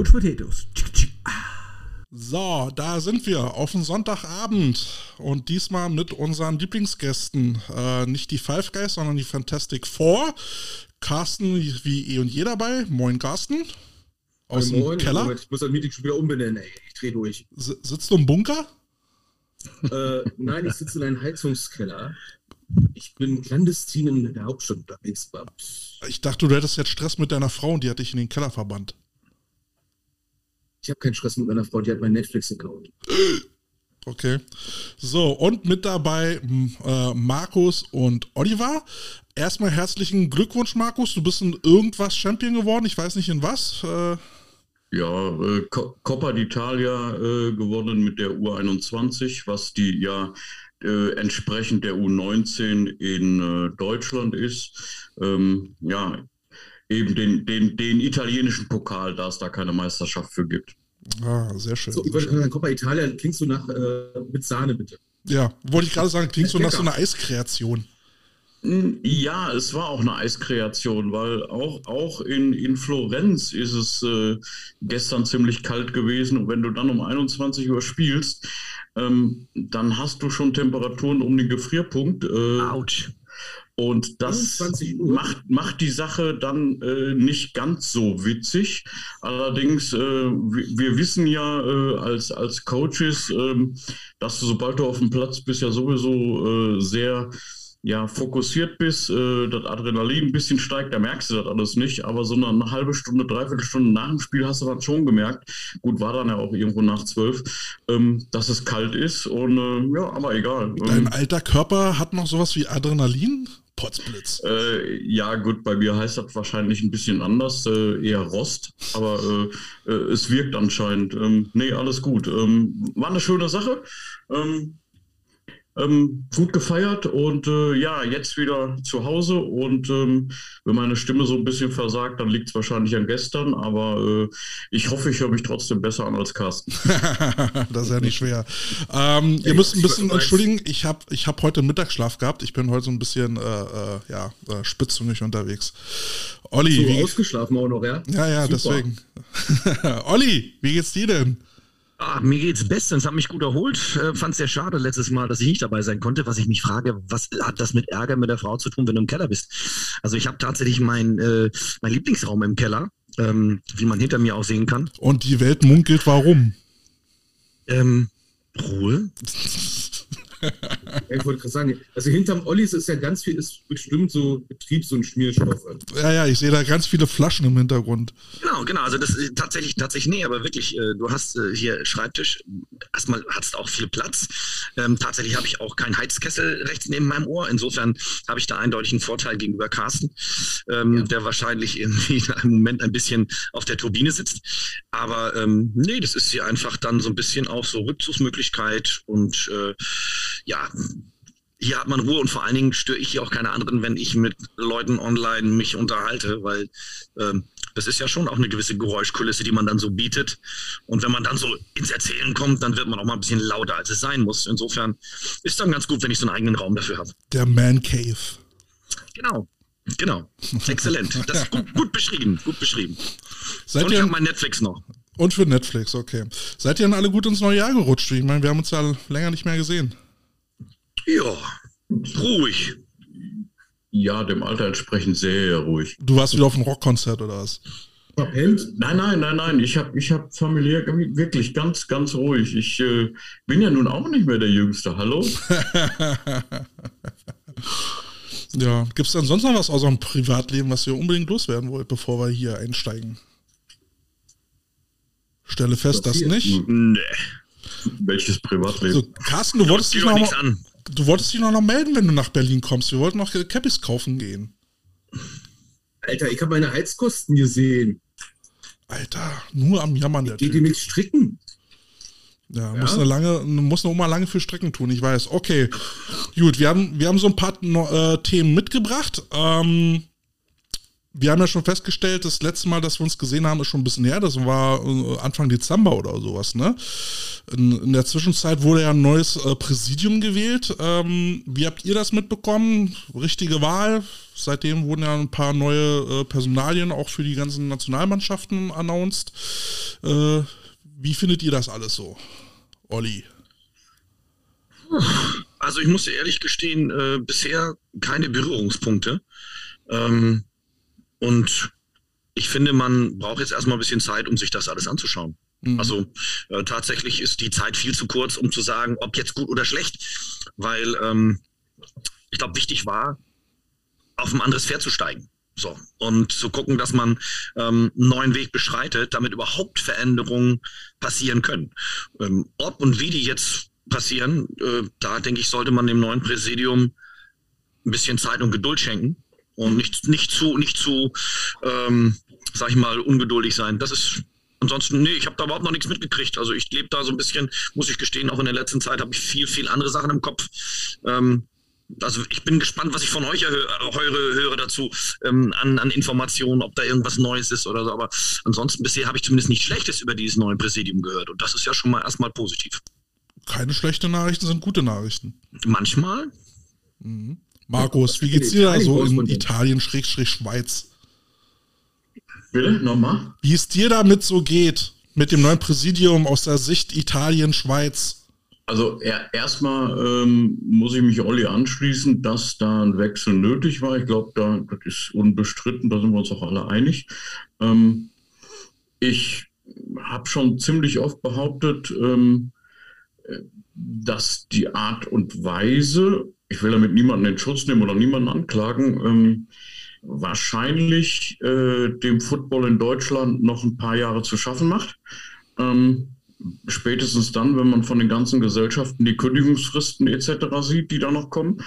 Coach Potatoes. So, da sind wir auf dem Sonntagabend und diesmal mit unseren Lieblingsgästen. Äh, nicht die Five Guys, sondern die Fantastic Four. Carsten wie eh und je dabei. Moin, Carsten. Aus Moin, dem Keller. Moment, ich muss das Meeting schon wieder umbenennen, ey. Ich dreh durch. S sitzt du im Bunker? Äh, nein, ich sitze in einem Heizungskeller. Ich bin clandestin in der Hauptstadt unterwegs. Ich dachte, du hättest jetzt Stress mit deiner Frau und die hat dich in den Keller verbannt. Ich habe keinen Stress mit meiner Frau, die hat meinen Netflix-Account. Okay. So, und mit dabei m, äh, Markus und Oliver. Erstmal herzlichen Glückwunsch, Markus. Du bist in irgendwas Champion geworden. Ich weiß nicht in was. Äh, Ja, äh, Co- Coppa d'Italia äh, gewonnen mit der U21, was die ja äh, entsprechend der U19 in äh, Deutschland ist. Ähm, ja, eben den, den, den italienischen Pokal, da es da keine Meisterschaft für gibt. ah, sehr schön. So, sehr schön. Coppa Italia, klingst du nach äh, mit Sahne, bitte. Ja, wollte ich gerade sagen, klingt so nach so einer Eiskreation. Ja, es war auch eine Eiskreation, weil auch, auch in, in Florenz ist es äh, gestern ziemlich kalt gewesen. Und wenn du dann um 21 Uhr spielst, ähm, dann hast du schon Temperaturen um den Gefrierpunkt. Äh, Autsch. und das 21 Uhr? macht, macht die Sache dann äh, nicht ganz so witzig. Allerdings, äh, wir, wir wissen ja äh, als, als Coaches, ähm, dass du, sobald du auf dem Platz bist, ja sowieso äh, sehr ja, fokussiert bist, äh, das Adrenalin ein bisschen steigt, da merkst du das alles nicht, aber so eine, eine halbe Stunde, dreiviertel Stunde nach dem Spiel hast du das schon gemerkt. Gut, war dann ja auch irgendwo nach zwölf, ähm, dass es kalt ist und äh, ja, aber egal. Dein Ähm, alter Körper hat noch sowas wie Adrenalin? Potzblitz. Äh, ja, gut, bei mir heißt das wahrscheinlich ein bisschen anders, äh, eher Rost, aber äh, äh, es wirkt anscheinend. Ähm, nee, alles gut. Ähm, war eine schöne Sache. Ähm, ähm, gut gefeiert und äh, ja, jetzt wieder zu Hause und ähm, wenn meine Stimme so ein bisschen versagt, dann liegt es wahrscheinlich an gestern, aber äh, ich hoffe, ich höre mich trotzdem besser an als Carsten. das ist ja nicht schwer. Ähm, ihr müsst ein bisschen entschuldigen, ich habe ich hab heute Mittagsschlaf gehabt. Ich bin heute so ein bisschen äh, äh, ja, äh, spitzzüngig unterwegs. Olli, So wie, ausgeschlafen auch noch, ja? ja, ja, Super. deswegen. Olli, wie geht's dir denn? Ah, mir geht's bestens, hab mich gut erholt. Äh, Fand sehr schade letztes Mal, dass ich nicht dabei sein konnte. Was ich mich frage, was hat das mit Ärger mit der Frau zu tun, wenn du im Keller bist? Also ich habe tatsächlich mein, äh, mein Lieblingsraum im Keller, ähm, wie man hinter mir auch sehen kann. Und die Welt munkelt, warum? Ähm, Ruhe. Ja, ich wollte gerade sagen, also hinterm Ollis ist ja ganz viel, ist bestimmt so Betriebs- und Schmierstoffe. Ja, ja, ich sehe da ganz viele Flaschen im Hintergrund. Genau, genau. Also das ist tatsächlich, tatsächlich, nee, aber wirklich, äh, du hast äh, hier Schreibtisch, erstmal hast auch viel Platz. Ähm, tatsächlich habe ich auch keinen Heizkessel rechts neben meinem Ohr. Insofern habe ich da eindeutig einen Vorteil gegenüber Carsten, ähm, der wahrscheinlich irgendwie im Moment ein bisschen auf der Turbine sitzt. Aber ähm, nee, das ist hier einfach dann so ein bisschen auch so Rückzugsmöglichkeit und äh, ja, hier hat man Ruhe und vor allen Dingen störe ich hier auch keine anderen, wenn ich mit Leuten online mich unterhalte, weil ähm, das ist ja schon auch eine gewisse Geräuschkulisse, die man dann so bietet. Und wenn man dann so ins Erzählen kommt, dann wird man auch mal ein bisschen lauter, als es sein muss. Insofern ist dann ganz gut, wenn ich so einen eigenen Raum dafür habe. Der Man Cave. Genau. Genau. Exzellent. Das ist gut, gut beschrieben. Gut beschrieben. Seid Und ich habe mein Netflix noch. und für Netflix, okay. Seid ihr denn alle gut ins neue Jahr gerutscht? Ich meine, wir haben uns ja länger nicht mehr gesehen. Ja. Ruhig. Ja, dem Alter entsprechend sehr ruhig. Du warst wieder auf einem Rockkonzert oder was? Verpennt? Nein, nein, nein, nein. Ich habe ich hab familiär wirklich ganz, ganz ruhig. Ich äh, bin ja nun auch nicht mehr der Jüngste. Hallo? Ja, gibt es denn sonst noch was aus eurem Privatleben, was ihr unbedingt loswerden wollt, bevor wir hier einsteigen? Stelle fest, das viel. nicht. Nee. Welches Privatleben? So, Carsten, du wolltest, dich Geht du wolltest dich noch, noch melden, wenn du nach Berlin kommst. Wir wollten noch Cappies kaufen gehen. Alter, ich habe meine Heizkosten gesehen. Alter, nur am Jammern der Geht ihr mit stricken? Ja, Ja? muss eine lange, muss eine Oma lange für Strecken tun, ich weiß. Okay, gut, wir haben, wir haben so ein paar äh, Themen mitgebracht. Ähm, wir haben ja schon festgestellt, das letzte Mal, dass wir uns gesehen haben, ist schon ein bisschen her. Das war äh, Anfang Dezember oder sowas, ne? In, der Zwischenzeit wurde ja ein neues äh, Präsidium gewählt. Ähm, wie habt ihr das mitbekommen? Richtige Wahl. Seitdem wurden ja ein paar neue äh, Personalien auch für die ganzen Nationalmannschaften announced. Wie findet ihr das alles so, Olli? Also ich muss dir ehrlich gestehen, bisher keine Berührungspunkte. Ähm, und ich finde, man braucht jetzt erstmal ein bisschen Zeit, um sich das alles anzuschauen. Mhm. Also äh, tatsächlich ist die Zeit viel zu kurz, um zu sagen, ob jetzt gut oder schlecht. Weil ähm, ich glaube, wichtig war, auf ein anderes Pferd zu steigen. So, und zu gucken, dass man ähm, einen neuen Weg beschreitet, damit überhaupt Veränderungen passieren können. Ähm, ob und wie die jetzt passieren, äh, da denke ich, sollte man dem neuen Präsidium ein bisschen Zeit und Geduld schenken und nicht, nicht zu, nicht zu, ähm, sag ich mal, ungeduldig sein. Das ist ansonsten, nee, ich habe da überhaupt noch nichts mitgekriegt. Also ich lebe da so ein bisschen, muss ich gestehen, auch in der letzten Zeit habe ich viel, viel andere Sachen im Kopf. Ähm, also ich bin gespannt, was ich von euch höre, höre dazu ähm, an, an Informationen, ob da irgendwas Neues ist oder so. Aber ansonsten bisher habe ich zumindest nichts Schlechtes über dieses neue Präsidium gehört. Und das ist ja schon mal erstmal positiv. Keine schlechten Nachrichten sind gute Nachrichten. Manchmal. Mhm. Markus, wie geht's dir da so in Italien-Schweiz? Bitte, nochmal? Wie es dir damit so geht, mit dem neuen Präsidium aus der Sicht Italien-Schweiz? Also er, erstmal ähm, muss ich mich Olli anschließen, dass da ein Wechsel nötig war. Ich glaube, da das ist unbestritten, da sind wir uns auch alle einig. Ähm, ich habe schon ziemlich oft behauptet, ähm, dass die Art und Weise, ich will damit niemanden in Schutz nehmen oder niemanden anklagen, ähm, wahrscheinlich äh, dem Football in Deutschland noch ein paar Jahre zu schaffen macht. Ähm, spätestens dann, wenn man von den ganzen Gesellschaften die Kündigungsfristen etc. sieht, die da noch kommen.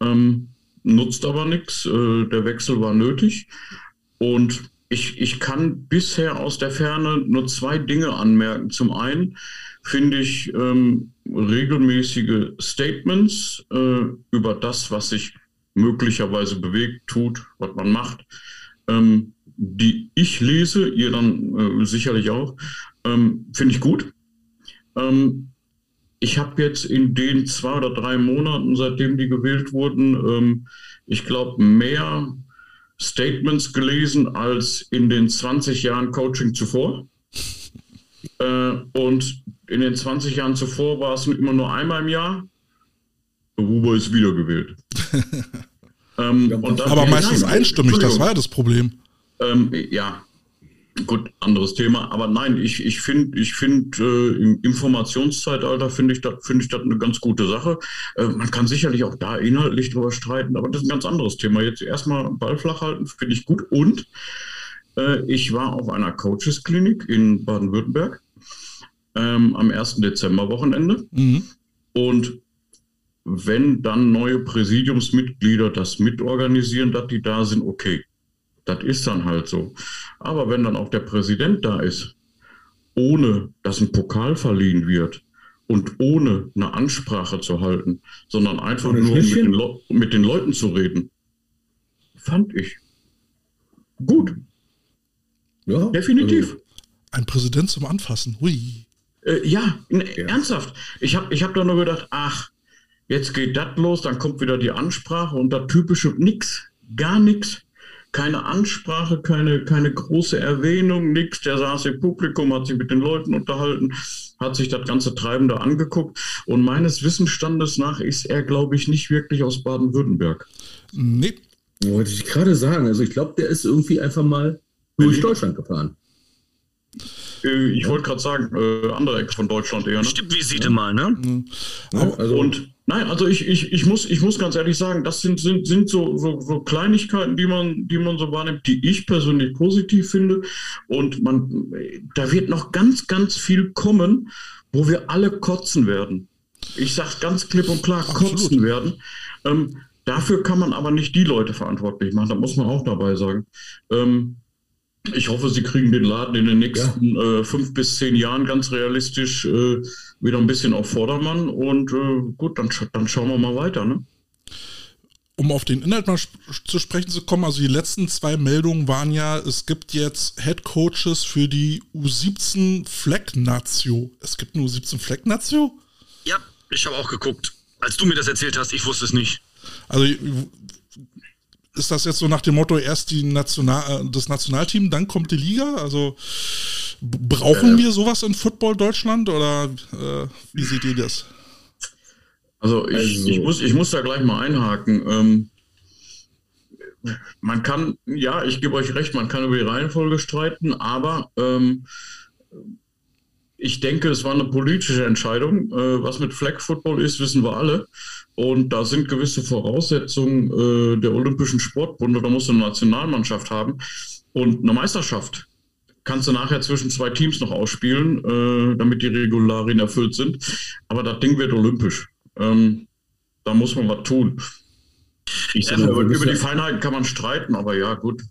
Ähm, nutzt aber nichts. Äh, der Wechsel war nötig. Und ich, ich kann bisher aus der Ferne nur zwei Dinge anmerken. Zum einen finde ich ähm, regelmäßige Statements äh, über das, was sich möglicherweise bewegt, tut, was man macht, ähm, die ich lese, ihr dann äh, sicherlich auch, ähm, finde ich gut. Ähm, ich habe jetzt in den zwei oder drei Monaten, seitdem die gewählt wurden, ähm, ich glaube, mehr Statements gelesen als in den 20 Jahren Coaching zuvor. Äh, und in den 20 Jahren zuvor war es immer nur einmal im Jahr. Huber ist wiedergewählt. ähm, aber meistens nein, einstimmig, das war ja das Problem. Ähm, ja, gut, anderes Thema. Aber nein, ich, ich finde, ich find, äh, im Informationszeitalter finde ich das find ich eine ganz gute Sache. Äh, man kann sicherlich auch da inhaltlich drüber streiten, aber das ist ein ganz anderes Thema. Jetzt erstmal Ball flach halten, finde ich gut. Und äh, ich war auf einer Coaches-Klinik in Baden-Württemberg ähm, am 1. Dezember-Wochenende. Mhm. Und wenn dann neue Präsidiumsmitglieder das mitorganisieren, dass die da sind, okay. Das ist dann halt so. Aber wenn dann auch der Präsident da ist, ohne dass ein Pokal verliehen wird und ohne eine Ansprache zu halten, sondern einfach nur mit den, mit den Leuten zu reden, fand ich gut. Ja, definitiv. Also ein Präsident zum Anfassen. Hui. Äh, ja, ja, ernsthaft. Ich habe ich hab da nur gedacht, ach, jetzt geht das los, dann kommt wieder die Ansprache und da typische nix, gar nichts. Keine Ansprache, keine, keine große Erwähnung, nichts. Der saß im Publikum, hat sich mit den Leuten unterhalten, hat sich das ganze Treiben da angeguckt. Und meines Wissensstandes nach ist er, glaube ich, nicht wirklich aus Baden-Württemberg. Nee. Wollte ich gerade sagen. Also ich glaube, der ist irgendwie einfach mal durch Deutschland gefahren. Äh, ich wollte gerade sagen, äh, andere Ex von Deutschland eher. Ne? Stippvisite ja. mal, ne? Mhm. Ja, also und nein, also ich, ich, ich, muss, ich muss ganz ehrlich sagen, das sind, sind, sind so, so, so Kleinigkeiten, die man, die man so wahrnimmt, die ich persönlich positiv finde. Und man, da wird noch ganz, ganz viel kommen, wo wir alle kotzen werden. Ich sage ganz klipp und klar, Absolut. kotzen werden. Ähm, dafür kann man aber nicht die Leute verantwortlich machen. Da muss man auch dabei sagen. Ähm, ich hoffe, Sie kriegen den Laden in den nächsten ja. äh, fünf bis zehn Jahren ganz realistisch äh, wieder ein bisschen auf Vordermann. Und äh, gut, dann, dann schauen wir mal weiter. Ne? um auf den Inhalt mal zu sprechen zu kommen, also die letzten zwei Meldungen waren ja, es gibt jetzt Head Coaches für die U17 Fleck Nazio. Es gibt eine U17 Fleck Nazio? Ja, ich habe auch geguckt. Als du mir das erzählt hast, ich wusste es nicht. Also ist das jetzt so nach dem Motto, erst die National, äh, das Nationalteam, dann kommt die Liga? Also brauchen äh, wir sowas in Football Deutschland oder äh, wie seht ihr das? Also ich, also ich, muss, ich muss da gleich mal einhaken. Ähm, man kann, ja, ich gebe euch recht, man kann über die Reihenfolge streiten, aber ähm, ich denke, es war eine politische Entscheidung. Äh, was mit Flag Football ist, wissen wir alle. Und da sind gewisse Voraussetzungen äh, der Olympischen Sportbunde. Da muss eine Nationalmannschaft haben. Und eine Meisterschaft kannst du nachher zwischen zwei Teams noch ausspielen, äh, damit die Regularien erfüllt sind. Aber das Ding wird olympisch. Ähm, da muss man was tun. Ich ähm, über, über die Feinheiten kann man streiten, aber ja, gut.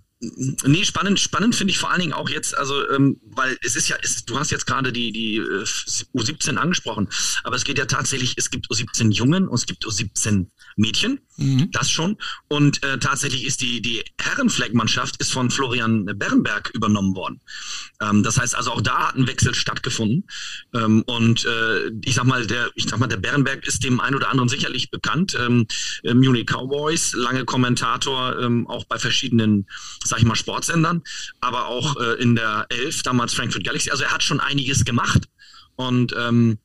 Nee, spannend, spannend finde ich vor allen Dingen auch jetzt, also, ähm, weil es ist ja, es, du hast jetzt gerade die, die äh, U17 angesprochen, aber es geht ja tatsächlich, es gibt U17 Jungen und es gibt U17 Mädchen, mhm. das schon. Und äh, tatsächlich ist die, die Herrenfleckmannschaft ist von Florian Berenberg übernommen worden. Ähm, das heißt also auch da hat ein Wechsel stattgefunden. Ähm, und äh, ich sag mal, der, ich sag mal, der Berenberg ist dem einen oder anderen sicherlich bekannt. Ähm, äh, Munich Cowboys, lange Kommentator, ähm, auch bei verschiedenen, sag ich mal, Sportsendern, aber auch äh, in der Elf, damals Frankfurt Galaxy. Also er hat schon einiges gemacht. Und ähm,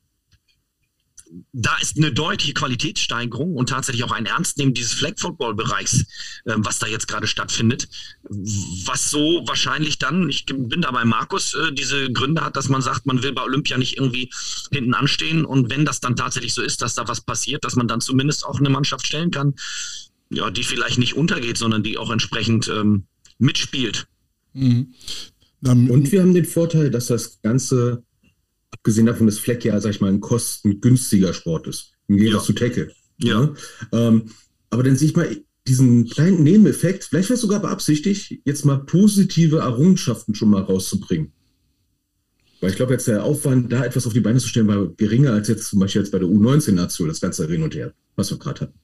da ist eine deutliche Qualitätssteigerung und tatsächlich auch ein Ernstnehmen dieses Flag-Football-Bereichs, äh, was da jetzt gerade stattfindet, was so wahrscheinlich dann, ich bin da bei Markus, äh, diese Gründe hat, dass man sagt, man will bei Olympia nicht irgendwie hinten anstehen und wenn das dann tatsächlich so ist, dass da was passiert, dass man dann zumindest auch eine Mannschaft stellen kann, ja, die vielleicht nicht untergeht, sondern die auch entsprechend ähm, mitspielt. Mhm. Und wir haben den Vorteil, dass das Ganze abgesehen davon, dass Fleck ja, sag ich mal, ein kostengünstiger Sport ist, im Gegensatz ja. zu Tackle. Ja. ja. Ähm, aber dann sehe ich mal diesen kleinen Nebeneffekt, vielleicht wäre es sogar beabsichtigt, jetzt mal positive Errungenschaften schon mal rauszubringen. Weil ich glaube, jetzt der Aufwand, da etwas auf die Beine zu stellen, war geringer als jetzt zum Beispiel jetzt bei der U19-Nation, das ganze Hin und Her, was wir gerade hatten.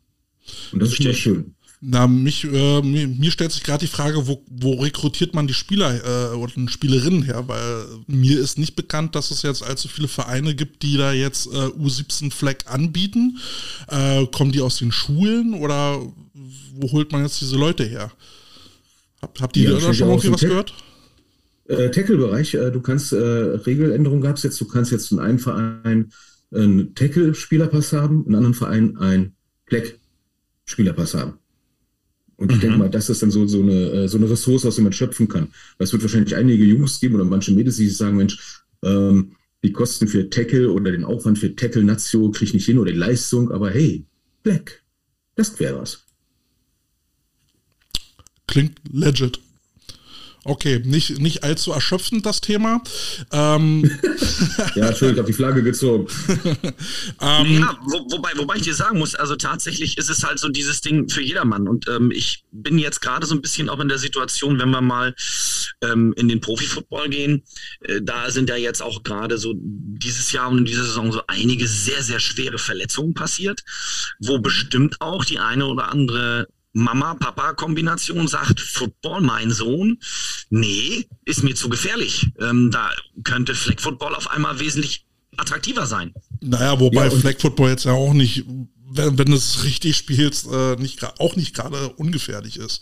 Und das ist schon schön. Na, mich, äh, mir, mir, stellt sich gerade die Frage, wo, wo rekrutiert man die Spieler äh, und Spielerinnen her? Weil mir ist nicht bekannt, dass es jetzt allzu viele Vereine gibt, die da jetzt äh, U17 Flag anbieten. Äh, kommen die aus den Schulen oder wo holt man jetzt diese Leute her? Hab, habt ihr ja, da schon irgendwie was gehört? Äh, Tackle-Bereich, äh, du kannst äh, Regeländerungen gab es jetzt, du kannst jetzt in einem Verein einen Tackle-Spielerpass haben, in einem anderen Verein einen Fleck-Spielerpass haben. Und ich mhm. denke mal, das ist dann so, so, eine, äh, so eine Ressource, aus der man schöpfen kann. Weil es wird wahrscheinlich einige Jungs geben oder manche Mädels, die sagen, Mensch, ähm, die Kosten für Tackle oder den Aufwand für Tackle Nazio kriege ich nicht hin oder die Leistung, aber hey, Black, das wäre was. Klingt legit. Okay, nicht, nicht allzu erschöpfend das Thema. Ähm. ja, schön, ich habe die Flagge gezogen. ähm, ja, wo, wobei, wobei ich dir sagen muss, also tatsächlich ist es halt so dieses Ding für jedermann. Und ähm, ich bin jetzt gerade so ein bisschen auch in der Situation, wenn wir mal ähm, in den Profifootball gehen, äh, da sind ja jetzt auch gerade so dieses Jahr und in dieser Saison so einige sehr, sehr schwere Verletzungen passiert, wo bestimmt auch die eine oder andere Mama-Papa-Kombination sagt, Football, mein Sohn, nee, ist mir zu gefährlich. Ähm, da könnte Flag Football auf einmal wesentlich attraktiver sein. Naja, wobei ja, Flag Football jetzt ja auch nicht wenn, wenn du es richtig spielst, äh, nicht, auch nicht gerade ungefährlich ist.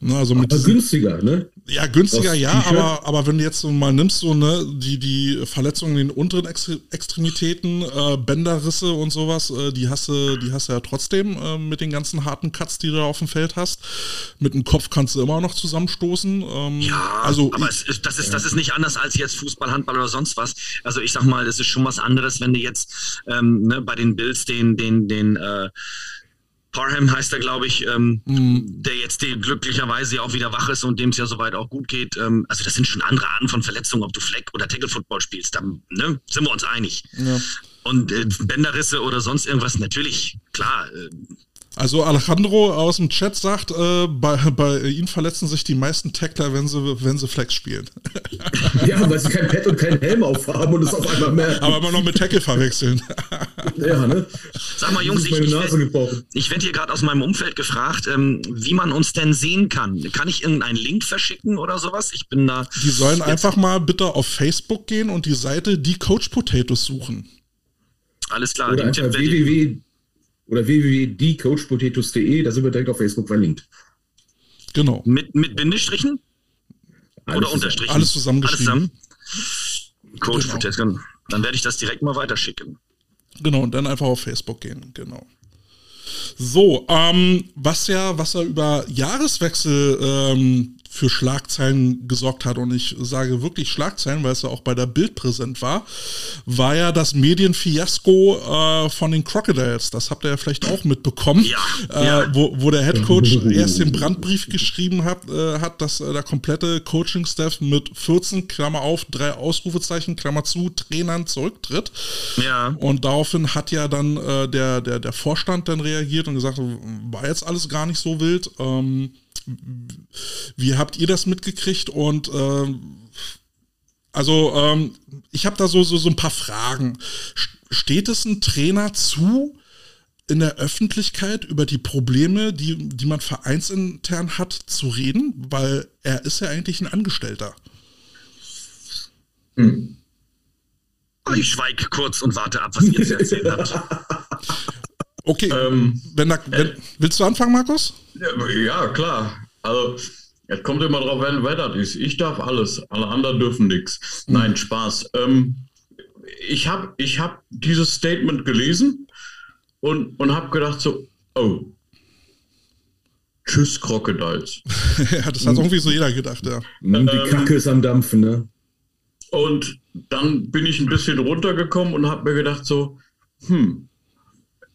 Ne, also mit aber diesen, günstiger, ne? Ja, günstiger, Aus ja, aber, aber wenn du jetzt so mal nimmst, so, ne, die, die Verletzungen in den unteren Ex Extremitäten, äh, Bänderrisse und sowas, äh, die hast du, die hast du ja trotzdem äh, mit den ganzen harten Cuts, die du auf dem Feld hast. Mit dem Kopf kannst du immer noch zusammenstoßen. Ähm, ja, also aber ich, es, das, ist, das ist nicht anders als jetzt Fußball, Handball oder sonst was. Also ich sag mal, es ist schon was anderes, wenn du jetzt ähm, ne, bei den Bills den, den, den äh, Parham heißt er, glaube ich, ähm, mhm. der jetzt glücklicherweise auch wieder wach ist und dem es ja soweit auch gut geht. Ähm, also das sind schon andere Arten von Verletzungen, ob du Fleck oder Tackle Football spielst, dann ne, sind wir uns einig. Ja. Und äh, Bänderrisse oder sonst irgendwas, natürlich, klar, äh, Also Alejandro aus dem Chat sagt, äh, bei, bei ihnen verletzen sich die meisten Tackler, wenn sie, wenn sie Flex spielen. ja, weil sie kein Pad und keinen Helm aufhaben und es auf einmal mehr. Aber immer noch mit Tackle verwechseln. ja, ne? Sag mal, Jungs, ich, ich, ich werde hier gerade aus meinem Umfeld gefragt, ähm, wie man uns denn sehen kann. Kann ich irgendeinen Link verschicken oder sowas? Ich bin da. Die sollen einfach mal bitte auf Facebook gehen und die Seite Die Coach Potatoes suchen. Alles klar. Oder einfach www oder www.diecoachpotatoes.de, da sind wir direkt auf Facebook verlinkt. Genau. Mit, mit Bindestrichen? Alles oder Unterstrichen? Alles zusammengeschrieben. Alles zusammen? Coach genau. Potatoes, dann werde ich das direkt mal weiterschicken. Genau, und dann einfach auf Facebook gehen, genau. So, ähm, was ja, was ja über Jahreswechsel ähm, für Schlagzeilen gesorgt hat, und ich sage wirklich Schlagzeilen, weil es ja auch bei der Bild präsent war, war ja das Medienfiasko äh, von den Crocodiles. Das habt ihr ja vielleicht auch mitbekommen, ja, äh, ja. Wo, wo der Head Coach erst den Brandbrief geschrieben hat, äh, hat dass äh, der komplette Coaching-Staff mit 14, Klammer auf, drei Ausrufezeichen, Klammer zu, Trainern zurücktritt. Ja. Und daraufhin hat ja dann äh, der, der, der Vorstand dann reagiert und gesagt, war jetzt alles gar nicht so wild. Ähm, wie habt ihr das mitgekriegt? Und ähm, also ähm, ich habe da so, so, so ein paar Fragen. Steht es ein Trainer zu, in der Öffentlichkeit über die Probleme, die, die man vereinsintern hat, zu reden? Weil er ist ja eigentlich ein Angestellter. Hm. Ich schweige kurz und warte ab, was ihr zu erzählen habt. Okay, ähm, wenn da, wenn, willst du anfangen, Markus? Ja, klar. Also, es kommt immer drauf an, wer das ist. Ich darf alles, alle anderen dürfen nichts. Mhm. Nein, Spaß. Ähm, ich habe ich hab dieses Statement gelesen und, und habe gedacht so, oh, tschüss Crocodiles. ja, das hat mhm. irgendwie so jeder gedacht, ja. Die Kacke ähm, ist am Dampfen, ne? Und dann bin ich ein bisschen runtergekommen und habe mir gedacht so, hm,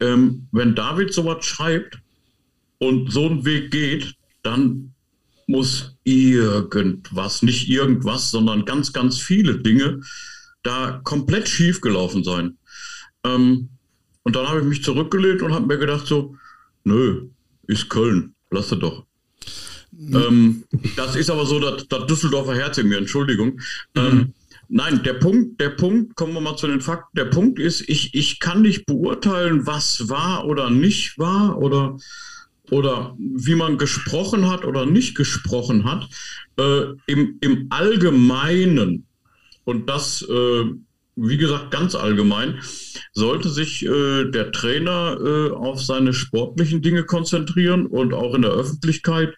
ähm, wenn David sowas schreibt und so einen Weg geht, dann muss irgendwas, nicht irgendwas, sondern ganz, ganz viele Dinge da komplett schief gelaufen sein. Ähm, und dann habe ich mich zurückgelehnt und habe mir gedacht so, nö, ist Köln, lasse doch. Mhm. Ähm, das ist aber so das, das Düsseldorfer Herz in mir, Entschuldigung. Mhm. Ähm, nein, der Punkt, der Punkt, kommen wir mal zu den Fakten. Der Punkt ist, ich, ich kann nicht beurteilen, was war oder nicht war oder oder wie man gesprochen hat oder nicht gesprochen hat, äh, im, im Allgemeinen, und das, äh, wie gesagt, ganz allgemein, sollte sich äh, der Trainer äh, auf seine sportlichen Dinge konzentrieren und auch in der Öffentlichkeit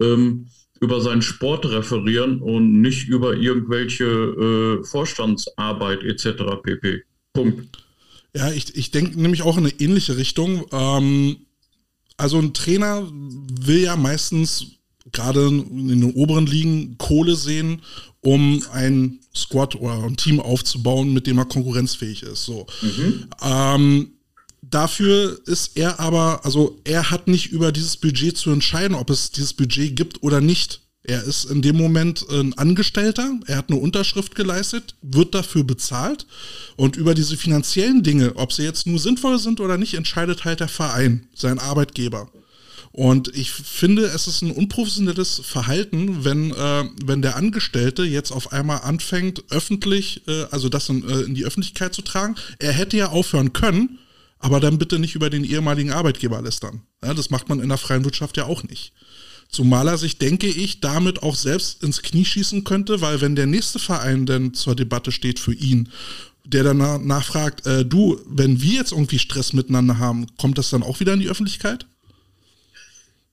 ähm, über seinen Sport referieren und nicht über irgendwelche äh, Vorstandsarbeit etc. pp. Punkt. Ja, ich, ich denke nämlich auch in eine ähnliche Richtung. Ähm, also ein Trainer will ja meistens gerade in den oberen Ligen Kohle sehen, um ein Squad oder ein Team aufzubauen, mit dem er konkurrenzfähig ist. So. Mhm. Ähm, dafür ist er aber, also er hat nicht über dieses Budget zu entscheiden, ob es dieses Budget gibt oder nicht. Er ist in dem Moment ein Angestellter, er hat eine Unterschrift geleistet, wird dafür bezahlt und über diese finanziellen Dinge, ob sie jetzt nur sinnvoll sind oder nicht, entscheidet halt der Verein, sein Arbeitgeber. Und ich finde, es ist ein unprofessionelles Verhalten, wenn, äh, wenn der Angestellte jetzt auf einmal anfängt, öffentlich, äh, also das in, äh, in die Öffentlichkeit zu tragen. Er hätte ja aufhören können, aber dann bitte nicht über den ehemaligen Arbeitgeber lästern. Ja, das macht man in der freien Wirtschaft ja auch nicht. Zumal er sich, denke ich, damit auch selbst ins Knie schießen könnte, weil wenn der nächste Verein denn zur Debatte steht für ihn, der dann nachfragt, äh, du, wenn wir jetzt irgendwie Stress miteinander haben, kommt das dann auch wieder in die Öffentlichkeit?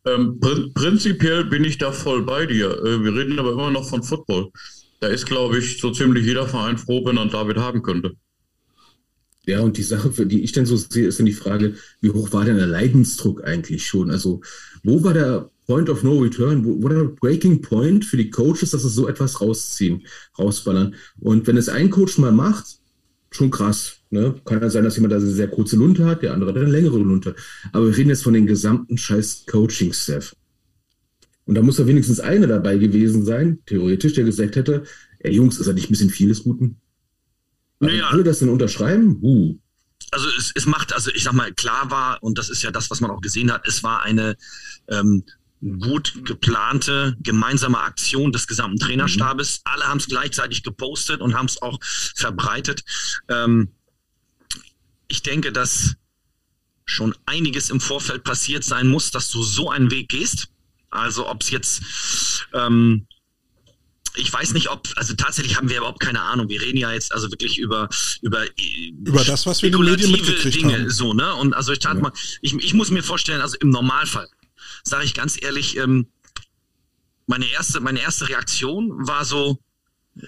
Ähm, pr prinzipiell bin ich da voll bei dir. Äh, wir reden aber immer noch von Football. Da ist, glaube ich, so ziemlich jeder Verein froh, wenn er David haben könnte. Ja, und die Sache, die ich dann so sehe, ist dann die Frage, wie hoch war denn der Leidensdruck eigentlich schon? Also, wo war der Point of No Return, wo, wo der Breaking Point für die Coaches, dass sie so etwas rausziehen, rausballern? Und wenn es ein Coach mal macht, schon krass. Ne? Kann ja sein, dass jemand da eine sehr kurze Lunte hat, der andere hat eine längere Lunte. Aber wir reden jetzt von den gesamten scheiß Coaching-Staff. Und da muss ja wenigstens einer dabei gewesen sein, theoretisch, der gesagt hätte, ey Jungs, ist das nicht ein bisschen vieles Guten? Naja. Alle das dann unterschreiben? Uh. also es, es macht, also ich sag mal, klar war, und das ist ja das, was man auch gesehen hat, es war eine ähm, gut geplante gemeinsame Aktion des gesamten Trainerstabes. Mhm. Alle haben es gleichzeitig gepostet und haben es auch verbreitet. Ähm, ich denke, dass schon einiges im Vorfeld passiert sein muss, dass du so einen Weg gehst. Also ob es jetzt ähm, ich weiß nicht, ob, also tatsächlich haben wir überhaupt keine Ahnung. Wir reden ja jetzt also wirklich über, über, über das, was wir in den Medien mitgekriegt Dinge, haben. So, ne? Und also ich tat ja. mal, ich, ich muss mir vorstellen, also im Normalfall, sage ich ganz ehrlich, ähm, meine erste, meine erste Reaktion war so, äh,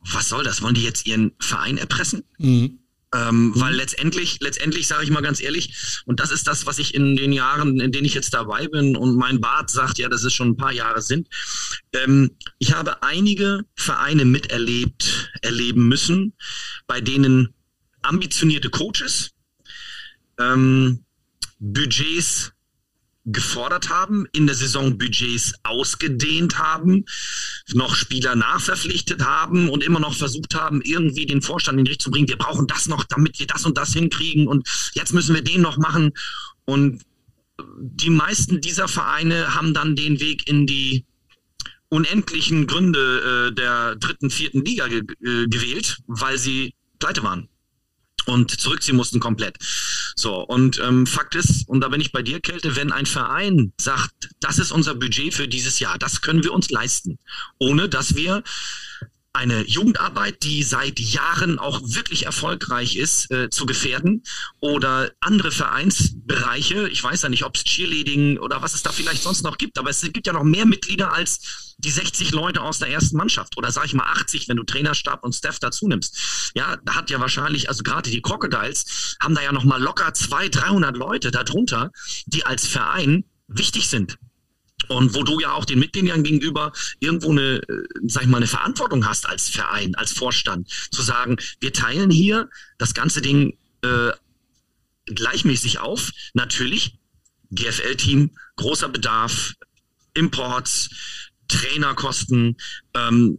was soll das? Wollen die jetzt ihren Verein erpressen? Mhm. Ähm, mhm. Weil letztendlich, letztendlich sage ich mal ganz ehrlich, und das ist das, was ich in den Jahren, in denen ich jetzt dabei bin und mein Bart sagt, ja, dass es schon ein paar Jahre sind. Ähm, ich habe einige Vereine miterlebt, erleben müssen, bei denen ambitionierte Coaches ähm, Budgets gefordert haben, in der Saison Budgets ausgedehnt haben, noch Spieler nachverpflichtet haben und immer noch versucht haben, irgendwie den Vorstand in die Richtung zu bringen, wir brauchen das noch, damit wir das und das hinkriegen und jetzt müssen wir den noch machen. Und die meisten dieser Vereine haben dann den Weg in die unendlichen Gründe äh, der dritten, vierten Liga ge äh, gewählt, weil sie pleite waren und zurückziehen mussten komplett. So, und ähm, Fakt ist, und da bin ich bei dir, Kälte, wenn ein Verein sagt, das ist unser Budget für dieses Jahr, das können wir uns leisten, ohne dass wir eine Jugendarbeit, die seit Jahren auch wirklich erfolgreich ist, äh, zu gefährden oder andere Vereinsbereiche, ich weiß ja nicht, ob es Cheerleading oder was es da vielleicht sonst noch gibt, aber es gibt ja noch mehr Mitglieder als die 60 Leute aus der ersten Mannschaft oder sag ich mal 80, wenn du Trainerstab und Staff dazu nimmst. Ja, da hat ja wahrscheinlich, also gerade die Crocodiles haben da ja noch mal locker 200, 300 Leute darunter, die als Verein wichtig sind. Und wo du ja auch den Mitgliedern gegenüber irgendwo eine, äh, sag ich mal, eine Verantwortung hast als Verein, als Vorstand, zu sagen, wir teilen hier das ganze Ding äh, gleichmäßig auf. Natürlich, GFL-Team, großer Bedarf, Imports, Trainerkosten, ähm,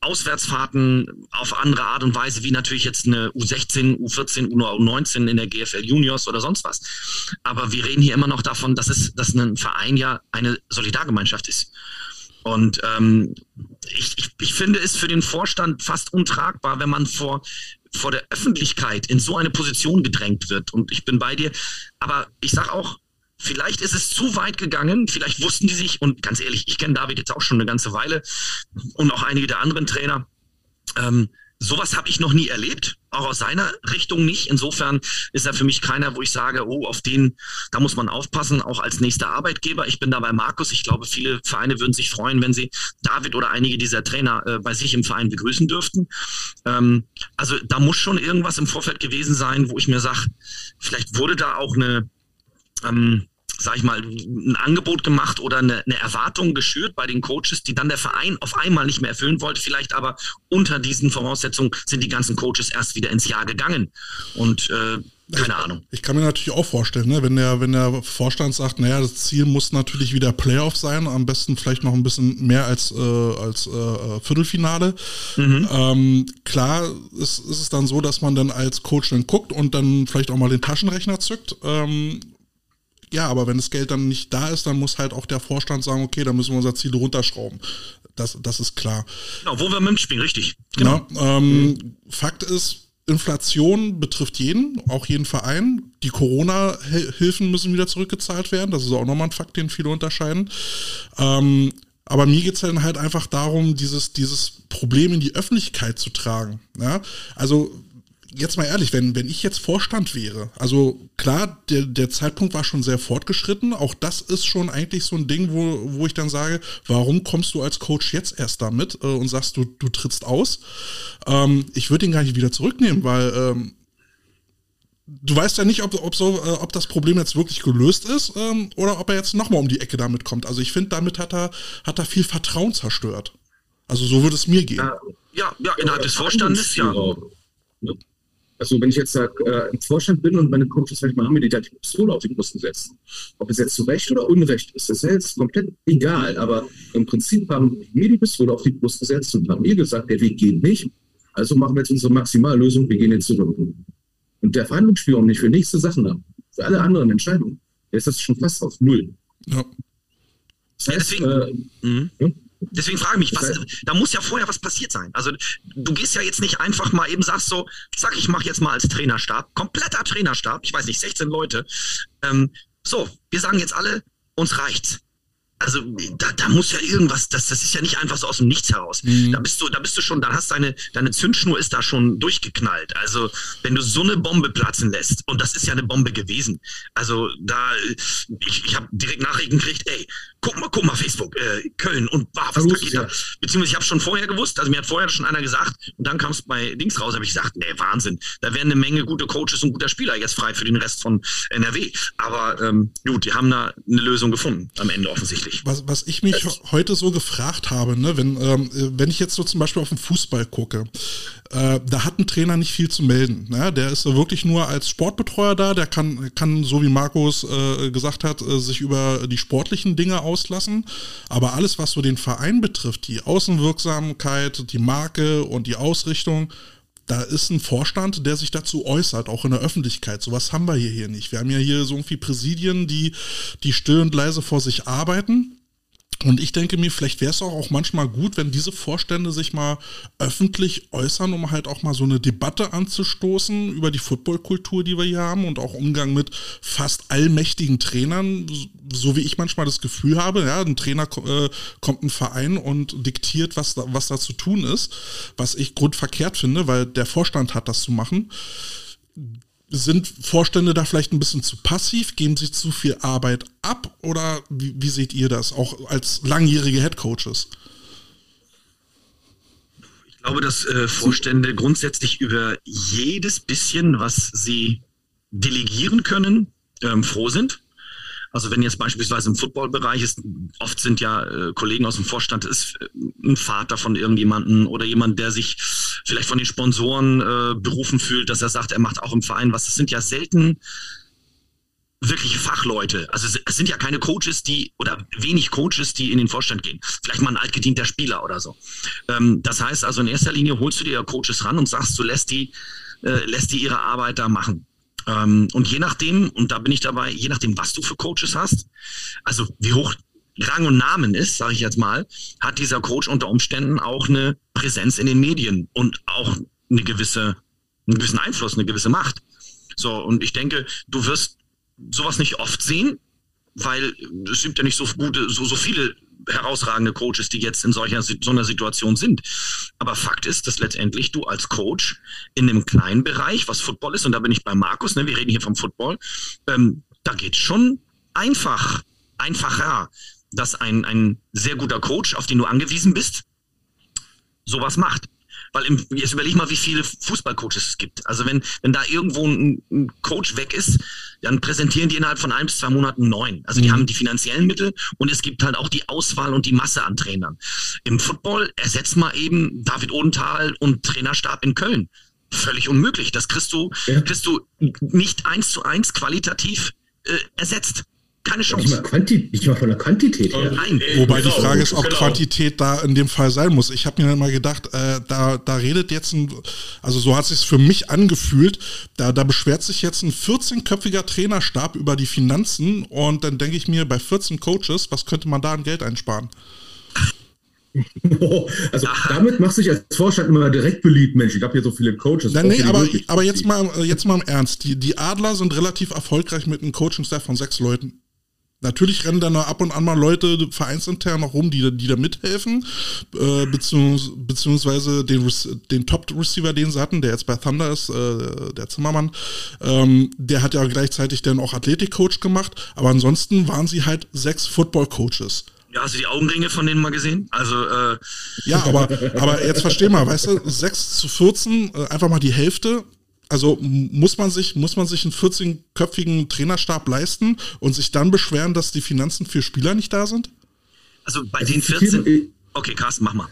Auswärtsfahrten auf andere Art und Weise, wie natürlich jetzt eine U16, U14, U19 in der GFL Juniors oder sonst was. Aber wir reden hier immer noch davon, dass es, dass ein Verein ja eine Solidargemeinschaft ist. Und ähm, ich, ich, ich finde es für den Vorstand fast untragbar, wenn man vor, vor der Öffentlichkeit in so eine Position gedrängt wird. Und ich bin bei dir. Aber ich sage auch, Vielleicht ist es zu weit gegangen, vielleicht wussten die sich, und ganz ehrlich, ich kenne David jetzt auch schon eine ganze Weile und auch einige der anderen Trainer. Ähm, sowas habe ich noch nie erlebt, auch aus seiner Richtung nicht. Insofern ist er für mich keiner, wo ich sage, oh, auf den, da muss man aufpassen, auch als nächster Arbeitgeber. Ich bin da bei Markus. Ich glaube, viele Vereine würden sich freuen, wenn sie David oder einige dieser Trainer äh, bei sich im Verein begrüßen dürften. Ähm, also da muss schon irgendwas im Vorfeld gewesen sein, wo ich mir sage, vielleicht wurde da auch eine, ähm, sag ich mal, ein Angebot gemacht oder eine, eine, Erwartung geschürt bei den Coaches, die dann der Verein auf einmal nicht mehr erfüllen wollte. Vielleicht aber unter diesen Voraussetzungen sind die ganzen Coaches erst wieder ins Jahr gegangen. Und äh, keine ich, Ahnung. Ich kann mir natürlich auch vorstellen, ne, wenn, der, wenn der Vorstand sagt, naja, das Ziel muss natürlich wieder Playoff sein, am besten vielleicht noch ein bisschen mehr als, äh, als äh, Viertelfinale. Mhm. Ähm, klar ist, ist es dann so, dass man dann als Coach dann guckt und dann vielleicht auch mal den Taschenrechner zückt ähm, ja, aber wenn das Geld dann nicht da ist, dann muss halt auch der Vorstand sagen, okay, dann müssen wir unser Ziel runterschrauben. Das, das ist klar. Genau, wo wir mitspielen, richtig. Genau. Na, ähm, mhm. Fakt ist, Inflation betrifft jeden, auch jeden Verein. Die Corona-Hilfen müssen wieder zurückgezahlt werden. Das ist auch nochmal ein Fakt, den viele unterscheiden. Ähm, aber mir geht es dann halt einfach darum, dieses, dieses Problem in die Öffentlichkeit zu tragen. Ja? Also jetzt mal ehrlich, wenn, wenn ich jetzt Vorstand wäre, also klar, der, der Zeitpunkt war schon sehr fortgeschritten, auch das ist schon eigentlich so ein Ding, wo, wo ich dann sage, warum kommst du als Coach jetzt erst damit äh, und sagst, du, du trittst aus? Ähm, ich würde ihn gar nicht wieder zurücknehmen, weil ähm, du weißt ja nicht, ob, ob, so, äh, ob das Problem jetzt wirklich gelöst ist ähm, oder ob er jetzt nochmal um die Ecke damit kommt. Also ich finde, damit hat er, hat er viel Vertrauen zerstört. Also so würde es mir gehen. Ja, ja, innerhalb des Vorstandes, ja. Also wenn ich jetzt sag, äh, im Vorstand bin und meine Coaches manchmal haben mir die Pistole auf die Brust setzen, ob es jetzt zu Recht oder Unrecht ist, ist jetzt komplett egal. Aber im Prinzip haben mir die Pistole auf die Brust gesetzt und haben mir gesagt, der Weg geht nicht. Also machen wir jetzt unsere Maximallösung, wir gehen jetzt zurück. und der Verhandlungsspielraum nicht für nächste Sachen haben, für alle anderen Entscheidungen, ist das schon fast auf Null. Ja. Das heißt, deswegen, äh, mhm. Deswegen frage ich mich, was, da muss ja vorher was passiert sein. Also du gehst ja jetzt nicht einfach mal eben sagst so, zack, ich mache jetzt mal als Trainerstab, kompletter Trainerstab, ich weiß nicht, 16 Leute. Ähm, so, wir sagen jetzt alle, uns reicht's also da, da muss ja irgendwas, das, das ist ja nicht einfach so aus dem Nichts heraus. Mhm. Da bist du, da bist du schon, da hast deine, deine Zündschnur ist da schon durchgeknallt. Also wenn du so eine Bombe platzen lässt, und das ist ja eine Bombe gewesen, also da, ich, ich habe direkt Nachrichten gekriegt, ey, guck mal, guck mal, Facebook, äh, Köln und ah, was da geht ja. da. Beziehungsweise ich habe schon vorher gewusst, also mir hat vorher schon einer gesagt, und dann kam es bei Dings raus, habe ich gesagt, nee, Wahnsinn, da werden eine Menge gute Coaches und guter Spieler jetzt frei für den Rest von NRW. Aber ähm, gut, die haben da eine Lösung gefunden, am Ende offensichtlich. Was, was ich mich heute so gefragt habe, ne, wenn, ähm, wenn ich jetzt so zum Beispiel auf den Fußball gucke, äh, da hat ein Trainer nicht viel zu melden. Ne? Der ist wirklich nur als Sportbetreuer da, der kann, kann so wie Markus äh, gesagt hat, äh, sich über die sportlichen Dinge auslassen. Aber alles, was so den Verein betrifft, die Außenwirksamkeit, die Marke und die Ausrichtung, da ist ein Vorstand, der sich dazu äußert, auch in der Öffentlichkeit. Sowas haben wir hier, hier nicht. Wir haben ja hier so irgendwie Präsidien, die, die still und leise vor sich arbeiten. Und ich denke mir, vielleicht wäre es auch, auch manchmal gut, wenn diese Vorstände sich mal öffentlich äußern, um halt auch mal so eine Debatte anzustoßen über die Footballkultur, die wir hier haben und auch Umgang mit fast allmächtigen Trainern, so wie ich manchmal das Gefühl habe, ja, ein Trainer äh, kommt ein Verein und diktiert, was da, was da zu tun ist, was ich grundverkehrt finde, weil der Vorstand hat das zu machen sind Vorstände da vielleicht ein bisschen zu passiv? Geben sie zu viel Arbeit ab? Oder wie, wie seht ihr das, auch als langjährige Headcoaches? Ich glaube, dass äh, Vorstände grundsätzlich über jedes bisschen, was sie delegieren können, ähm, froh sind. Also wenn jetzt beispielsweise im Footballbereich ist, oft sind ja äh, Kollegen aus dem Vorstand, ist äh, ein Vater von irgendjemandem oder jemand, der sich vielleicht von den Sponsoren äh, berufen fühlt, dass er sagt, er macht auch im Verein was. Das sind ja selten wirkliche Fachleute. Also es sind ja keine Coaches, die oder wenig Coaches, die in den Vorstand gehen. Vielleicht mal ein altgedienter Spieler oder so. Ähm, das heißt also in erster Linie holst du dir ja Coaches ran und sagst, du lässt die, äh, lässt die ihre Arbeit da machen. Ähm, und je nachdem, und da bin ich dabei, je nachdem, was du für Coaches hast, also wie hoch Rang und Namen ist, sage ich jetzt mal, hat dieser Coach unter Umständen auch eine Präsenz in den Medien und auch eine gewisse, einen gewissen Einfluss, eine gewisse Macht. So, und ich denke, du wirst sowas nicht oft sehen, weil es gibt ja nicht so gute, so, so viele herausragende Coaches, die jetzt in solcher so einer Situation sind. Aber Fakt ist, dass letztendlich du als Coach in einem kleinen Bereich, was Football ist, und da bin ich bei Markus, ne, wir reden hier vom Football, ähm, da geht schon einfach, einfacher, dass ein, ein sehr guter Coach, auf den du angewiesen bist, sowas macht. Weil im, jetzt überleg mal, wie viele Fußballcoaches es gibt. Also wenn, wenn da irgendwo ein, ein Coach weg ist, dann präsentieren die innerhalb von ein bis zwei Monaten neun. Also die mhm. haben die finanziellen Mittel und es gibt halt auch die Auswahl und die Masse an Trainern. Im Football ersetzt mal eben David Odenthal und Trainerstab in Köln. Völlig unmöglich. Das kriegst du, ja. kriegst du nicht eins zu eins qualitativ äh, ersetzt keine Chance. Nicht mal, Quanti nicht mal von der Quantität her. Nein. Wobei genau, die Frage ist, ob genau. Quantität da in dem Fall sein muss. Ich habe mir immer gedacht, äh, da, da redet jetzt ein, also so hat es sich für mich angefühlt, da, da beschwert sich jetzt ein 14-köpfiger Trainerstab über die Finanzen und dann denke ich mir, bei 14 Coaches, was könnte man da an Geld einsparen? also damit machst du dich als Vorstand immer direkt beliebt, Mensch. Ich habe hier so viele Coaches. Nein, nee, aber, aber jetzt mal, jetzt mal im Ernst. Die, die Adler sind relativ erfolgreich mit einem Coaching-Staff von sechs Leuten. Natürlich rennen da noch ab und an mal Leute vereinsintern noch rum, die, die da mithelfen, äh, beziehungs, beziehungsweise den, den Top-Receiver, den sie hatten, der jetzt bei Thunder ist, äh, der Zimmermann, ähm, der hat ja gleichzeitig dann auch Athletik-Coach gemacht, aber ansonsten waren sie halt sechs Football-Coaches. Ja, hast du die Augenringe von denen mal gesehen? Also, äh Ja, aber, aber jetzt versteh mal, weißt du, 6 zu 14, äh, einfach mal die Hälfte, also muss man sich, muss man sich einen 14-köpfigen Trainerstab leisten und sich dann beschweren, dass die Finanzen für Spieler nicht da sind? Also bei den 14. Okay, Carsten, mach mal.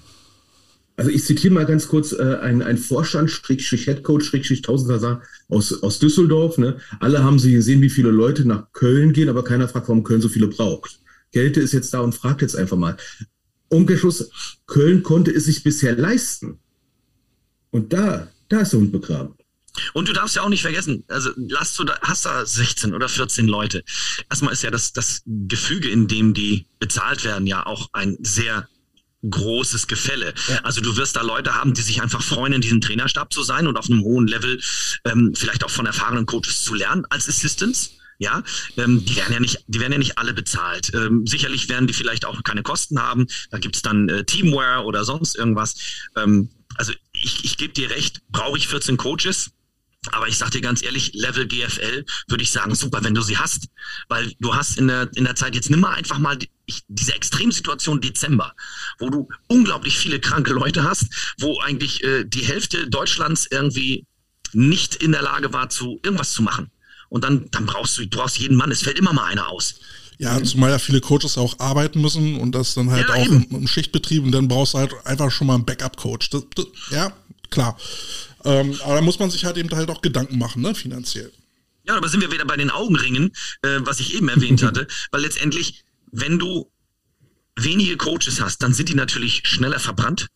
Also ich zitiere mal ganz kurz äh, ein, ein Vorstand, Schrägstrich Headcoach, Schrägstrich Tausender aus, aus Düsseldorf. Ne? Alle haben sie gesehen, wie viele Leute nach Köln gehen, aber keiner fragt, warum Köln so viele braucht. Gelte ist jetzt da und fragt jetzt einfach mal. Umkehrschluss, Köln konnte es sich bisher leisten. Und da, da ist der Hund begraben. Und du darfst ja auch nicht vergessen, also lass du da, hast da 16 oder 14 Leute. Erstmal ist ja das, das Gefüge, in dem die bezahlt werden, ja auch ein sehr großes Gefälle. Ja. Also du wirst da Leute haben, die sich einfach freuen, in diesem Trainerstab zu sein und auf einem hohen Level ähm, vielleicht auch von erfahrenen Coaches zu lernen als Assistants. Ja, ähm, die werden ja nicht, die werden ja nicht alle bezahlt. Ähm, sicherlich werden die vielleicht auch keine Kosten haben. Da gibt's dann äh, Teamware oder sonst irgendwas. Ähm, also ich, ich gebe dir recht, brauche ich 14 Coaches? Aber ich sag dir ganz ehrlich, Level GFL würde ich sagen, super, wenn du sie hast. Weil du hast in der, in der Zeit jetzt nimm mal einfach mal die, diese Extremsituation Dezember, wo du unglaublich viele kranke Leute hast, wo eigentlich äh, die Hälfte Deutschlands irgendwie nicht in der Lage war, zu irgendwas zu machen. Und dann, dann brauchst du, du brauchst jeden Mann, es fällt immer mal einer aus. Ja, zumal ja viele Coaches auch arbeiten müssen und das dann halt ja, auch im, im, Schichtbetrieb und dann brauchst du halt einfach schon mal einen Backup-Coach. Ja, klar. Ähm, aber da muss man sich halt eben halt auch Gedanken machen, ne, finanziell. Ja, aber sind wir wieder bei den Augenringen, äh, was ich eben erwähnt hatte, weil letztendlich, wenn du wenige Coaches hast, dann sind die natürlich schneller verbrannt,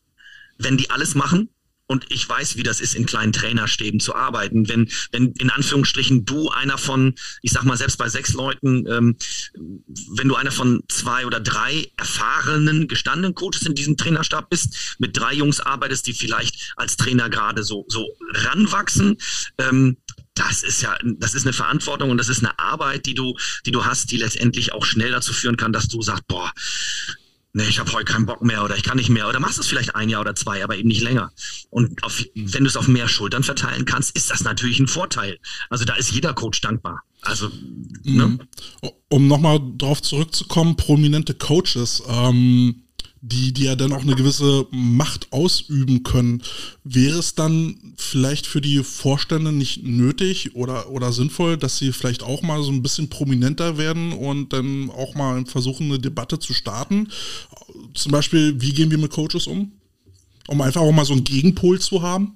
wenn die alles machen und ich weiß, wie das ist, in kleinen Trainerstäben zu arbeiten. Wenn, wenn in Anführungsstrichen du einer von, ich sag mal, selbst bei sechs Leuten, ähm, wenn du einer von zwei oder drei erfahrenen, gestandenen Coaches in diesem Trainerstab bist, mit drei Jungs arbeitest, die vielleicht als Trainer gerade so, so ranwachsen, ähm, das ist ja, das ist eine Verantwortung und das ist eine Arbeit, die du, die du hast, die letztendlich auch schnell dazu führen kann, dass du sagst, boah, nee, ich habe heute keinen Bock mehr oder ich kann nicht mehr oder machst es vielleicht ein Jahr oder zwei, aber eben nicht länger. Und auf, wenn du es auf mehr Schultern verteilen kannst, ist das natürlich ein Vorteil. Also da ist jeder Coach dankbar. Also, ne? Mhm. Um nochmal drauf zurückzukommen, prominente Coaches. Ähm, die, die ja dann auch eine gewisse Macht ausüben können. Wäre es dann vielleicht für die Vorstände nicht nötig oder, oder sinnvoll, dass sie vielleicht auch mal so ein bisschen prominenter werden und dann auch mal versuchen, eine Debatte zu starten? Zum Beispiel, wie gehen wir mit Coaches um? Um einfach auch mal so einen Gegenpol zu haben?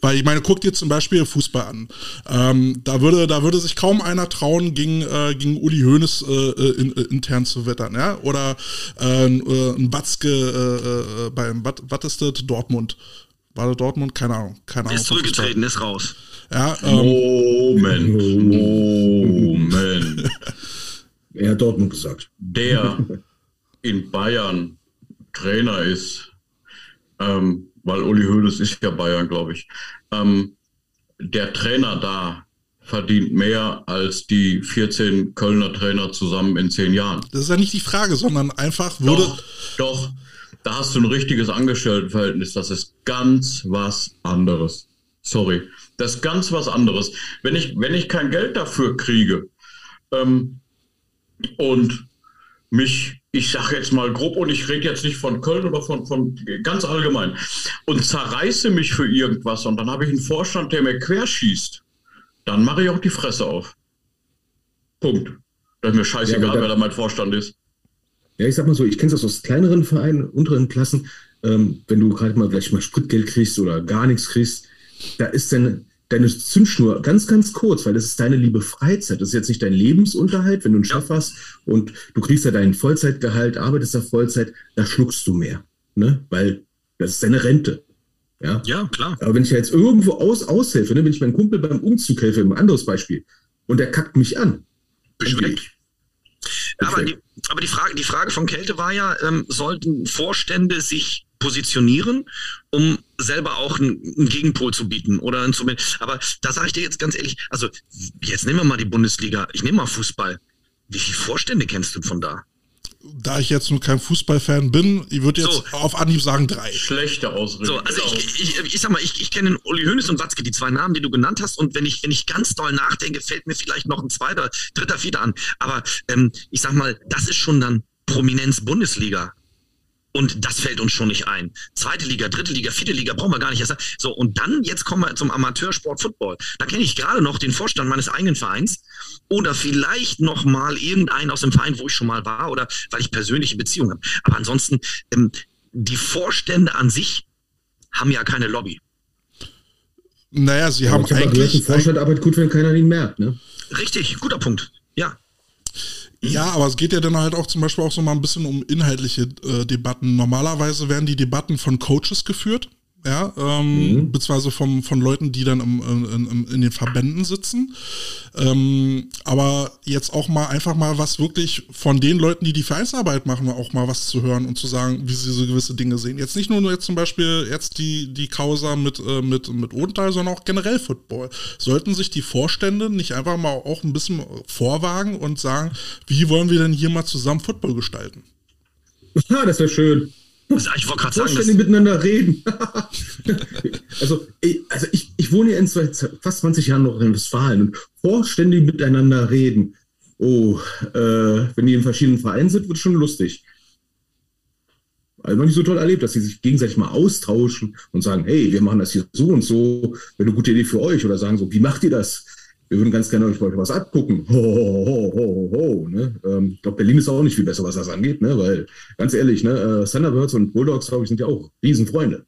Weil ich meine, guck dir zum Beispiel Fußball an. Ähm, da, würde, da würde sich kaum einer trauen, gegen, äh, gegen Uli Hoeneß äh, äh in, äh, intern zu wettern. Ja? Oder äh, äh ein Watzke äh, beim, was ist das? Dortmund. War das Dortmund? Keine Ahnung. Keine Ahnung ist zurückgetreten, ist raus. Ja, ähm, Moment. Moment. er hat Dortmund gesagt. Der in Bayern Trainer ist, ähm, weil Uli Hoeneß ist ja Bayern, glaube ich. Ähm, der Trainer da verdient mehr als die 14 Kölner Trainer zusammen in zehn Jahren. Das ist ja nicht die Frage, sondern einfach würde. Doch, doch da hast du ein richtiges Angestelltenverhältnis. Das ist ganz was anderes. Sorry. Das ist ganz was anderes. Wenn ich, wenn ich kein Geld dafür kriege ähm, und mich, ich sage jetzt mal grob, und ich rede jetzt nicht von Köln oder von, von ganz allgemein, und zerreiße mich für irgendwas und dann habe ich einen Vorstand, der mir querschießt, dann mache ich auch die Fresse auf. Punkt. Das ist mir scheißegal, ja, wer da mein Vorstand ist. Ja, ich sag mal so, ich kenne das aus kleineren Vereinen, unteren Klassen, ähm, wenn du gerade mal vielleicht mal Spritgeld kriegst oder gar nichts kriegst, da ist dann deine Zündschnur ganz, ganz kurz, weil das ist deine liebe Freizeit. Das ist jetzt nicht dein Lebensunterhalt, wenn du einen Chef hast und du kriegst ja dein Vollzeitgehalt, arbeitest da Vollzeit, da schluckst du mehr. Ne? Weil das ist deine Rente. Ja, ja klar. Aber wenn ich jetzt irgendwo aus, aushelfe, ne, wenn ich meinem Kumpel beim Umzug helfe, ein anderes Beispiel, und der kackt mich an, weg. Ja, aber, die, aber die, Frage, die Frage von Kälte war ja, ähm, sollten Vorstände sich positionieren, um selber auch einen, Gegenpol zu bieten oder ein Aber da sage ich dir jetzt ganz ehrlich, also jetzt nehmen wir mal die Bundesliga, ich nehme mal Fußball. Wie viele Vorstände kennst du von da? Da ich jetzt nur kein Fußballfan bin, ich würde jetzt so. auf Anhieb sagen drei. Schlechte Ausrede. So, also ich, ich, ich, sag mal, ich, ich kenne Uli Hoeneß und Watzke, die zwei Namen, die du genannt hast. Und wenn ich, wenn ich ganz doll nachdenke, fällt mir vielleicht noch ein zweiter, dritter, vierter an. Aber ähm, ich sag mal, das ist schon dann Prominenz Bundesliga. Und das fällt uns schon nicht ein. Zweite Liga, dritte Liga, vierte Liga brauchen wir gar nicht erst. So, und dann, jetzt kommen wir zum Amateursport Football. Da kenne ich gerade noch den Vorstand meines eigenen Vereins oder vielleicht noch mal irgendeinen aus dem Verein, wo ich schon mal war oder weil ich persönliche Beziehungen habe. Aber ansonsten, ähm, die Vorstände an sich haben ja keine Lobby. Naja, sie ja, haben eigentlich... Vorstand arbeitet gut, wenn keiner ihn merkt, ne? Richtig, guter Punkt. Ja. Ja, aber es geht ja dann halt auch zum Beispiel auch so mal ein bisschen um inhaltliche äh, Debatten. Normalerweise werden die Debatten von Coaches geführt. Ja, ähm, mhm. beziehungsweise vom, von Leuten, die dann im, in, in, den Verbänden sitzen. Ähm, aber jetzt auch mal einfach mal was wirklich von den Leuten, die die Vereinsarbeit machen, auch mal was zu hören und zu sagen, wie sie so gewisse Dinge sehen. Jetzt nicht nur jetzt zum Beispiel jetzt die, die Causa mit, äh, mit, mit Odenthal, sondern auch generell Football. Sollten sich die Vorstände nicht einfach mal auch ein bisschen vorwagen und sagen, wie wollen wir denn hier mal zusammen Football gestalten? Ja, das wäre schön. Ich wollte gerade sagen, dass miteinander reden. also, ich, also ich, ich wohne ja in fast 20 Jahren noch in Westfalen und vorständig miteinander reden. Oh, äh, wenn die in verschiedenen Vereinen sind, wird es schon lustig. Also noch nicht so toll erlebt, dass sie sich gegenseitig mal austauschen und sagen, hey, wir machen das hier so und so, wäre eine gute Idee für euch oder sagen so, wie macht ihr das? Wir würden ganz gerne euch was abgucken. Ho, ho, ho, ho, ho, ne? ähm, ich glaube, Berlin ist auch nicht viel besser, was das angeht, ne? weil ganz ehrlich, ne, äh, Thunderbirds und Bulldogs, glaube ich, sind ja auch Riesenfreunde.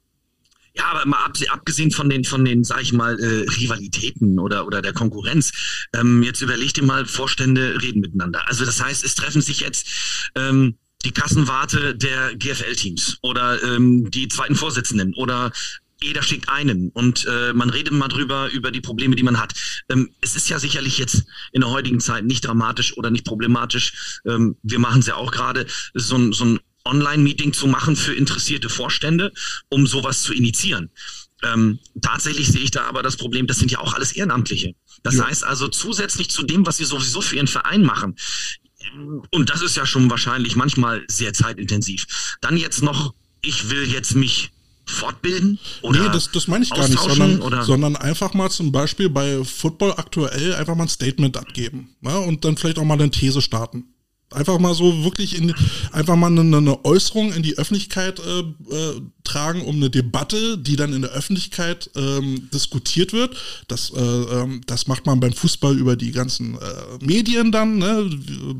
Ja, aber mal abgesehen von den, von den, sag ich mal, äh, Rivalitäten oder, oder der Konkurrenz, ähm, jetzt überleg dir mal, Vorstände reden miteinander. Also das heißt, es treffen sich jetzt ähm, die Kassenwarte der GFL-Teams oder ähm, die zweiten Vorsitzenden oder jeder schickt einen und äh, man redet mal drüber, über die Probleme, die man hat. Ähm, es ist ja sicherlich jetzt in der heutigen Zeit nicht dramatisch oder nicht problematisch. Ähm, wir machen es ja auch gerade, so ein, so ein Online-Meeting zu machen für interessierte Vorstände, um sowas zu initiieren. Ähm, tatsächlich sehe ich da aber das Problem, das sind ja auch alles Ehrenamtliche. Das ja. heißt also zusätzlich zu dem, was sie sowieso für ihren Verein machen, und das ist ja schon wahrscheinlich manchmal sehr zeitintensiv, dann jetzt noch, ich will jetzt mich fortbilden? Oder nee, das, das meine ich gar nicht, sondern, sondern einfach mal zum Beispiel bei Football aktuell einfach mal ein Statement abgeben ne? und dann vielleicht auch mal eine These starten. Einfach mal so wirklich in, einfach mal eine, eine Äußerung in die Öffentlichkeit äh, äh, tragen, um eine Debatte, die dann in der Öffentlichkeit ähm, diskutiert wird. Das, äh, ähm, das macht man beim Fußball über die ganzen äh, Medien dann, ne?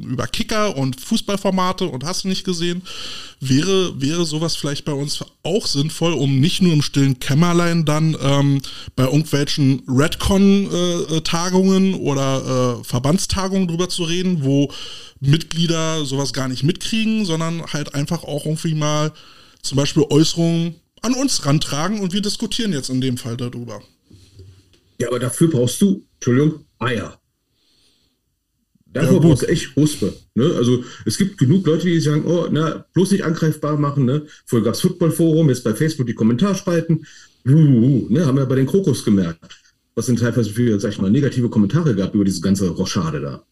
über Kicker und Fußballformate und hast du nicht gesehen. Wäre, wäre sowas vielleicht bei uns auch sinnvoll, um nicht nur im stillen Kämmerlein dann ähm, bei irgendwelchen Redcon-Tagungen äh, oder äh, Verbandstagungen drüber zu reden, wo Mitglieder sowas gar nicht mitkriegen, sondern halt einfach auch irgendwie mal zum Beispiel Äußerungen an uns rantragen und wir diskutieren jetzt in dem Fall darüber. Ja, aber dafür brauchst du, Entschuldigung, Eier. Dafür ja, brauchst du echt Huspe. Ne? Also es gibt genug Leute, die sagen, oh, na, bloß nicht angreifbar machen. Ne? Vorher gab es Footballforum, jetzt bei Facebook die Kommentarspalten. Uh, uh, ne? Haben wir bei den Krokus gemerkt, was sind teilweise für, sag ich mal, negative Kommentare gab über diese ganze Rochade da.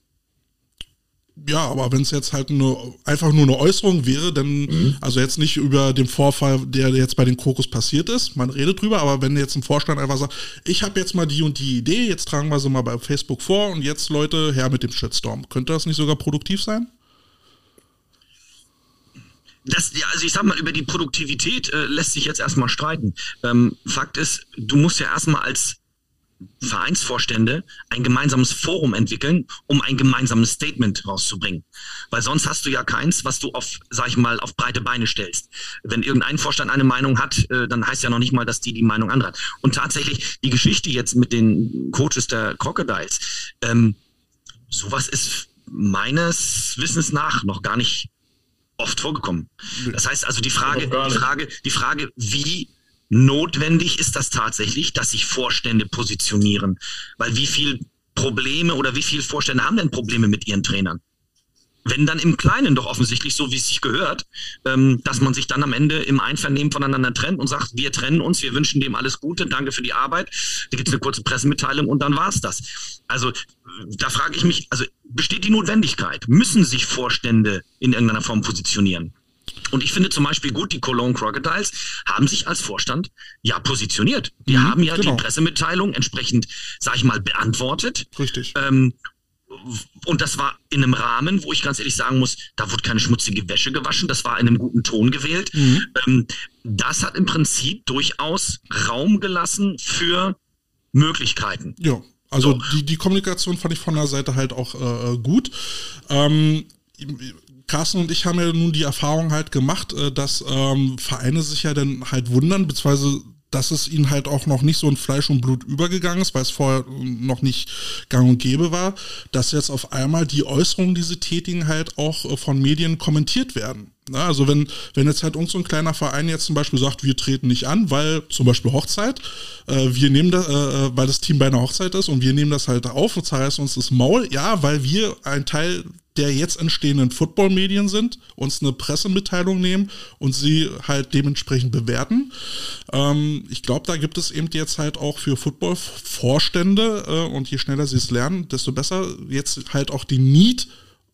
Ja, aber wenn es jetzt halt nur einfach nur eine Äußerung wäre, dann, mhm. also jetzt nicht über den Vorfall, der jetzt bei den Kokos passiert ist, man redet drüber, aber wenn jetzt ein Vorstand einfach sagt, ich habe jetzt mal die und die Idee, jetzt tragen wir sie mal bei Facebook vor und jetzt Leute her mit dem Shitstorm. Könnte das nicht sogar produktiv sein? Das, ja, also ich sag mal, über die Produktivität äh, lässt sich jetzt erstmal streiten. Ähm, Fakt ist, du musst ja erstmal als Vereinsvorstände ein gemeinsames Forum entwickeln, um ein gemeinsames Statement rauszubringen. Weil sonst hast du ja keins, was du auf, sag ich mal, auf breite Beine stellst. Wenn irgendein Vorstand eine Meinung hat, äh, dann heißt ja noch nicht mal, dass die die Meinung andere hat. Und tatsächlich die Geschichte jetzt mit den Coaches der Crocodiles, ähm, sowas ist meines Wissens nach noch gar nicht oft vorgekommen. Das heißt also die Frage, die Frage, die Frage, wie Notwendig ist das tatsächlich, dass sich Vorstände positionieren. Weil wie viel Probleme oder wie viele Vorstände haben denn Probleme mit ihren Trainern? Wenn dann im Kleinen doch offensichtlich, so wie es sich gehört, ähm, dass man sich dann am Ende im Einvernehmen voneinander trennt und sagt, wir trennen uns, wir wünschen dem alles Gute, danke für die Arbeit. Da gibt es eine kurze Pressemitteilung und dann war es das. Also da frage ich mich, also besteht die Notwendigkeit? Müssen sich Vorstände in irgendeiner Form positionieren? Und ich finde zum Beispiel gut, die Cologne Crocodiles haben sich als Vorstand ja positioniert. Die mhm, haben ja genau. die Pressemitteilung entsprechend, sag ich mal, beantwortet. Richtig. Ähm, und das war in einem Rahmen, wo ich ganz ehrlich sagen muss, da wurde keine schmutzige Wäsche gewaschen, das war in einem guten Ton gewählt. Mhm. Ähm, das hat im Prinzip durchaus Raum gelassen für Möglichkeiten. Ja, also so. die, die Kommunikation fand ich von der Seite halt auch äh, gut. Ähm, Carsten und ich haben ja nun die Erfahrung halt gemacht, äh, dass ähm, Vereine sich ja dann halt wundern, beziehungsweise dass es ihnen halt auch noch nicht so in Fleisch und Blut übergegangen ist, weil es vorher noch nicht gang und gäbe war, dass jetzt auf einmal die Äußerungen, die sie tätigen, halt auch äh, von Medien kommentiert werden. Na, also wenn, wenn jetzt halt uns so ein kleiner Verein jetzt zum Beispiel sagt, wir treten nicht an, weil zum Beispiel Hochzeit, äh, wir nehmen das, äh, äh weil das Team bei einer Hochzeit ist und wir nehmen das halt auf und zerreißen uns das Maul, ja, weil wir ein Teil der jetzt entstehenden Football-Medien sind, uns eine Pressemitteilung nehmen und sie halt dementsprechend bewerten. Ähm, ich glaube, da gibt es eben jetzt halt auch für Football-Vorstände äh, und je schneller sie es lernen, desto besser jetzt halt auch die Need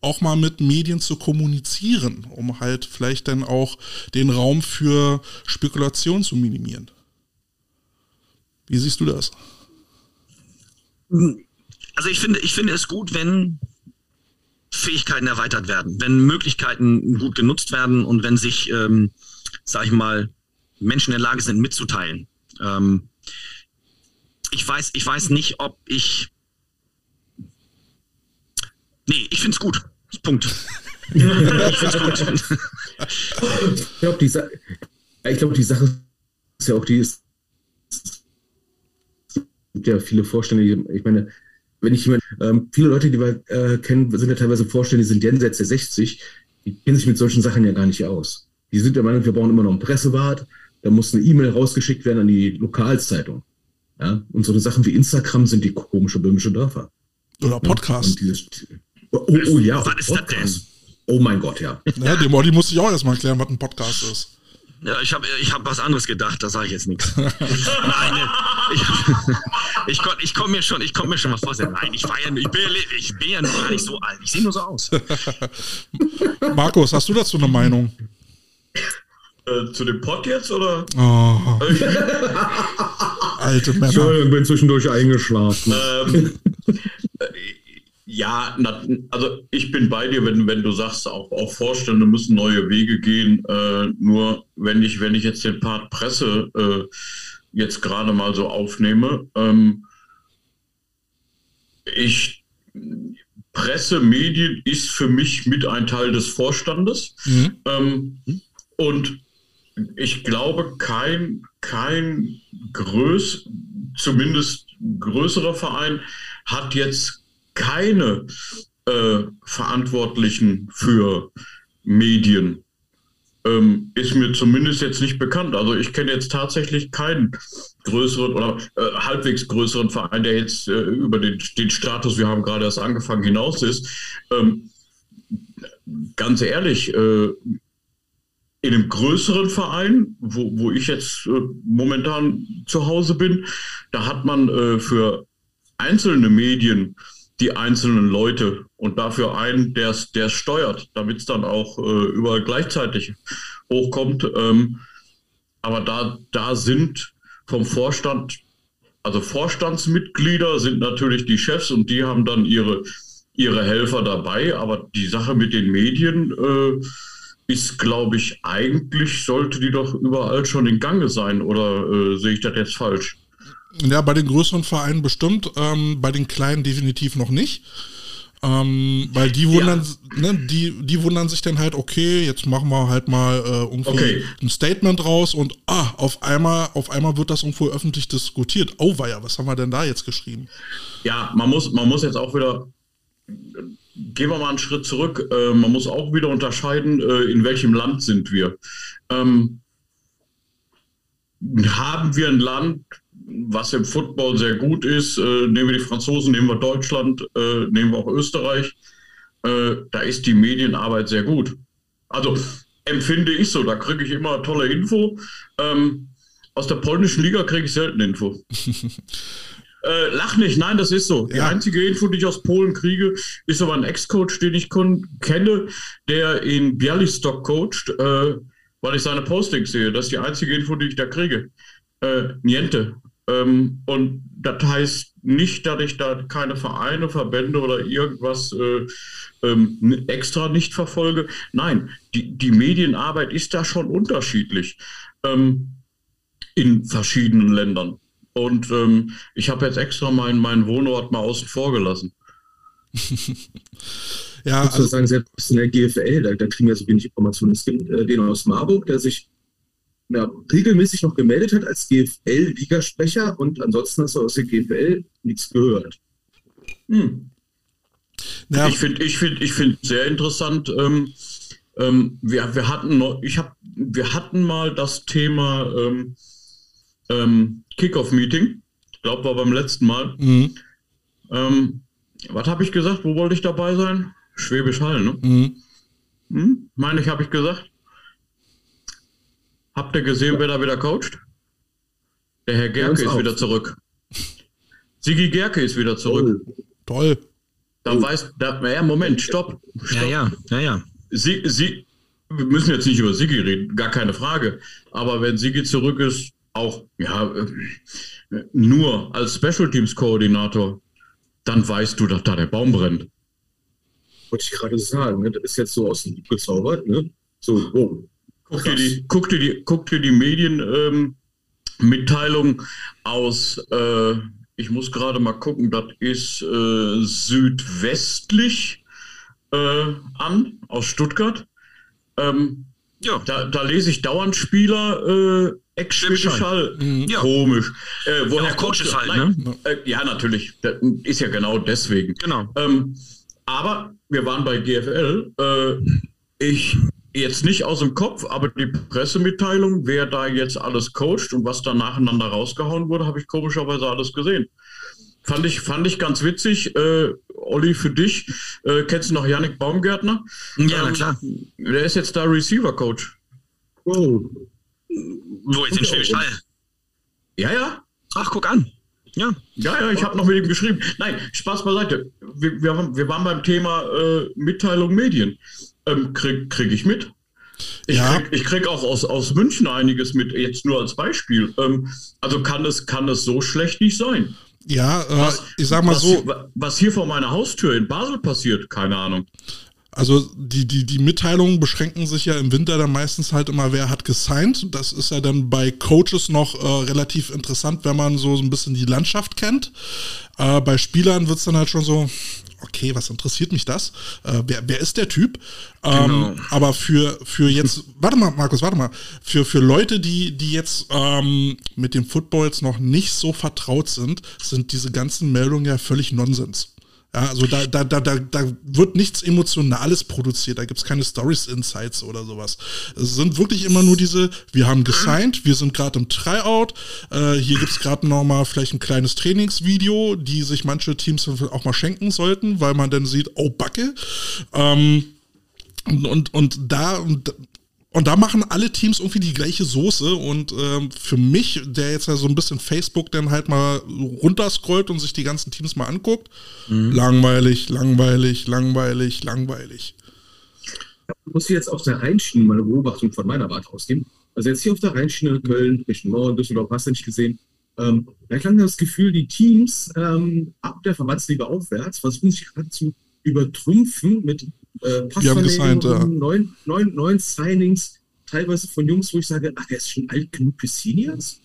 auch mal mit Medien zu kommunizieren, um halt vielleicht dann auch den Raum für Spekulation zu minimieren. Wie siehst du das? Also ich finde, ich finde es gut, wenn Fähigkeiten erweitert werden, wenn Möglichkeiten gut genutzt werden und wenn sich, ähm, sag ich mal, Menschen in der Lage sind mitzuteilen. Ähm, ich weiß, ich weiß nicht, ob ich. Nee, ich finde es gut. Punkt. ich finde es gut. ich glaube, die, Sa glaub, die Sache ist ja auch die, es gibt ja viele Vorstände, ich meine, wenn ich jemand, ähm, viele Leute, die wir äh, kennen, sind ja teilweise Vorstände, die sind jenseits der 60, die kennen sich mit solchen Sachen ja gar nicht aus. Die sind der Meinung, wir brauchen immer noch einen Pressewart, da muss eine E-Mail rausgeschickt werden an die Lokalzeitung. Ja? Und so eine Sachen wie Instagram sind die komische böhmische Dörfer. Oder Podcast. Ja? Oh, oh, oh, ja, was ist das denn? Oh mein Gott, ja. ja die Molly muss ich auch erstmal erklären, was ein Podcast ist. Ja, ich habe ich hab was anderes gedacht, da sage ich jetzt nichts. Nein, ich, ich, ich komme mir schon, ich komme mir schon was vor. Nein, ich war ja, ich bin, ich bin ja noch gar nicht so alt. Ich sehe nur so aus. Markus, hast du dazu eine Meinung? Äh, zu dem Pod jetzt oder? Oh. Alte Männer. Ich bin zwischendurch eingeschlafen. Ähm, ja, also ich bin bei dir, wenn, wenn du sagst, auch, auch Vorstände müssen neue Wege gehen. Äh, nur wenn ich, wenn ich jetzt den Part Presse äh, jetzt gerade mal so aufnehme, ähm, ich Presse, Medien ist für mich mit ein Teil des Vorstandes. Mhm. Ähm, und ich glaube, kein, kein größ, zumindest größerer Verein hat jetzt keine äh, Verantwortlichen für Medien. Ähm, ist mir zumindest jetzt nicht bekannt. Also ich kenne jetzt tatsächlich keinen größeren oder äh, halbwegs größeren Verein, der jetzt äh, über den, den, Status, wir haben gerade erst angefangen, hinaus ist. Ähm, ganz ehrlich, äh, in einem größeren Verein, wo, wo ich jetzt äh, momentan zu Hause bin, da hat man äh, für einzelne Medien die einzelnen Leute und dafür einen, der es steuert, damit es dann auch äh, überall gleichzeitig hochkommt. Ähm, aber da, da sind vom Vorstand, also Vorstandsmitglieder sind natürlich die Chefs und die haben dann ihre, ihre Helfer dabei. Aber die Sache mit den Medien äh, ist, glaube ich, eigentlich sollte die doch überall schon in Gange sein. Oder äh, sehe ich das jetzt falsch? Ja, bei den größeren Vereinen bestimmt, ähm, bei den kleinen definitiv noch nicht. Ähm, weil die wundern, ja. ne, die, die wundern sich dann halt, okay, jetzt machen wir halt mal äh, irgendwie okay. ein Statement raus und ah, auf einmal, auf einmal wird das irgendwo öffentlich diskutiert. Oh weia, was haben wir denn da jetzt geschrieben? Ja, man muss, man muss jetzt auch wieder, gehen wir mal einen Schritt zurück, äh, man muss auch wieder unterscheiden, äh, in welchem Land sind wir. Ähm, haben wir ein Land, was im Football sehr gut ist, äh, nehmen wir die Franzosen, nehmen wir Deutschland, äh, nehmen wir auch Österreich, äh, da ist die Medienarbeit sehr gut. Also empfinde ich so, da kriege ich immer tolle Info. Ähm, aus der polnischen Liga kriege ich selten Info. äh, lach nicht, nein, das ist so. Die ja. einzige Info, die ich aus Polen kriege, ist aber ein Ex-Coach, den ich kenne, der in Bialystok coacht, äh, weil ich seine Postings sehe. Das ist die einzige Info, die ich da kriege. Äh, niente. Ähm, und das heißt nicht, dass ich da keine Vereine, Verbände oder irgendwas äh, ähm, extra nicht verfolge. Nein, die, die Medienarbeit ist da schon unterschiedlich ähm, in verschiedenen Ländern. Und ähm, ich habe jetzt extra meinen, meinen Wohnort mal außen vor gelassen. ja, also, sagen, selbst in der GFL, da, da kriegen wir so wenig Informationen. Es gibt äh, den aus Marburg, der sich ja, regelmäßig noch gemeldet hat als GFL-Ligasprecher und ansonsten hast du aus der GFL nichts gehört. Hm. Ja. Ich finde ich find, ich find sehr interessant, ähm, Ähm, wir, wir hatten noch, ich habe, wir hatten mal das Thema ähm, ähm, Kickoff-Meeting. Ich glaube, war beim letzten Mal. Mhm. Ähm, was habe ich gesagt? Wo wollte ich dabei sein? Schwäbisch Hall, ne? Mhm. Hm? Meine ich, habe ich gesagt. Habt ihr gesehen, wer da wieder coacht? Der Herr Gerke ist wieder zurück. Sigi Gerke ist wieder zurück. Toll. Da weiß, da, ja, Moment, stopp. stopp. Ja, ja, ja, ja. Sie, Sie, wir müssen jetzt nicht über Sigi reden, gar keine Frage. Aber wenn Sigi zurück ist, auch, ja, nur als Special Teams Koordinator, dann weißt du, dass da der Baum brennt. Wollte ich gerade sagen, ne? das ist jetzt so aus dem Lied gezaubert, ne? So, oh. Guck dir die, guck dir die, guck dir die Medienmitteilung ähm, aus äh, ich muss gerade mal gucken, das ist äh, südwestlich äh, an, aus Stuttgart. Ähm, ja. Da, da, lese ich dauernd Spieler, äh, Ex-Schall. Mhm. Ja. Komisch. Äh, woher ja, Coaches halt, ne? Äh, ja, natürlich. Das ist ja genau deswegen. Genau. Ähm, aber wir waren bei GFL. Äh, ich jetzt nicht aus dem Kopf, aber die Pressemitteilung, wer da jetzt alles coacht und was da nacheinander rausgehauen wurde, habe ich komischerweise alles gesehen. Fand ich, fand ich ganz witzig. Äh, Olli, für dich. Äh, kennst du noch Yannick Baumgärtner? Ja, ähm, na klar. Der ist jetzt da Receiver-Coach. Oh. Wo ist in Schwäbisch Ja, ja. Ach, guck an. Ja. Ja, ja, ich habe noch mit ihm geschrieben. Nein, Spaß beiseite. Wir, wir, haben, wir waren beim Thema äh, Mitteilung Medien. Ähm, Kriege krieg ich mit. Ich, ja. krieg, ich krieg auch aus, aus München einiges mit, jetzt nur als Beispiel. Ähm, also kann es, kann es so schlecht nicht sein. Ja, äh, was, ich sag mal was, so. Was hier vor meiner Haustür in Basel passiert, keine Ahnung. Also die, die, die Mitteilungen beschränken sich ja im Winter dann meistens halt immer, wer hat gesigned. Das ist ja dann bei Coaches noch äh, relativ interessant, wenn man so, so ein bisschen die Landschaft kennt. Äh, bei Spielern wird es dann halt schon so, okay, was interessiert mich das? Äh, wer, wer ist der Typ? Ähm, genau. Aber für, für jetzt, warte mal, Markus, warte mal, für, für Leute, die, die jetzt ähm, mit dem Football jetzt noch nicht so vertraut sind, sind diese ganzen Meldungen ja völlig Nonsens. Ja, also da, da, da, da, da wird nichts Emotionales produziert, da gibt es keine Stories, Insights oder sowas. Es sind wirklich immer nur diese, wir haben gesigned, wir sind gerade im Tryout, äh, hier gibt es gerade nochmal vielleicht ein kleines Trainingsvideo, die sich manche Teams auch mal schenken sollten, weil man dann sieht, oh Backe. Ähm, und, und, und da, und und da machen alle Teams irgendwie die gleiche Soße. Und ähm, für mich, der jetzt ja so ein bisschen Facebook dann halt mal runterscrollt und sich die ganzen Teams mal anguckt, mhm. langweilig, langweilig, langweilig, langweilig. muss jetzt auf der Rheinschiene meine Beobachtung von meiner Warte ausgeben. Also jetzt hier auf der Rheinschiene, Köln, Richtung Norden, Düsseldorf, hast du nicht gesehen. Ähm, da klang das Gefühl, die Teams ähm, ab der Verbandsliga aufwärts versuchen sich gerade zu übertrumpfen mit äh, Passverlängerungen, neun, neun, neun Signings, teilweise von Jungs, wo ich sage, ach, der ist schon alt genug für Seniors.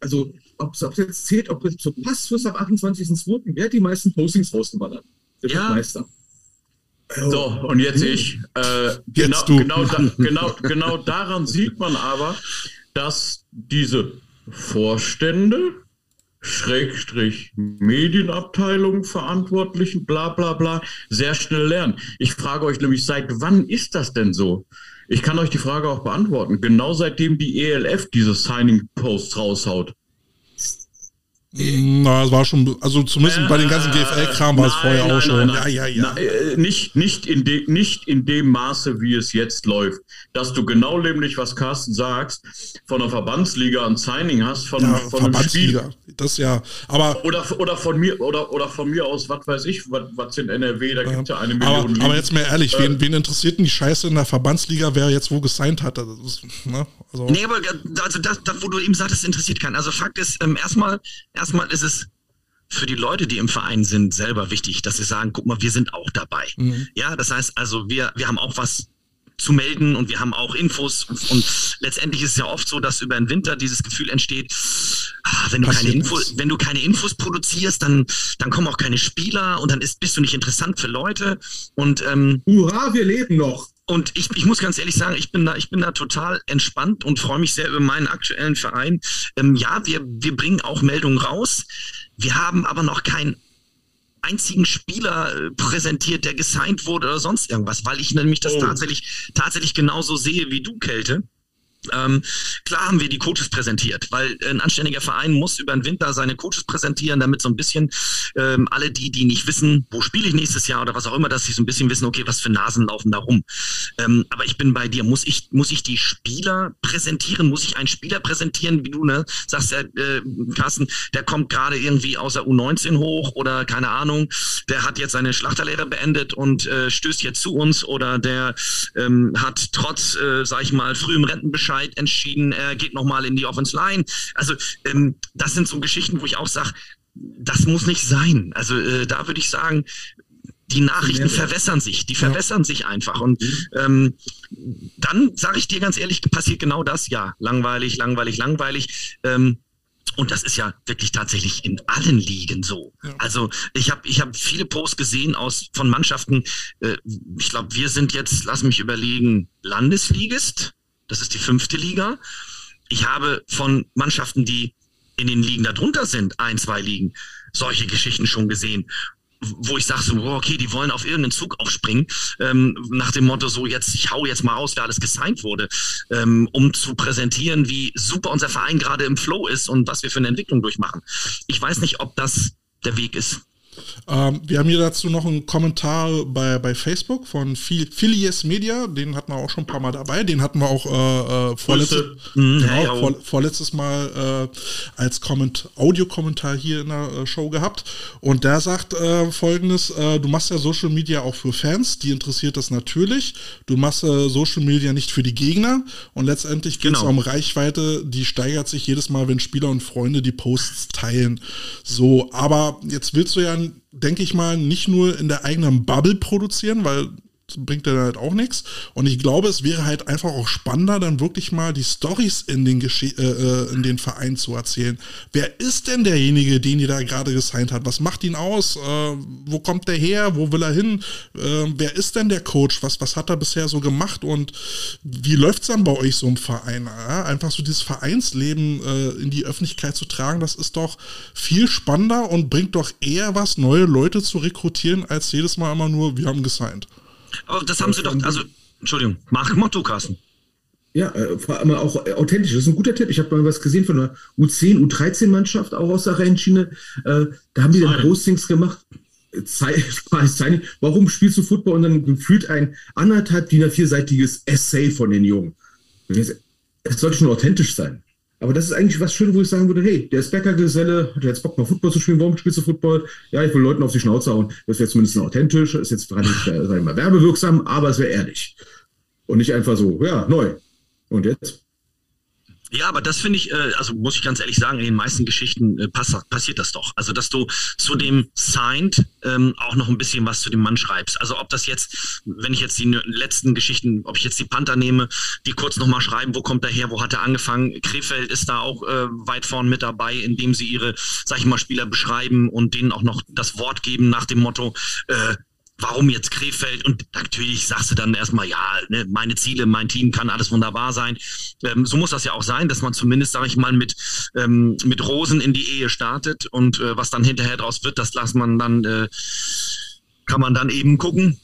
Also, ob es jetzt zählt, ob es zur Passfrist am 28.02. wer hat die meisten Postings rausgeballert? Der ja. Meister. So, und jetzt ich. Äh, jetzt genau, genau, da, genau, genau daran sieht man aber, dass diese Vorstände Schrägstrich Medienabteilung Verantwortlichen, bla bla bla, sehr schnell lernen. Ich frage euch nämlich, seit wann ist das denn so? Ich kann euch die Frage auch beantworten. Genau seitdem die ELF diese Signing-Posts raushaut. Na, es war schon, also zumindest äh, bei den ganzen GFL-Kram war es vorher nein, auch schon. Nein, ja, ja, ja. Na, äh, nicht, nicht, in de, nicht in dem Maße, wie es jetzt läuft. Dass du genau nämlich, was Carsten sagst, von der Verbandsliga ein Signing hast, von, ja, von Verbandsliga. einem Spiel. Das ja, aber. Oder, oder, von mir, oder, oder von mir aus, was weiß ich, was, was in NRW, da gibt es ja eine Million. Aber, aber, jetzt mal ehrlich, äh, wen, wen interessiert denn die Scheiße in der Verbandsliga, wer jetzt wo gesigned hat? Also, ne? also. Nee, aber also das, das, wo du eben sagtest, interessiert keinen. Also Fakt ist, ähm, erstmal, erstmal ist es für die Leute, die im Verein sind, selber wichtig, dass sie sagen, guck mal, wir sind auch dabei. Mhm. Ja, das heißt also, wir, wir haben auch was zu melden und wir haben auch Infos und letztendlich ist es ja oft so, dass über den Winter dieses Gefühl entsteht, ah, wenn du keine Infos, wenn du keine Infos produzierst, dann, dann kommen auch keine Spieler und dann ist, bist du nicht interessant für Leute und ähm, Hurra, wir leben noch. Und ich, ich muss ganz ehrlich sagen, ich bin da, ich bin da total entspannt und freue mich sehr über meinen aktuellen Verein. Ähm, ja, wir, wir bringen auch Meldungen raus. Wir haben aber noch kein einzigen Spieler äh, präsentiert, der gesigned wurde oder sonst irgendwas, weil ich nämlich das oh. tatsächlich, tatsächlich genauso sehe wie du, Kälte. Ähm, klar haben wir die Coaches präsentiert, weil ein anständiger Verein muss über den Winter seine Coaches präsentieren, damit so ein bisschen ähm, alle die, die nicht wissen, wo spiele ich nächstes Jahr oder was auch immer, dass sie so ein bisschen wissen, okay, was für Nasen laufen da rum. Ähm, aber ich bin bei dir, muss ich, muss ich die Spieler präsentieren, muss ich einen Spieler präsentieren, wie du ne, sagst, ja, äh, Carsten, der kommt gerade irgendwie aus der U19 hoch oder keine Ahnung, der hat jetzt seine Schlachterlehre beendet und äh, stößt jetzt zu uns oder der ähm, hat trotz, äh, sag ich mal, frühem Rentenbescheid Bescheid entschieden, er geht nochmal in die Offense Line. Also ähm, das sind so Geschichten, wo ich auch sage, das muss nicht sein. Also äh, da würde ich sagen, die Nachrichten verwässern sich, die verwässern ja. sich einfach. Und mhm. ähm, dann sage ich dir ganz ehrlich, passiert genau das, ja, langweilig, langweilig, langweilig. Ähm, und das ist ja wirklich tatsächlich in allen Ligen so. Ja. Also ich habe ich hab viele Posts gesehen aus von Mannschaften. Äh, ich glaube, wir sind jetzt, lass mich überlegen, Landesligist. Das ist die fünfte Liga. Ich habe von Mannschaften, die in den Ligen darunter sind, ein, zwei Ligen, solche Geschichten schon gesehen wo ich sage so, okay, die wollen auf irgendeinen Zug aufspringen, ähm, nach dem Motto so, jetzt, ich hau jetzt mal raus, wer alles gesigned wurde, ähm, um zu präsentieren, wie super unser Verein gerade im Flow ist und was wir für eine Entwicklung durchmachen. Ich weiß nicht, ob das der Weg ist. Ähm, wir haben hier dazu noch einen Kommentar bei, bei Facebook von Filius Media, den hatten wir auch schon ein paar Mal dabei, den hatten wir auch äh, äh vorletztes, mhm, genau, vor, vorletztes Mal äh, als Comment, Audiokommentar hier in der äh, Show gehabt. Und der sagt äh, folgendes, äh, du machst ja Social Media auch für Fans, die interessiert das natürlich, du machst Social Media nicht für die Gegner. Und letztendlich geht es genau. um Reichweite, die steigert sich jedes Mal, wenn Spieler und Freunde die Posts teilen. So, aber jetzt willst du ja denke ich mal, nicht nur in der eigenen Bubble produzieren, weil bringt dann halt auch nichts. Und ich glaube, es wäre halt einfach auch spannender, dann wirklich mal die Stories in den Gesche äh, äh, in den Verein zu erzählen. Wer ist denn derjenige, den ihr da gerade gesigned hat? Was macht ihn aus? Äh, wo kommt der her? Wo will er hin? Äh, wer ist denn der Coach? Was, was hat er bisher so gemacht? Und wie läuft es dann bei euch so im Verein? Ja, einfach so dieses Vereinsleben äh, in die Öffentlichkeit zu tragen, das ist doch viel spannender und bringt doch eher was, neue Leute zu rekrutieren, als jedes Mal immer nur, wir haben gesigned. Aber das haben sie doch, also, Entschuldigung, mach, du, Carsten. Ja, äh, vor allem auch äh, authentisch. Das ist ein guter Tipp. Ich habe mal was gesehen von einer U10, U13-Mannschaft, auch aus der Rheinschiene. Äh, da haben die dann Postings gemacht. Warum spielst du Football? Und dann gefühlt ein anderthalb DIN A4-seitiges Essay von den Jungen. Es sollte schon authentisch sein. Aber das ist eigentlich was Schönes, wo ich sagen würde, hey, der ist Bäckergeselle, hat jetzt Bock mal Football zu spielen, warum spielst du Football? Ja, ich will Leuten auf die Schnauze hauen. Das wäre zumindest authentisch, ist jetzt zwar nicht, äh, ich mal, werbewirksam, aber es wäre ehrlich. Und nicht einfach so, ja, neu. Und jetzt? Ja, aber das finde ich, äh, also muss ich ganz ehrlich sagen, in den meisten Geschichten äh, pass passiert das doch. Also, dass du zu dem Signed ähm, auch noch ein bisschen was zu dem Mann schreibst. Also, ob das jetzt, wenn ich jetzt die letzten Geschichten, ob ich jetzt die Panther nehme, die kurz nochmal schreiben, wo kommt er her, wo hat er angefangen. Krefeld ist da auch äh, weit vorn mit dabei, indem sie ihre, sag ich mal, Spieler beschreiben und denen auch noch das Wort geben nach dem Motto, äh, warum jetzt Krefeld? Und natürlich sagst du dann erstmal, ja, ne, meine Ziele, mein Team kann alles wunderbar sein. Ähm, so muss das ja auch sein, dass man zumindest, sage ich mal, mit, ähm, mit Rosen in die Ehe startet und äh, was dann hinterher draus wird, das lässt man dann, äh, kann man dann eben gucken.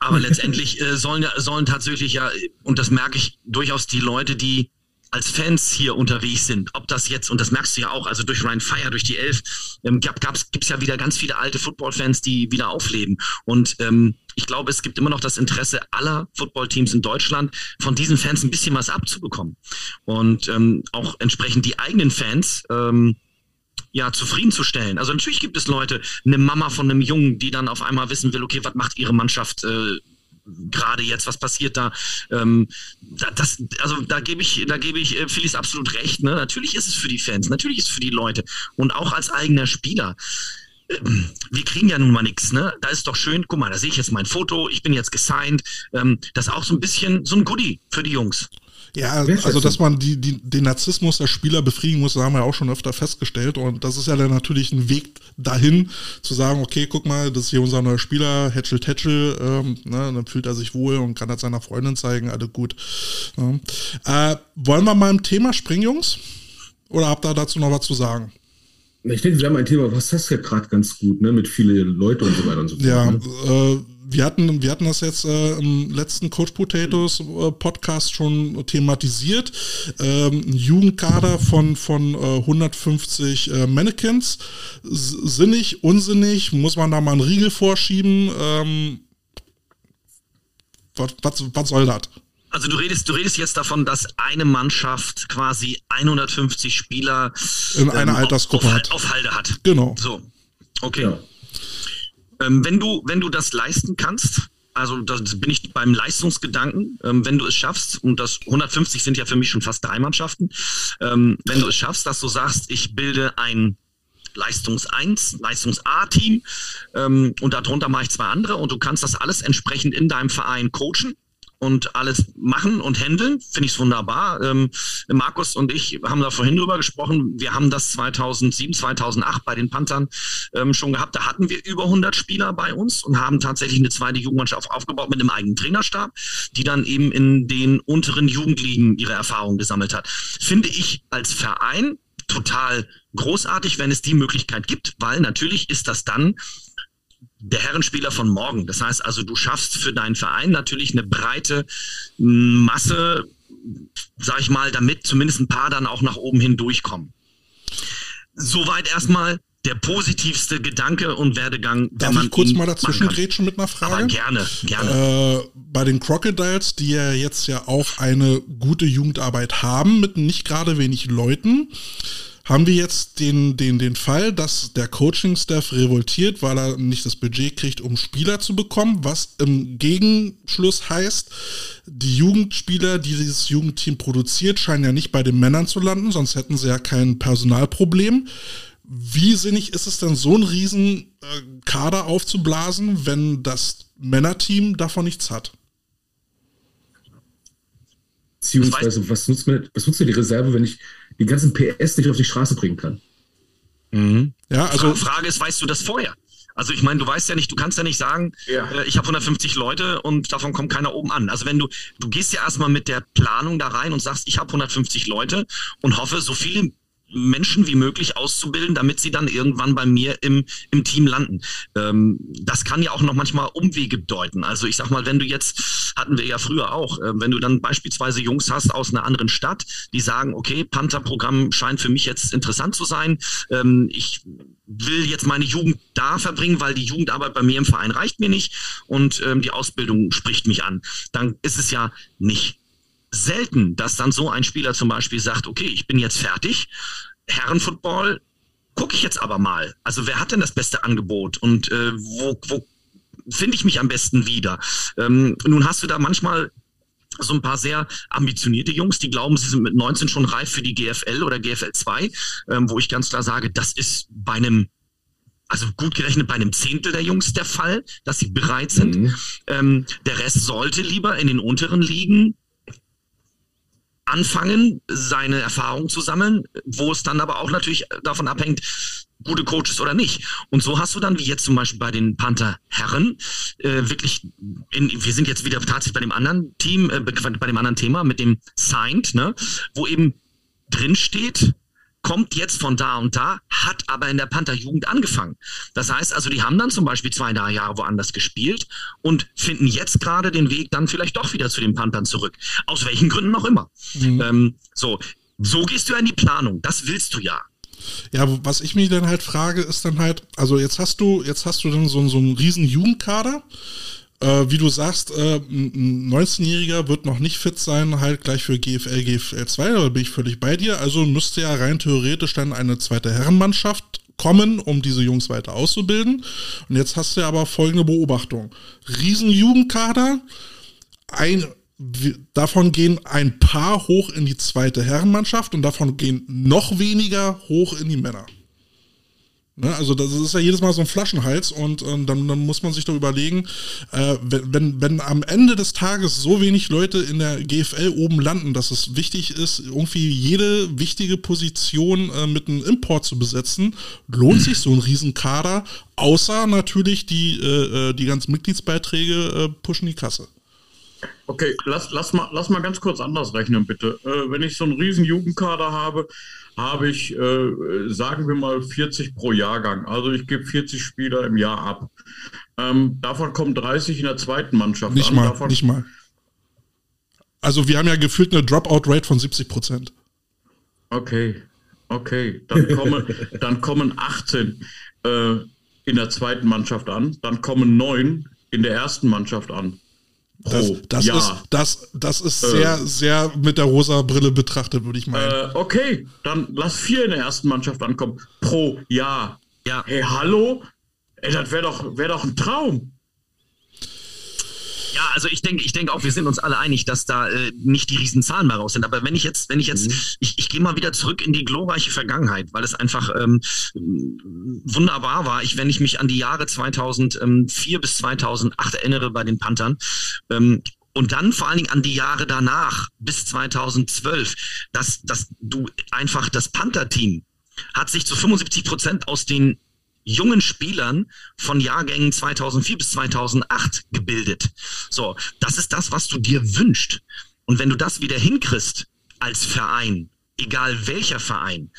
Aber letztendlich äh, sollen sollen tatsächlich ja, und das merke ich durchaus die Leute, die als Fans hier unterwegs sind, ob das jetzt, und das merkst du ja auch, also durch Ryan Fire, durch die Elf, ähm, gab's, gibt's ja wieder ganz viele alte Football-Fans, die wieder aufleben. Und ähm, ich glaube, es gibt immer noch das Interesse aller Footballteams in Deutschland, von diesen Fans ein bisschen was abzubekommen. Und ähm, auch entsprechend die eigenen Fans ähm, ja, zufriedenzustellen. Also natürlich gibt es Leute, eine Mama von einem Jungen, die dann auf einmal wissen will, okay, was macht ihre Mannschaft äh, gerade jetzt, was passiert da? Ähm, das, also da gebe ich, da gebe ich äh, Phyllis absolut recht. Ne? Natürlich ist es für die Fans, natürlich ist es für die Leute und auch als eigener Spieler. Ähm, wir kriegen ja nun mal nichts, ne? Da ist doch schön, guck mal, da sehe ich jetzt mein Foto, ich bin jetzt gesigned. Ähm, das ist auch so ein bisschen so ein Goodie für die Jungs. Ja, also dass man die, die, den Narzissmus der Spieler befriedigen muss, das haben wir auch schon öfter festgestellt. Und das ist ja dann natürlich ein Weg dahin, zu sagen, okay, guck mal, das ist hier unser neuer Spieler, Hatchel Tatchel, ähm, ne, dann fühlt er sich wohl und kann das seiner Freundin zeigen, alles gut. Ja. Äh, wollen wir mal im Thema springen, Jungs? Oder habt ihr dazu noch was zu sagen? Ich denke, wir haben ein Thema, was das ja gerade ganz gut, ne, mit vielen Leuten und so weiter und so fort. Ja, ne? äh, wir hatten, wir hatten das jetzt äh, im letzten Coach Potatoes äh, Podcast schon thematisiert. Ähm, ein Jugendkader von, von äh, 150 äh, Mannequins. S sinnig, unsinnig, muss man da mal einen Riegel vorschieben? Ähm, was, was, was soll das? Also du redest, du redest jetzt davon, dass eine Mannschaft quasi 150 Spieler in einer ähm, Altersgruppe auf, hat. auf Halde hat. Genau. So. Okay. Ja. Ähm, wenn du, wenn du das leisten kannst, also das bin ich beim Leistungsgedanken, ähm, wenn du es schaffst, und das 150 sind ja für mich schon fast drei Mannschaften, ähm, wenn du es schaffst, dass du sagst, ich bilde ein Leistungs 1, Leistungs A-Team ähm, und darunter mache ich zwei andere und du kannst das alles entsprechend in deinem Verein coachen und alles machen und handeln, finde ich es wunderbar. Ähm, Markus und ich haben da vorhin drüber gesprochen. Wir haben das 2007, 2008 bei den Panthern ähm, schon gehabt. Da hatten wir über 100 Spieler bei uns und haben tatsächlich eine zweite Jugendmannschaft aufgebaut mit einem eigenen Trainerstab, die dann eben in den unteren Jugendligen ihre Erfahrungen gesammelt hat. Finde ich als Verein total großartig, wenn es die Möglichkeit gibt, weil natürlich ist das dann der Herrenspieler von morgen. Das heißt also, du schaffst für deinen Verein natürlich eine breite Masse, sag ich mal, damit zumindest ein paar dann auch nach oben hin durchkommen. Soweit erstmal der positivste Gedanke und Werdegang. Darf ich kurz mal dazwischen grätschen mit einer Frage? Aber gerne, gerne. Äh, bei den Crocodiles, die ja jetzt ja auch eine gute Jugendarbeit haben, mit nicht gerade wenig Leuten, haben wir jetzt den, den, den Fall, dass der Coaching-Staff revoltiert, weil er nicht das Budget kriegt, um Spieler zu bekommen, was im Gegenschluss heißt, die Jugendspieler, die dieses Jugendteam produziert, scheinen ja nicht bei den Männern zu landen, sonst hätten sie ja kein Personalproblem. Wie sinnig ist es denn, so einen riesen äh, Kader aufzublasen, wenn das Männerteam davon nichts hat? Beziehungsweise, was nutzt, mir, was nutzt mir die Reserve, wenn ich die ganzen PS nicht auf die Straße bringen kann? Mhm. Ja, also. Die Frage ist, weißt du das vorher? Also ich meine, du weißt ja nicht, du kannst ja nicht sagen, ja. äh, ich habe 150 Leute und davon kommt keiner oben an. Also wenn du, du gehst ja erstmal mit der Planung da rein und sagst, ich habe 150 Leute und hoffe, so viele Menschen wie möglich auszubilden, damit sie dann irgendwann bei mir im, im Team landen. Ähm, das kann ja auch noch manchmal Umwege bedeuten. Also ich sag mal, wenn du jetzt, hatten wir ja früher auch, äh, wenn du dann beispielsweise Jungs hast aus einer anderen Stadt, die sagen, okay, Panther-Programm scheint für mich jetzt interessant zu sein. Ähm, ich will jetzt meine Jugend da verbringen, weil die Jugendarbeit bei mir im Verein reicht mir nicht und ähm, die Ausbildung spricht mich an. Dann ist es ja nicht selten, dass dann so ein Spieler zum Beispiel sagt, okay, ich bin jetzt fertig, Herrenfootball gucke ich jetzt aber mal. Also wer hat denn das beste Angebot und äh, wo, wo finde ich mich am besten wieder? Ähm, nun hast du da manchmal so ein paar sehr ambitionierte Jungs, die glauben, sie sind mit 19 schon reif für die GFL oder GFL 2, ähm, wo ich ganz klar sage, das ist bei einem also gut gerechnet bei einem Zehntel der Jungs der Fall, dass sie bereit sind. Mhm. Ähm, der Rest sollte lieber in den unteren Ligen anfangen, seine Erfahrungen zu sammeln, wo es dann aber auch natürlich davon abhängt, gute Coaches oder nicht. Und so hast du dann, wie jetzt zum Beispiel bei den Panther Herren, äh, wirklich, in, wir sind jetzt wieder tatsächlich bei dem anderen Team, äh, bei dem anderen Thema mit dem Signed, ne, wo eben drin steht, kommt jetzt von da und da, hat aber in der Panther-Jugend angefangen. Das heißt also, die haben dann zum Beispiel zwei drei Jahre woanders gespielt und finden jetzt gerade den Weg dann vielleicht doch wieder zu den Panthern zurück. Aus welchen Gründen auch immer. Mhm. Ähm, so, so gehst du in die Planung. Das willst du ja. Ja, was ich mich dann halt frage, ist dann halt, also jetzt hast du, jetzt hast du dann so, so einen riesen Jugendkader äh, wie du sagst, äh, ein 19-Jähriger wird noch nicht fit sein, halt gleich für GFL, GFL 2, da bin ich völlig bei dir. Also müsste ja rein theoretisch dann eine zweite Herrenmannschaft kommen, um diese Jungs weiter auszubilden. Und jetzt hast du ja aber folgende Beobachtung. Riesenjugendkader, ein, davon gehen ein paar hoch in die zweite Herrenmannschaft und davon gehen noch weniger hoch in die Männer. Ne, also das ist ja jedes Mal so ein Flaschenhals und, und dann, dann, muss man sich doch überlegen, äh, wenn, wenn am Ende des Tages so wenig Leute in der GFL oben landen, dass es wichtig ist, irgendwie jede wichtige Position äh, mit einem Import zu besetzen, lohnt sich so ein Riesenkader, außer natürlich die, äh, äh die ganzen Mitgliedsbeiträge äh, pushen die Kasse. Okay, lass, lass, mal, lass mal ganz kurz anders rechnen, bitte. Äh, wenn ich so einen riesen Jugendkader habe, habe ich, äh, sagen wir mal, 40 pro Jahrgang. Also ich gebe 40 Spieler im Jahr ab. Ähm, davon kommen 30 in der zweiten Mannschaft nicht an. Mal, davon nicht mal. Also wir haben ja gefühlt eine Dropout-Rate von 70 Prozent. Okay, okay. Dann, komme, dann kommen 18 äh, in der zweiten Mannschaft an. Dann kommen 9 in der ersten Mannschaft an. Das, oh, das, ja. ist, das, das ist äh, sehr, sehr mit der rosa Brille betrachtet, würde ich meinen. Äh, okay, dann lass vier in der ersten Mannschaft ankommen. Pro Jahr. Ja. Hey, hallo? Ey, das wäre doch, wär doch ein Traum. Ja, also ich denke, ich denke auch, wir sind uns alle einig, dass da äh, nicht die Riesenzahlen mehr raus sind. Aber wenn ich jetzt, wenn ich jetzt, mhm. ich, ich gehe mal wieder zurück in die glorreiche Vergangenheit, weil es einfach ähm, wunderbar war. Ich, wenn ich mich an die Jahre 2004 bis 2008 erinnere bei den Panthern, ähm, und dann vor allen Dingen an die Jahre danach, bis 2012, dass, dass du einfach das Panther-Team hat sich zu 75 Prozent aus den jungen Spielern von Jahrgängen 2004 bis 2008 gebildet. So, das ist das, was du dir wünschst. Und wenn du das wieder hinkriegst als Verein, egal welcher Verein,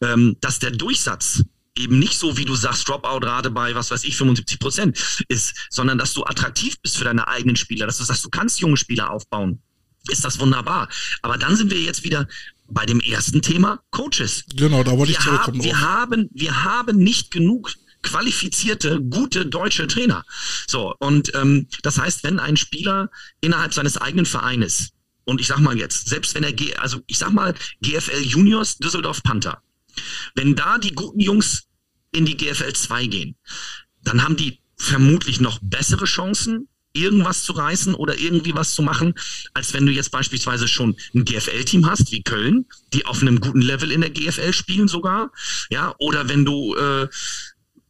ähm, dass der Durchsatz eben nicht so, wie du sagst, Dropout-Rate bei, was weiß ich, 75 Prozent ist, sondern dass du attraktiv bist für deine eigenen Spieler, dass du sagst, du kannst junge Spieler aufbauen, ist das wunderbar. Aber dann sind wir jetzt wieder bei dem ersten Thema Coaches. Genau, da wollte ich zurückkommen. Haben, wir, haben, wir haben nicht genug qualifizierte, gute deutsche Trainer. So, und ähm, das heißt, wenn ein Spieler innerhalb seines eigenen Vereines, und ich sag mal jetzt, selbst wenn er, G also ich sag mal, GFL Juniors, Düsseldorf Panther, wenn da die guten Jungs in die GFL 2 gehen, dann haben die vermutlich noch bessere Chancen, irgendwas zu reißen oder irgendwie was zu machen, als wenn du jetzt beispielsweise schon ein GFL-Team hast, wie Köln, die auf einem guten Level in der GFL spielen sogar, ja, oder wenn du äh,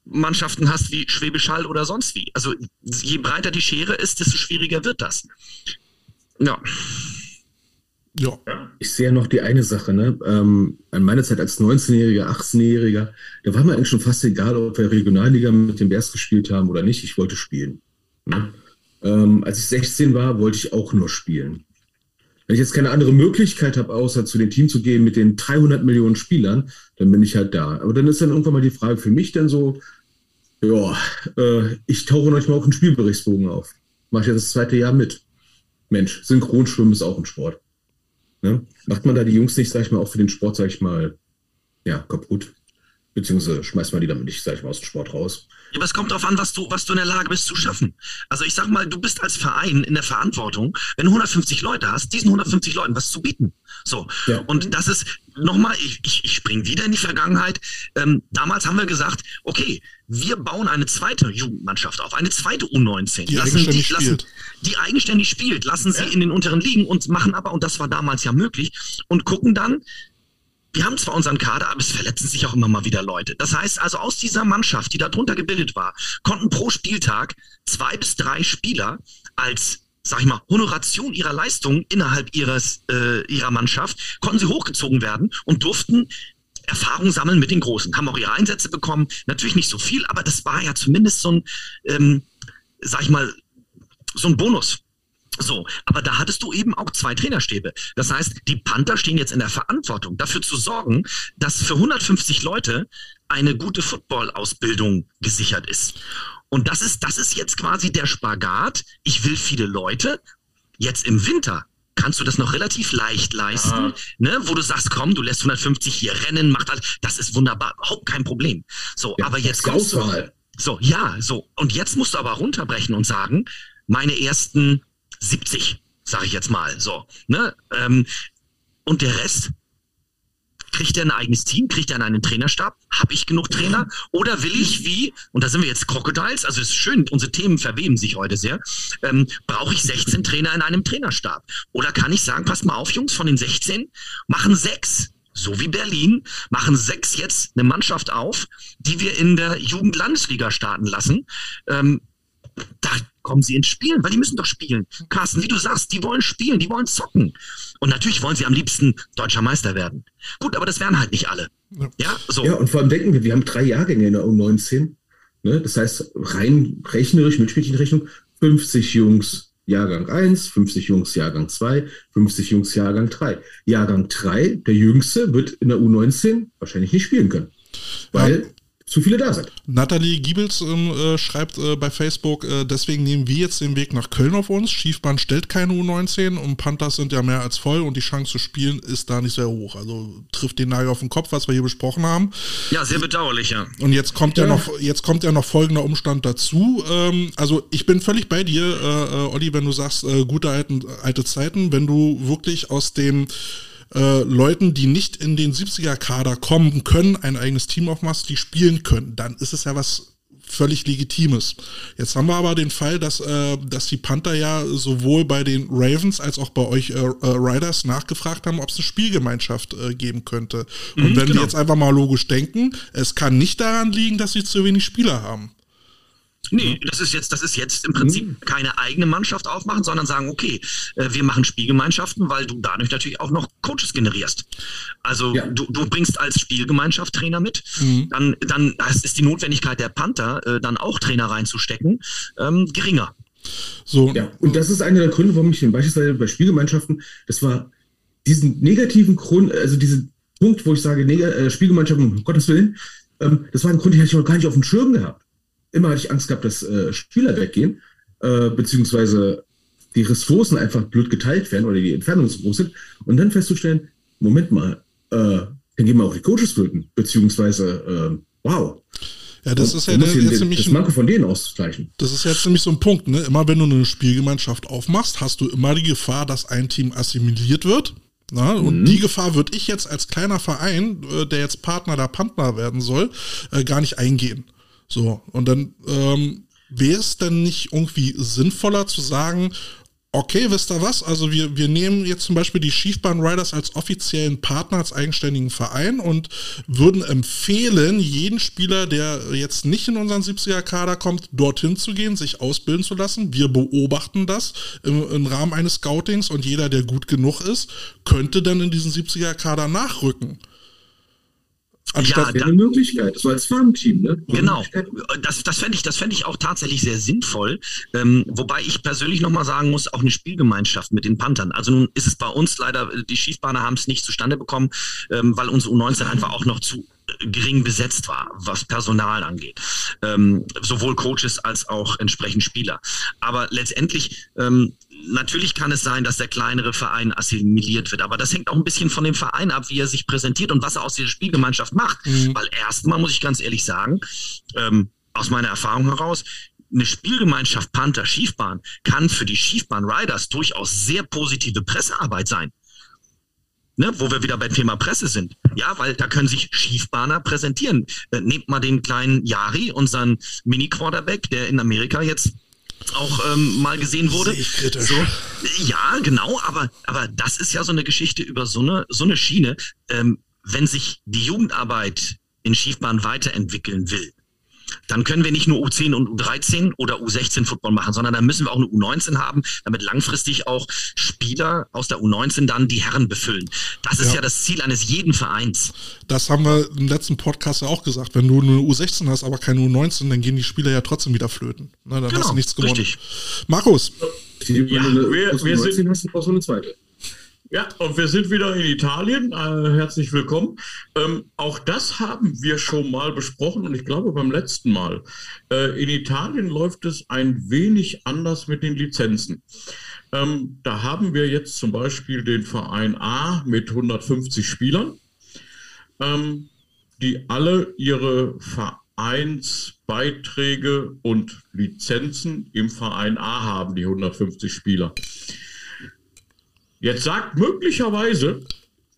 Mannschaften hast wie Schwäbisch Hall oder sonst wie. Also je breiter die Schere ist, desto schwieriger wird das. Ja. Ja. Ich sehe ja noch die eine Sache, ne? Ähm, an meiner Zeit als 19-Jähriger, 18-Jähriger, da war mir eigentlich schon fast egal, ob wir Regionalliga mit den Bears gespielt haben oder nicht. Ich wollte spielen. Ne? Ähm, als ich 16 war, wollte ich auch nur spielen. Wenn ich jetzt keine andere Möglichkeit habe, außer zu dem Team zu gehen mit den 300 Millionen Spielern, dann bin ich halt da. Aber dann ist dann irgendwann mal die Frage für mich dann so, ja, äh, ich tauche manchmal auch einen Spielberichtsbogen auf. Mache ich ja das zweite Jahr mit. Mensch, Synchronschwimmen ist auch ein Sport. Ne? Macht man da die Jungs nicht, sag ich mal, auch für den Sport, sag ich mal, ja, kaputt? Beziehungsweise schmeißt man die damit nicht, sag ich mal, aus dem Sport raus. Ja, aber es kommt darauf an, was du, was du in der Lage bist zu schaffen. Also ich sag mal, du bist als Verein in der Verantwortung, wenn du 150 Leute hast, diesen 150 Leuten was zu bieten. So. Ja. Und das ist, nochmal, ich, ich, ich springe wieder in die Vergangenheit. Ähm, damals haben wir gesagt, okay, wir bauen eine zweite Jugendmannschaft auf, eine zweite U19. Die lassen eigenständig die, lassen, spielt. Die eigenständig spielt, lassen sie ja. in den unteren Ligen und machen aber, und das war damals ja möglich, und gucken dann, wir haben zwar unseren Kader, aber es verletzen sich auch immer mal wieder Leute. Das heißt also, aus dieser Mannschaft, die darunter gebildet war, konnten pro Spieltag zwei bis drei Spieler als sag ich mal, Honoration ihrer Leistung innerhalb ihres, äh, ihrer Mannschaft, konnten sie hochgezogen werden und durften Erfahrung sammeln mit den Großen. Haben auch ihre Einsätze bekommen. Natürlich nicht so viel, aber das war ja zumindest so ein, ähm, sag ich mal, so ein Bonus. So, aber da hattest du eben auch zwei Trainerstäbe. Das heißt, die Panther stehen jetzt in der Verantwortung, dafür zu sorgen, dass für 150 Leute eine gute Football-Ausbildung gesichert ist. Und das ist, das ist jetzt quasi der Spagat. Ich will viele Leute. Jetzt im Winter kannst du das noch relativ leicht leisten, ah. ne, wo du sagst, komm, du lässt 150 hier rennen, macht alles, das ist wunderbar, überhaupt kein Problem. So, ja, aber jetzt kommst du, so, ja, so, und jetzt musst du aber runterbrechen und sagen, meine ersten 70, sage ich jetzt mal so. Ne? Ähm, und der Rest, kriegt er ein eigenes Team? Kriegt er einen Trainerstab? Habe ich genug Trainer? Oder will ich wie, und da sind wir jetzt Crocodiles, also es ist schön, unsere Themen verweben sich heute sehr, ähm, brauche ich 16 Trainer in einem Trainerstab? Oder kann ich sagen, passt mal auf, Jungs, von den 16 machen sechs so wie Berlin, machen sechs jetzt eine Mannschaft auf, die wir in der Jugendlandesliga starten lassen. Ähm, da kommen sie ins Spielen, weil die müssen doch spielen. Carsten, wie du sagst, die wollen spielen, die wollen zocken. Und natürlich wollen sie am liebsten deutscher Meister werden. Gut, aber das wären halt nicht alle. Ja, so. Ja, und vor allem denken wir, wir haben drei Jahrgänge in der U19. Ne? Das heißt, rein rechnerisch, mit Spielchenrechnung, 50 Jungs Jahrgang 1, 50 Jungs Jahrgang 2, 50 Jungs Jahrgang 3. Jahrgang 3, der Jüngste, wird in der U19 wahrscheinlich nicht spielen können. Weil ja zu viele da sind. Nathalie Giebels ähm, äh, schreibt äh, bei Facebook, äh, deswegen nehmen wir jetzt den Weg nach Köln auf uns. Schiefbahn stellt keine U19 und Panthers sind ja mehr als voll und die Chance zu spielen ist da nicht sehr hoch. Also trifft den Nagel auf den Kopf, was wir hier besprochen haben. Ja, sehr bedauerlich, ja. Und jetzt kommt ja, ja noch, jetzt kommt ja noch folgender Umstand dazu. Ähm, also ich bin völlig bei dir, äh, äh, Olli, wenn du sagst, äh, gute alten, alte Zeiten, wenn du wirklich aus dem äh, Leuten, die nicht in den 70er-Kader kommen können, ein eigenes Team aufmachst, die spielen können, dann ist es ja was völlig Legitimes. Jetzt haben wir aber den Fall, dass, äh, dass die Panther ja sowohl bei den Ravens als auch bei euch äh, äh, Riders nachgefragt haben, ob es eine Spielgemeinschaft äh, geben könnte. Und mhm, wenn genau. wir jetzt einfach mal logisch denken, es kann nicht daran liegen, dass sie zu wenig Spieler haben. Nee, das ist jetzt, das ist jetzt im Prinzip mhm. keine eigene Mannschaft aufmachen, sondern sagen, okay, äh, wir machen Spielgemeinschaften, weil du dadurch natürlich auch noch Coaches generierst. Also ja. du, du bringst als Spielgemeinschaft Trainer mit, mhm. dann, dann ist die Notwendigkeit der Panther, äh, dann auch Trainer reinzustecken, ähm, geringer. So. Ja, und das ist einer der Gründe, warum ich den beispielsweise bei Spielgemeinschaften, das war diesen negativen Grund, also diesen Punkt, wo ich sage, Neg äh, Spielgemeinschaften, um Gottes Willen, ähm, das war ein Grund, den hatte ich noch gar nicht auf dem Schirm gehabt immer hatte ich Angst gehabt, dass äh, Spieler weggehen, äh, beziehungsweise die Ressourcen einfach blöd geteilt werden oder die Entfernungen zu groß sind. Und dann festzustellen, Moment mal, äh, dann gehen wir auch die Coaches flöten, beziehungsweise, äh, wow. Ja, das und ist ja jetzt den, nämlich. Das Manko von denen auszugleichen. Das ist jetzt nämlich so ein Punkt, ne? Immer wenn du eine Spielgemeinschaft aufmachst, hast du immer die Gefahr, dass ein Team assimiliert wird. Na, und mhm. die Gefahr würde ich jetzt als kleiner Verein, äh, der jetzt Partner der Panther werden soll, äh, gar nicht eingehen. So, und dann ähm, wäre es dann nicht irgendwie sinnvoller zu sagen, okay, wisst ihr was? Also wir, wir nehmen jetzt zum Beispiel die Schiefbahn Riders als offiziellen Partner, als eigenständigen Verein und würden empfehlen, jeden Spieler, der jetzt nicht in unseren 70er-Kader kommt, dorthin zu gehen, sich ausbilden zu lassen. Wir beobachten das im, im Rahmen eines Scoutings und jeder, der gut genug ist, könnte dann in diesen 70er-Kader nachrücken. Anstatt ja, da, eine Möglichkeit, so als Farmteam, ne? Genau. Das, das fände ich, das ich auch tatsächlich sehr sinnvoll. Ähm, wobei ich persönlich nochmal sagen muss, auch eine Spielgemeinschaft mit den Panthern. Also nun ist es bei uns leider, die Schiefbahner haben es nicht zustande bekommen, ähm, weil unsere U19 einfach auch noch zu gering besetzt war, was Personal angeht. Ähm, sowohl Coaches als auch entsprechend Spieler. Aber letztendlich ähm, natürlich kann es sein, dass der kleinere Verein assimiliert wird, aber das hängt auch ein bisschen von dem Verein ab, wie er sich präsentiert und was er aus dieser Spielgemeinschaft macht. Mhm. Weil erstmal muss ich ganz ehrlich sagen, ähm, aus meiner Erfahrung heraus, eine Spielgemeinschaft Panther Schiefbahn kann für die Schiefbahn Riders durchaus sehr positive Pressearbeit sein. Ne, wo wir wieder beim Thema Presse sind. Ja, weil da können sich Schiefbahner präsentieren. Äh, nehmt mal den kleinen Yari, unseren Mini-Quarterback, der in Amerika jetzt auch ähm, mal gesehen wurde. So, ja, genau, aber, aber das ist ja so eine Geschichte über so eine, so eine Schiene. Ähm, wenn sich die Jugendarbeit in Schiefbahn weiterentwickeln will, dann können wir nicht nur U10 und U13 oder U16 Football machen, sondern dann müssen wir auch eine U19 haben, damit langfristig auch Spieler aus der U19 dann die Herren befüllen. Das ist ja, ja das Ziel eines jeden Vereins. Das haben wir im letzten Podcast ja auch gesagt. Wenn du eine U16 hast, aber keine U19, dann gehen die Spieler ja trotzdem wieder flöten. Na, dann genau, hast du nichts gewonnen. Richtig. Markus. Ja, wir, wir sind, hast du auch so eine zweite. Ja, und wir sind wieder in Italien. Äh, herzlich willkommen. Ähm, auch das haben wir schon mal besprochen und ich glaube beim letzten Mal. Äh, in Italien läuft es ein wenig anders mit den Lizenzen. Ähm, da haben wir jetzt zum Beispiel den Verein A mit 150 Spielern, ähm, die alle ihre Vereinsbeiträge und Lizenzen im Verein A haben, die 150 Spieler. Jetzt sagt möglicherweise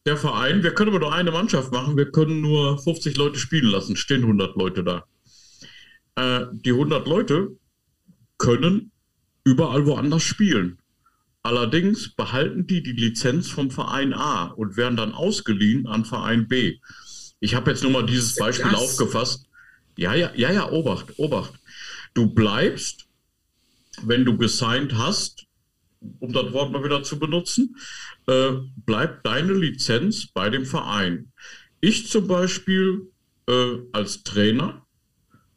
der Verein, wir können aber nur eine Mannschaft machen, wir können nur 50 Leute spielen lassen, stehen 100 Leute da. Äh, die 100 Leute können überall woanders spielen. Allerdings behalten die die Lizenz vom Verein A und werden dann ausgeliehen an Verein B. Ich habe jetzt nur mal dieses Beispiel das? aufgefasst. Ja, ja, ja, ja, Obacht, Obacht. Du bleibst, wenn du gesigned hast, um das Wort mal wieder zu benutzen, äh, bleibt deine Lizenz bei dem Verein. Ich zum Beispiel äh, als Trainer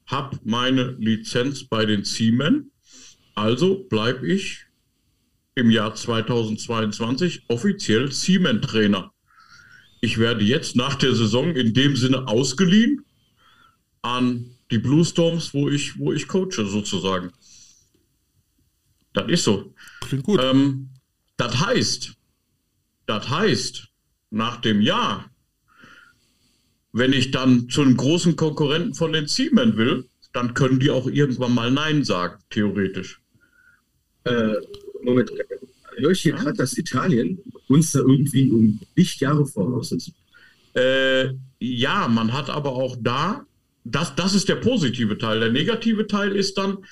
habe meine Lizenz bei den Seamen, also bleibe ich im Jahr 2022 offiziell Siemens-Trainer. Ich werde jetzt nach der Saison in dem Sinne ausgeliehen an die Blue Storms, wo ich, wo ich coache, sozusagen. Das ist so. Klingt gut. Ähm, das heißt, das heißt, nach dem Jahr, wenn ich dann zu einem großen Konkurrenten von den Siemens will, dann können die auch irgendwann mal Nein sagen, theoretisch. Äh, Moment, höre ich hier ja? gerade, dass Italien uns da irgendwie um Lichtjahre voraus ist? Äh, ja, man hat aber auch da, das, das ist der positive Teil. Der negative Teil ist dann,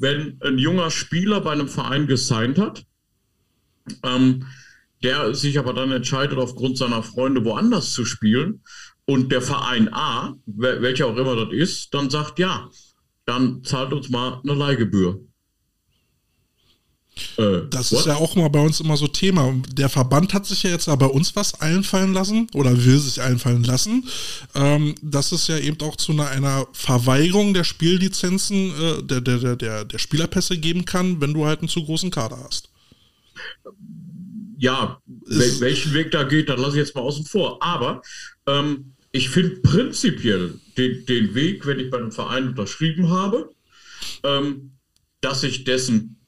wenn ein junger Spieler bei einem Verein gesigned hat, ähm, der sich aber dann entscheidet, aufgrund seiner Freunde woanders zu spielen und der Verein A, welcher auch immer das ist, dann sagt, ja, dann zahlt uns mal eine Leihgebühr. Äh, das what? ist ja auch mal bei uns immer so Thema. Der Verband hat sich ja jetzt aber bei uns was einfallen lassen oder will sich einfallen lassen, ähm, dass es ja eben auch zu einer, einer Verweigerung der Spiellizenzen äh, der, der, der, der Spielerpässe geben kann, wenn du halt einen zu großen Kader hast. Ja, wel welchen Weg da geht, dann lasse ich jetzt mal außen vor. Aber ähm, ich finde prinzipiell den, den Weg, wenn ich bei einem Verein unterschrieben habe, ähm, dass ich dessen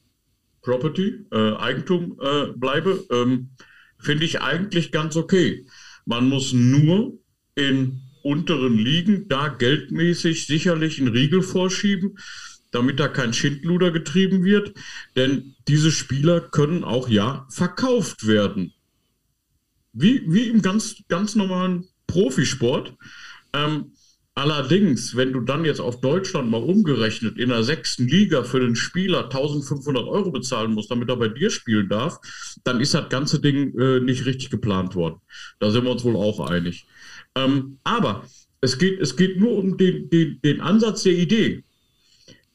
Property, äh, Eigentum äh, bleibe, ähm, finde ich eigentlich ganz okay. Man muss nur in unteren Ligen da geldmäßig sicherlich einen Riegel vorschieben, damit da kein Schindluder getrieben wird. Denn diese Spieler können auch ja verkauft werden. Wie, wie im ganz, ganz normalen Profisport. Ähm, Allerdings, wenn du dann jetzt auf Deutschland mal umgerechnet in der sechsten Liga für den Spieler 1500 Euro bezahlen musst, damit er bei dir spielen darf, dann ist das ganze Ding äh, nicht richtig geplant worden. Da sind wir uns wohl auch einig. Ähm, aber es geht, es geht nur um den, den, den Ansatz der Idee.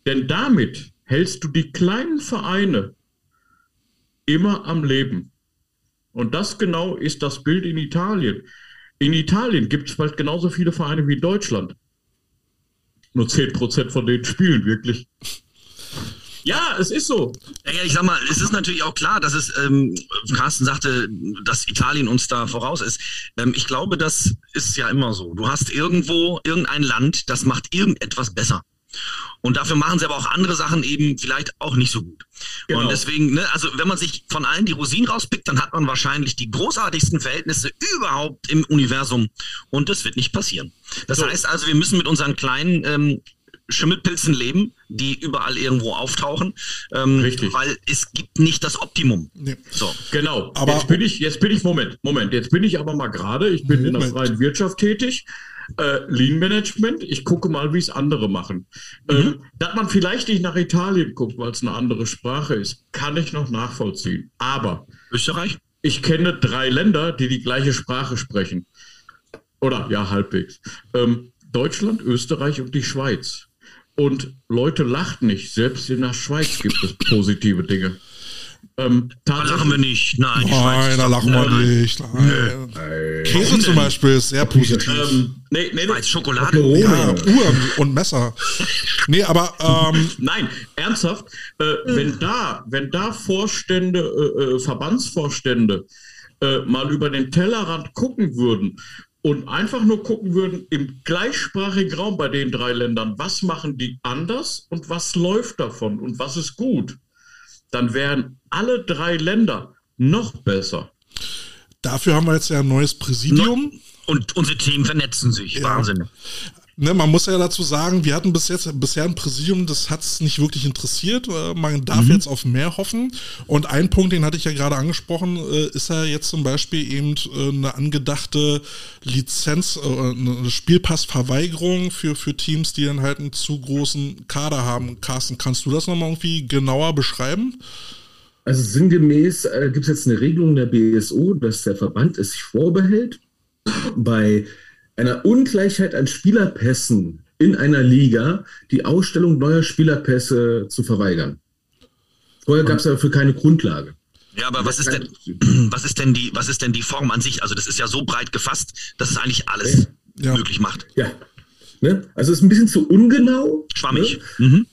Denn damit hältst du die kleinen Vereine immer am Leben. Und das genau ist das Bild in Italien. In Italien gibt es bald genauso viele Vereine wie in Deutschland. Nur 10% von denen spielen wirklich. Ja, es ist so. Ja, ich sag mal, es ist natürlich auch klar, dass es, ähm, Carsten sagte, dass Italien uns da voraus ist. Ähm, ich glaube, das ist ja immer so. Du hast irgendwo irgendein Land, das macht irgendetwas besser. Und dafür machen sie aber auch andere Sachen eben vielleicht auch nicht so gut. Genau. Und deswegen, ne, also wenn man sich von allen die Rosinen rauspickt, dann hat man wahrscheinlich die großartigsten Verhältnisse überhaupt im Universum. Und das wird nicht passieren. Das so. heißt also, wir müssen mit unseren kleinen ähm, Schimmelpilzen leben, die überall irgendwo auftauchen. Ähm, Richtig. Weil es gibt nicht das Optimum. Nee. So. Genau. Aber jetzt bin ich, jetzt bin ich, Moment, Moment, jetzt bin ich aber mal gerade, ich bin Moment. in der freien Wirtschaft tätig äh, Lean Management. Ich gucke mal, wie es andere machen. Mhm. Ähm, dass man vielleicht nicht nach Italien guckt, weil es eine andere Sprache ist, kann ich noch nachvollziehen. Aber Österreich? Ich kenne drei Länder, die die gleiche Sprache sprechen. Oder ja, halbwegs. Ähm, Deutschland, Österreich und die Schweiz. Und Leute lacht nicht. Selbst in der Schweiz gibt es positive Dinge. Ähm, da lachen wir nicht. Nein, nein da lachen wir nicht. Nein. Nein. Käse zum Beispiel ist sehr positiv. Ähm, nee, nee, nee. Schokolade. Ja, Uhren und Messer. Nee, aber. Ähm, nein, ernsthaft. Äh, wenn, da, wenn da Vorstände, äh, äh, Verbandsvorstände äh, mal über den Tellerrand gucken würden und einfach nur gucken würden im gleichsprachigen Raum bei den drei Ländern, was machen die anders und was läuft davon und was ist gut dann wären alle drei Länder noch besser. Dafür haben wir jetzt ja ein neues Präsidium. Und unsere Themen vernetzen sich. Ja. Wahnsinn. Ne, man muss ja dazu sagen, wir hatten bis jetzt bisher ein Präsidium, das hat es nicht wirklich interessiert. Äh, man darf mhm. jetzt auf mehr hoffen. Und ein Punkt, den hatte ich ja gerade angesprochen, äh, ist ja jetzt zum Beispiel eben äh, eine angedachte Lizenz, eine Spielpassverweigerung für, für Teams, die dann halt einen zu großen Kader haben. Carsten, kannst du das nochmal irgendwie genauer beschreiben? Also sinngemäß äh, gibt es jetzt eine Regelung der BSO, dass der Verband es sich vorbehält, bei einer Ungleichheit an Spielerpässen in einer Liga die Ausstellung neuer Spielerpässe zu verweigern. Vorher gab es dafür keine Grundlage. Ja, aber was ist denn, was ist denn die, was ist denn die Form an sich? Also das ist ja so breit gefasst, dass es eigentlich alles ja. möglich macht. Ja. Ne? Also es ist ein bisschen zu ungenau. Schwammig. Ne? Mhm.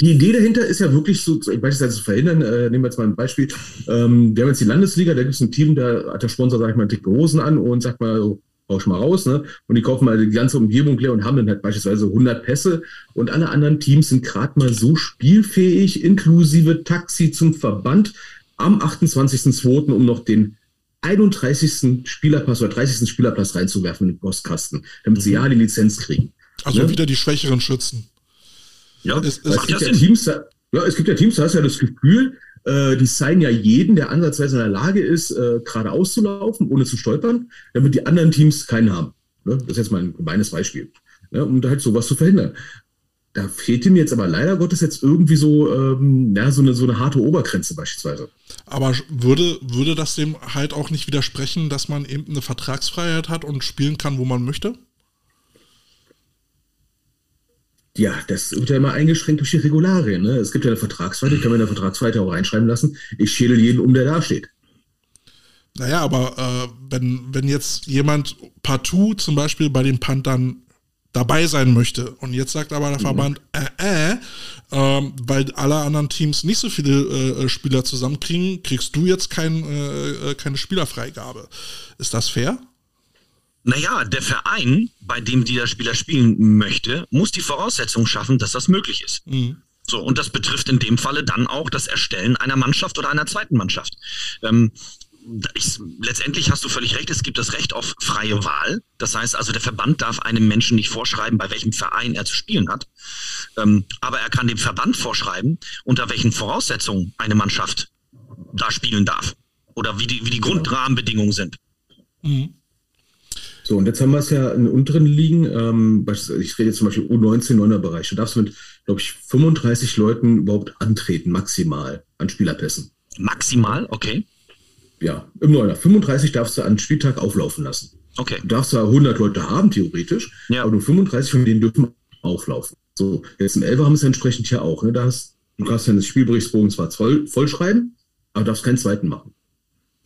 die Idee dahinter ist ja wirklich so, beispielsweise zu verhindern, äh, nehmen wir jetzt mal ein Beispiel, ähm, wir haben jetzt die Landesliga, da gibt es ein Team, da hat der Sponsor, sag ich mal, dicke Hosen an und sagt mal, rausch mal raus, ne? Und die kaufen mal die ganze Umgebung leer und haben dann halt beispielsweise 100 Pässe und alle anderen Teams sind gerade mal so spielfähig, inklusive Taxi zum Verband am 28.02., um noch den 31. Spielerpass oder 30. Spielerpass reinzuwerfen in den Postkasten, damit mhm. sie ja die Lizenz kriegen. Also ne? wieder die Schwächeren schützen. Ja, es, es, gibt ja Teams, ja, es gibt ja Teams, da hast du ja das Gefühl, äh, die signen ja jeden, der ansatzweise in der Lage ist, äh, geradeaus zu laufen, ohne zu stolpern, damit die anderen Teams keinen haben. Ne? Das ist jetzt mal ein gemeines Beispiel. Ne? Um halt sowas zu verhindern. Da fehlte mir jetzt aber leider Gottes jetzt irgendwie so, ähm, ja, so eine, so eine harte Obergrenze beispielsweise. Aber würde, würde das dem halt auch nicht widersprechen, dass man eben eine Vertragsfreiheit hat und spielen kann, wo man möchte? Ja, das wird ja immer eingeschränkt durch die Regularien. Ne? Es gibt ja eine Vertragsweite, ich kann mir in der Vertragsweite auch reinschreiben lassen, ich schädel jeden um, der da steht. Naja, aber äh, wenn, wenn jetzt jemand partout zum Beispiel bei den Panthern dabei sein möchte und jetzt sagt aber der mhm. Verband, äh, äh, ähm, weil alle anderen Teams nicht so viele äh, Spieler zusammenkriegen, kriegst du jetzt kein, äh, äh keine Spielerfreigabe. Ist das fair? Naja, der Verein, bei dem dieser Spieler spielen möchte, muss die Voraussetzungen schaffen, dass das möglich ist. Mhm. So, und das betrifft in dem Falle dann auch das Erstellen einer Mannschaft oder einer zweiten Mannschaft. Ähm, ich, letztendlich hast du völlig recht, es gibt das Recht auf freie Wahl. Das heißt also, der Verband darf einem Menschen nicht vorschreiben, bei welchem Verein er zu spielen hat. Ähm, aber er kann dem Verband vorschreiben, unter welchen Voraussetzungen eine Mannschaft da spielen darf. Oder wie die, wie die Grundrahmenbedingungen sind. Mhm. So, und jetzt haben wir es ja in unteren Ligen, ähm, ich rede jetzt zum Beispiel U19, 9er Bereich, da darfst du mit, glaube ich, 35 Leuten überhaupt antreten, maximal an Spielerpässen. Maximal, okay. Ja, im 9er. 35 darfst du an Spieltag auflaufen lassen. Okay. Du darfst zwar 100 Leute haben, theoretisch, ja. aber nur 35 von denen dürfen auflaufen. So, jetzt im 11 haben wir es entsprechend ja auch. Ne? Da hast, du kannst deinen Spielberichtsbogen zwar voll, voll schreiben, aber darfst keinen zweiten machen.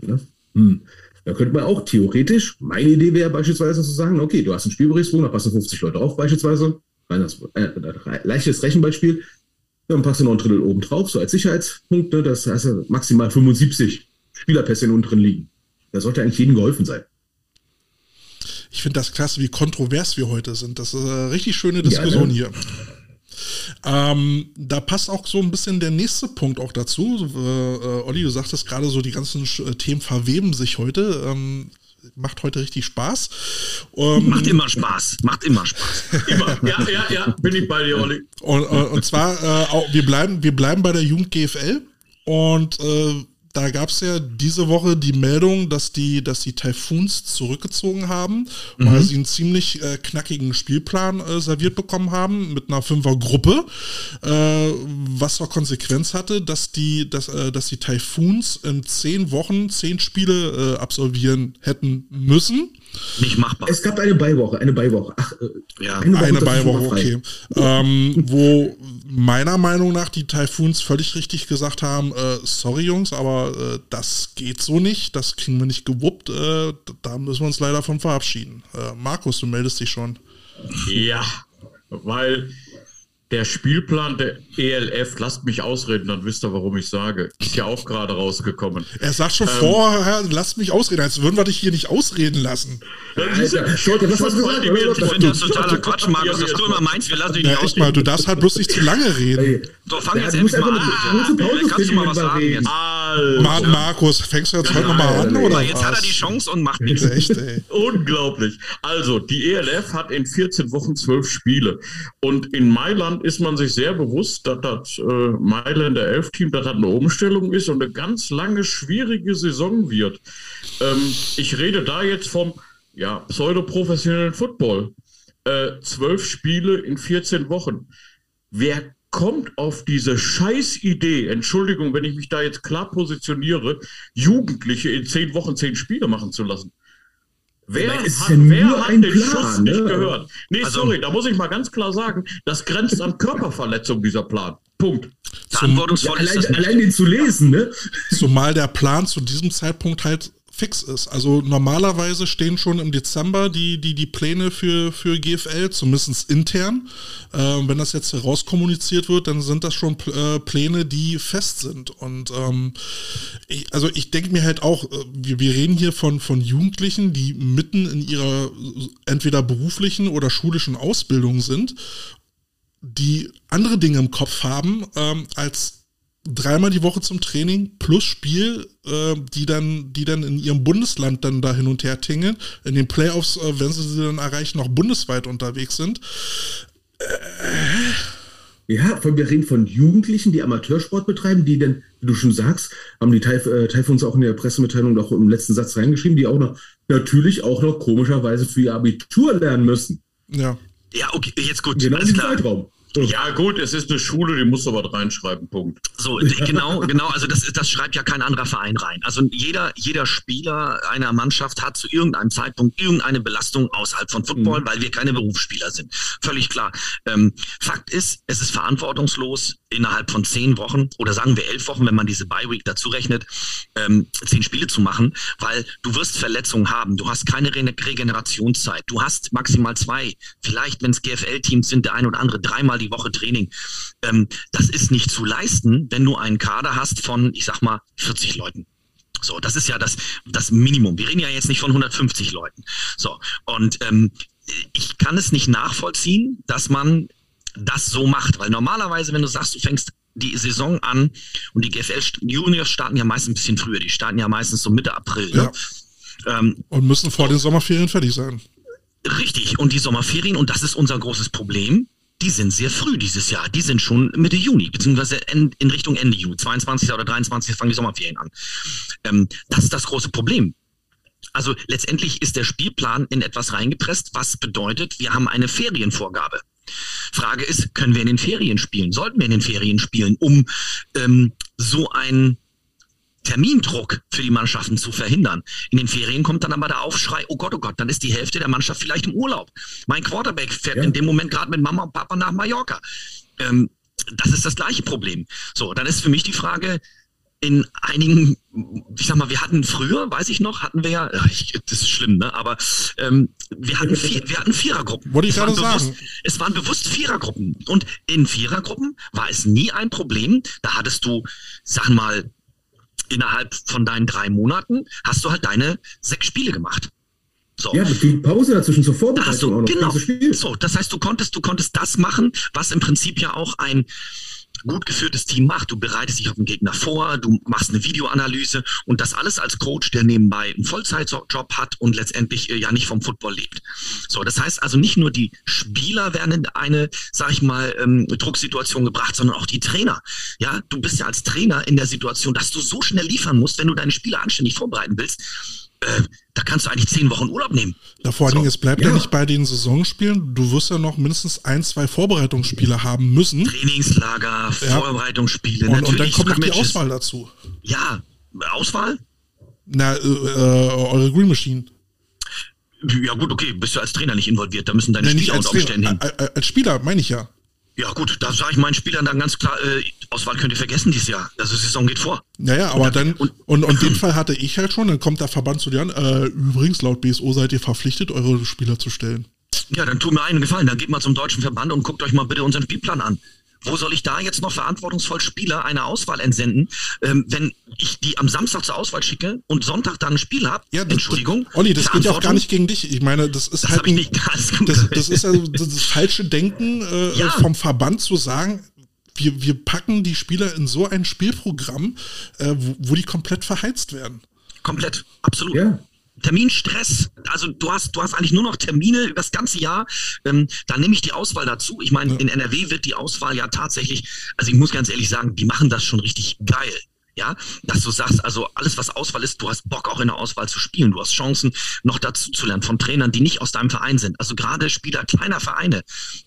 Ne? Hm. Da könnte man auch theoretisch, meine Idee wäre beispielsweise zu sagen, okay, du hast einen Spielberichtsbogen, da passen 50 Leute drauf beispielsweise, das, äh, leichtes Rechenbeispiel, dann packst du noch ein Drittel oben drauf, so als Sicherheitspunkt, ne, das heißt maximal 75 Spielerpässe in unteren liegen. Da sollte eigentlich jedem geholfen sein. Ich finde das klasse, wie kontrovers wir heute sind. Das ist eine richtig schöne Diskussion ja, ne? hier. Ähm, da passt auch so ein bisschen der nächste Punkt auch dazu. Äh, äh, Olli, du sagtest gerade so, die ganzen äh, Themen verweben sich heute. Ähm, macht heute richtig Spaß. Ähm, macht immer Spaß. Macht immer Spaß. immer. Ja, ja, ja, bin ich bei dir, Olli. Und, und zwar, äh, auch, wir, bleiben, wir bleiben bei der Jugend GFL und äh, da gab es ja diese Woche die Meldung, dass die, dass die Typhoons zurückgezogen haben, mhm. weil sie einen ziemlich äh, knackigen Spielplan äh, serviert bekommen haben mit einer Fünfergruppe, äh, was zur Konsequenz hatte, dass die, dass, äh, dass die Typhoons in zehn Wochen zehn Spiele äh, absolvieren hätten müssen. Nicht machbar. Es gab eine Beiwoche, eine Beiwoche. Ach, äh, ja. eine, Woche, eine Beiwoche, okay. ähm, wo meiner Meinung nach die Typhoons völlig richtig gesagt haben, äh, sorry Jungs, aber äh, das geht so nicht, das kriegen wir nicht gewuppt, äh, da müssen wir uns leider von verabschieden. Äh, Markus, du meldest dich schon. Ja, weil der Spielplan der ELF, lasst mich ausreden, dann wisst ihr, warum ich sage. Ist ja auch gerade rausgekommen. Er sagt schon ähm, vorher, lasst mich ausreden, als würden wir dich hier nicht ausreden lassen. Das ist schon. Ich finde das totaler Quatsch, Markus, dass du immer meinst, wir lassen dich nicht ja, ausreden. Mal, du darfst halt bloß nicht zu lange reden. Hey. So, fang jetzt endlich mal an. Kannst du mal was sagen jetzt? Mann, Markus, fängst du jetzt heute nochmal an, oder Jetzt hat er die Chance und macht nichts. Echt. Unglaublich. Also, die ELF hat in 14 Wochen 12 Spiele. Und in Mailand Mailand ist man sich sehr bewusst, dass das äh, Mailänder Elfteam, dass das eine Umstellung ist und eine ganz lange, schwierige Saison wird. Ähm, ich rede da jetzt vom ja, pseudoprofessionellen Football. Äh, zwölf Spiele in 14 Wochen. Wer kommt auf diese Scheißidee, Entschuldigung, wenn ich mich da jetzt klar positioniere, Jugendliche in zehn Wochen zehn Spiele machen zu lassen? Wer, ist hat, wer hat den Plan, Schuss ne? nicht gehört? Nee, also, sorry, da muss ich mal ganz klar sagen, das grenzt an Körperverletzung, dieser Plan. Punkt. Zum, ja, allein, allein den zu lesen, ne? Zumal der Plan zu diesem Zeitpunkt halt fix ist. Also normalerweise stehen schon im Dezember die, die, die Pläne für, für GFL, zumindest intern. Ähm, wenn das jetzt herauskommuniziert wird, dann sind das schon äh, Pläne, die fest sind. Und ähm, ich, also ich denke mir halt auch, äh, wir, wir reden hier von, von Jugendlichen, die mitten in ihrer entweder beruflichen oder schulischen Ausbildung sind, die andere Dinge im Kopf haben, ähm, als dreimal die Woche zum Training plus Spiel, äh, die dann, die dann in ihrem Bundesland dann da hin und her tingeln. In den Playoffs, äh, wenn sie sie dann erreichen, noch bundesweit unterwegs sind. Äh. Ja, wir reden von Jugendlichen, die Amateursport betreiben, die dann, wie du schon sagst, haben die Teil, äh, Teil von uns auch in der Pressemitteilung noch im letzten Satz reingeschrieben, die auch noch natürlich auch noch komischerweise für ihr Abitur lernen müssen. Ja. Ja, okay, jetzt gut. Genau in Zeitraum. Ja, gut, es ist eine Schule, die muss was reinschreiben, Punkt. So, genau, genau, also das, das schreibt ja kein anderer Verein rein. Also jeder, jeder Spieler einer Mannschaft hat zu irgendeinem Zeitpunkt irgendeine Belastung außerhalb von Football, mhm. weil wir keine Berufsspieler sind. Völlig klar. Ähm, Fakt ist, es ist verantwortungslos, innerhalb von zehn Wochen oder sagen wir elf Wochen, wenn man diese Bye-Week dazu rechnet, ähm, zehn Spiele zu machen, weil du wirst Verletzungen haben, du hast keine Re Regenerationszeit, du hast maximal zwei, vielleicht wenn es GFL-Teams sind, der ein oder andere dreimal die Woche Training. Ähm, das ist nicht zu leisten, wenn du einen Kader hast von, ich sag mal, 40 Leuten. So, das ist ja das, das Minimum. Wir reden ja jetzt nicht von 150 Leuten. So, und ähm, ich kann es nicht nachvollziehen, dass man das so macht. Weil normalerweise, wenn du sagst, du fängst die Saison an und die GFL Juniors starten ja meistens ein bisschen früher, die starten ja meistens so Mitte April. Ne? Ja. Ähm, und müssen vor den Sommerferien fertig sein. Richtig, und die Sommerferien, und das ist unser großes Problem, die sind sehr früh dieses Jahr. Die sind schon Mitte Juni, beziehungsweise in, in Richtung Ende Juni. 22. oder 23. fangen die Sommerferien an. Ähm, das ist das große Problem. Also letztendlich ist der Spielplan in etwas reingepresst, was bedeutet, wir haben eine Ferienvorgabe. Frage ist, können wir in den Ferien spielen? Sollten wir in den Ferien spielen, um ähm, so einen Termindruck für die Mannschaften zu verhindern. In den Ferien kommt dann aber der Aufschrei, oh Gott, oh Gott, dann ist die Hälfte der Mannschaft vielleicht im Urlaub. Mein Quarterback fährt ja. in dem Moment gerade mit Mama und Papa nach Mallorca. Ähm, das ist das gleiche Problem. So, dann ist für mich die Frage, in einigen, ich sag mal, wir hatten früher, weiß ich noch, hatten wir ja, ich, das ist schlimm, ne? aber ähm, wir hatten vier, wir hatten Vierergruppen. Wollte ich gerade sagen. Es waren bewusst Vierergruppen. Und in Vierergruppen war es nie ein Problem. Da hattest du, sag mal, innerhalb von deinen drei Monaten hast du halt deine sechs Spiele gemacht. So. Ja, die Pause dazwischen zur Vorbereitung du, auch noch. Genau. So, das heißt, du konntest, du konntest das machen, was im Prinzip ja auch ein gut geführtes Team macht. Du bereitest dich auf den Gegner vor, du machst eine Videoanalyse und das alles als Coach, der nebenbei einen Vollzeitjob hat und letztendlich äh, ja nicht vom Football lebt. So, das heißt also nicht nur die Spieler werden in eine, sag ich mal, ähm, Drucksituation gebracht, sondern auch die Trainer. Ja, du bist ja als Trainer in der Situation, dass du so schnell liefern musst, wenn du deine Spieler anständig vorbereiten willst äh, da kannst du eigentlich zehn Wochen Urlaub nehmen. Da vor allen Dingen, es bleibt ja. ja. nicht bei den Saisonspielen. Du wirst ja noch mindestens ein, zwei Vorbereitungsspiele haben müssen. Trainingslager, ja. Vorbereitungsspiele. Und, und dann kommt noch die Auswahl dazu. Ja, Auswahl? Na, äh, äh, eure Green Machine. Ja gut, okay, bist du als Trainer nicht involviert, da müssen deine nee, Spieler unter Umständen hin. Als Spieler, meine ich ja. Ja gut, da sage ich meinen Spielern dann ganz klar, äh, Auswahl könnt ihr vergessen dieses Jahr. Also Saison geht vor. Naja, aber und dann, und, und, und den Fall hatte ich halt schon, dann kommt der Verband zu dir an, äh, übrigens, laut BSO seid ihr verpflichtet, eure Spieler zu stellen. Ja, dann tut mir einen Gefallen, dann geht mal zum deutschen Verband und guckt euch mal bitte unseren Spielplan an. Wo soll ich da jetzt noch verantwortungsvoll Spieler eine Auswahl entsenden, ähm, wenn ich die am Samstag zur Auswahl schicke und Sonntag dann ein Spiel habe? Ja, Entschuldigung. Olli, das geht ja auch gar nicht gegen dich. Ich meine, das ist das halt. Ich nicht, das, das, das ist also das falsche Denken äh, ja. vom Verband zu sagen, wir, wir packen die Spieler in so ein Spielprogramm, äh, wo, wo die komplett verheizt werden. Komplett, absolut. Ja. Terminstress, also du hast, du hast eigentlich nur noch Termine über das ganze Jahr. Ähm, dann nehme ich die Auswahl dazu. Ich meine, ja. in NRW wird die Auswahl ja tatsächlich, also ich muss ganz ehrlich sagen, die machen das schon richtig geil ja, dass du sagst, also alles, was Auswahl ist, du hast Bock auch in der Auswahl zu spielen, du hast Chancen noch dazu zu lernen von Trainern, die nicht aus deinem Verein sind. Also gerade Spieler kleiner Vereine,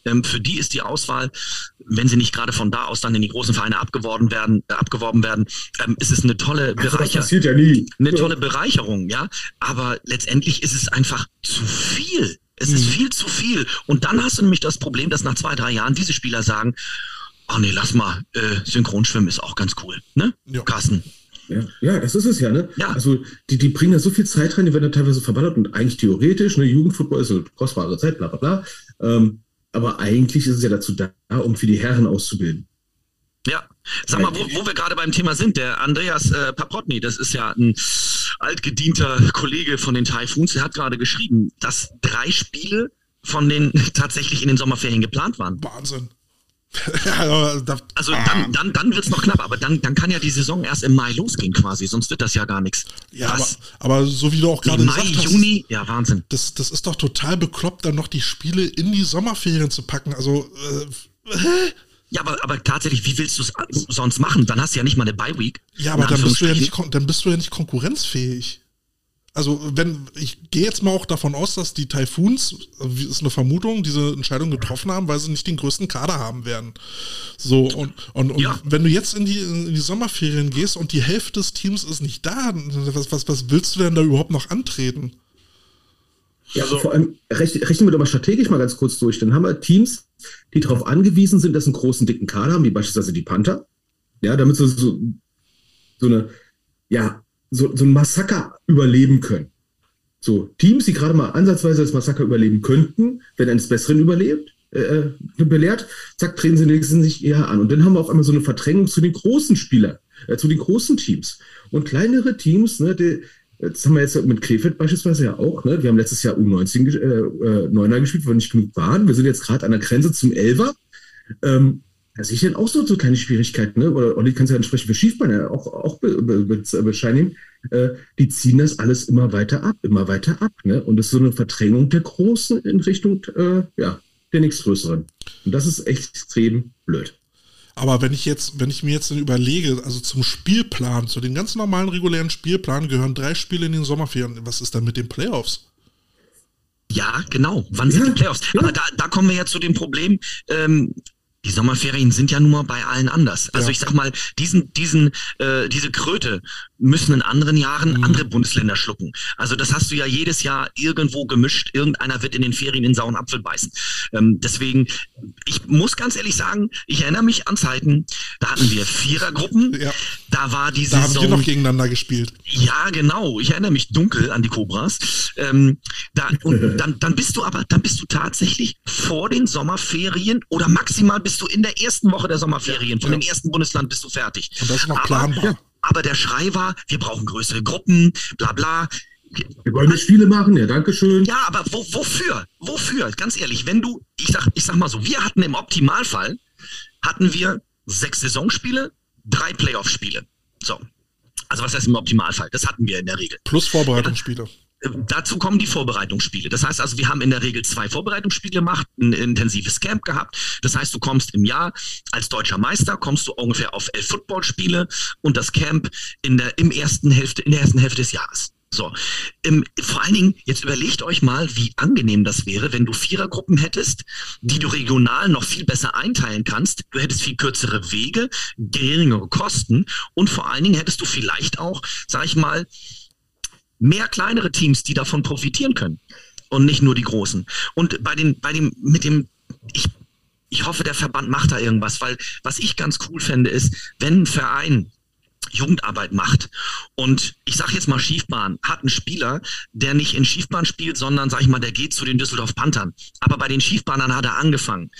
ähm, für die ist die Auswahl, wenn sie nicht gerade von da aus dann in die großen Vereine abgeworben werden, äh, abgeworben werden, ähm, ist es eine tolle Bereicherung. Ja nie. Eine tolle Bereicherung, ja. Aber letztendlich ist es einfach zu viel. Es ist mhm. viel zu viel. Und dann hast du nämlich das Problem, dass nach zwei, drei Jahren diese Spieler sagen, ach nee, lass mal, äh, Synchronschwimmen ist auch ganz cool, ne? Ja. Carsten. Ja, ja, das ist es ja, ne? Ja. Also die, die bringen da so viel Zeit rein, die werden da teilweise verballert und eigentlich theoretisch, ne, Jugendfußball ist eine kostbare Zeit, bla bla bla. Ähm, aber eigentlich ist es ja dazu da, um für die Herren auszubilden. Ja, sag mal, wo, wo wir gerade beim Thema sind, der Andreas äh, Paprotny, das ist ja ein altgedienter Kollege von den Typhoons, der hat gerade geschrieben, dass drei Spiele von den tatsächlich in den Sommerferien geplant waren. Wahnsinn. also dann, dann, dann wird es noch knapp, aber dann, dann kann ja die Saison erst im Mai losgehen quasi, sonst wird das ja gar nichts. Ja, aber, aber, so wie du auch gerade gesagt hast. Juni, ja Wahnsinn. Das, das ist doch total bekloppt, dann noch die Spiele in die Sommerferien zu packen. Also, äh, ja, aber, aber tatsächlich, wie willst du es sonst machen? Dann hast du ja nicht mal eine Bye-Week. Ja, aber dann bist, du ja nicht, dann bist du ja nicht konkurrenzfähig. Also, wenn, ich gehe jetzt mal auch davon aus, dass die Typhoons, ist eine Vermutung, diese Entscheidung getroffen haben, weil sie nicht den größten Kader haben werden. So, und, und, und ja. wenn du jetzt in die, in die Sommerferien gehst und die Hälfte des Teams ist nicht da, was, was, was willst du denn da überhaupt noch antreten? Ja, also, vor allem rechnen wir doch mal strategisch mal ganz kurz durch. Dann haben wir Teams, die darauf angewiesen sind, dass sie einen großen, dicken Kader haben, wie beispielsweise die Panther. Ja, damit sie so, so eine, ja, so, so ein Massaker überleben können. So, Teams, die gerade mal ansatzweise das Massaker überleben könnten, wenn eines Besseren überlebt, äh, äh belehrt, zack, treten sie nächstens sich eher an. Und dann haben wir auf einmal so eine Verdrängung zu den großen Spielern, äh, zu den großen Teams. Und kleinere Teams, ne, die, das haben wir jetzt mit Krefeld beispielsweise ja auch. Ne? Wir haben letztes Jahr U19 äh, äh, 9er gespielt, weil wir nicht genug waren. Wir sind jetzt gerade an der Grenze zum Elfer. Ähm, da sehe ich dann auch so, so kleine Schwierigkeiten. Ne? Oder Olli kann es ja entsprechend für Schiefbein ja auch, auch be, be, be, bescheinigen. Äh, die ziehen das alles immer weiter ab, immer weiter ab. Ne? Und das ist so eine Verdrängung der Großen in Richtung äh, ja, der nächstgrößeren. Und das ist extrem blöd. Aber wenn ich jetzt, wenn ich mir jetzt überlege, also zum Spielplan, zu den ganz normalen regulären Spielplan gehören drei Spiele in den Sommerferien. Was ist dann mit den Playoffs? Ja, genau. Wann sind die Playoffs? Ja. Aber da, da kommen wir ja zu dem Problem. Ähm, die Sommerferien sind ja nun mal bei allen anders. Also ja. ich sag mal, diesen, diesen, äh, diese Kröte müssen in anderen Jahren mhm. andere Bundesländer schlucken. Also das hast du ja jedes Jahr irgendwo gemischt. Irgendeiner wird in den Ferien den sauren Apfel beißen. Ähm, deswegen, ich muss ganz ehrlich sagen, ich erinnere mich an Zeiten, da hatten wir Vierergruppen. Ja. Da war die da Saison. Da haben wir noch gegeneinander gespielt. Ja, genau. Ich erinnere mich dunkel an die Cobras. Ähm, da, und dann, dann bist du aber, dann bist du tatsächlich vor den Sommerferien oder maximal bist du in der ersten Woche der Sommerferien. Von ja. dem ersten Bundesland bist du fertig. Und das ist noch planbar. Aber, der Schrei war, wir brauchen größere Gruppen, bla bla. Wir wollen nicht Spiele machen, ja, danke schön. Ja, aber wo, wofür? Wofür? Ganz ehrlich, wenn du, ich sag, ich sag mal so, wir hatten im Optimalfall, hatten wir sechs Saisonspiele, drei Playoff-Spiele. So. Also was heißt im Optimalfall? Das hatten wir in der Regel. Plus Vorbereitungsspiele. Ja, Dazu kommen die Vorbereitungsspiele. Das heißt also, wir haben in der Regel zwei Vorbereitungsspiele gemacht, ein intensives Camp gehabt. Das heißt, du kommst im Jahr als deutscher Meister, kommst du ungefähr auf elf Footballspiele und das Camp in der, im ersten Hälfte, in der ersten Hälfte des Jahres. So, ähm, vor allen Dingen, jetzt überlegt euch mal, wie angenehm das wäre, wenn du Vierergruppen hättest, die du regional noch viel besser einteilen kannst. Du hättest viel kürzere Wege, geringere Kosten und vor allen Dingen hättest du vielleicht auch, sag ich mal, mehr kleinere Teams, die davon profitieren können und nicht nur die großen. Und bei den, bei dem, mit dem, ich, ich hoffe, der Verband macht da irgendwas, weil was ich ganz cool fände, ist, wenn ein Verein Jugendarbeit macht. Und ich sage jetzt mal Schiefbahn, hat einen Spieler, der nicht in Schiefbahn spielt, sondern, sag ich mal, der geht zu den Düsseldorf Panthern. Aber bei den Schiefbahnern hat er angefangen.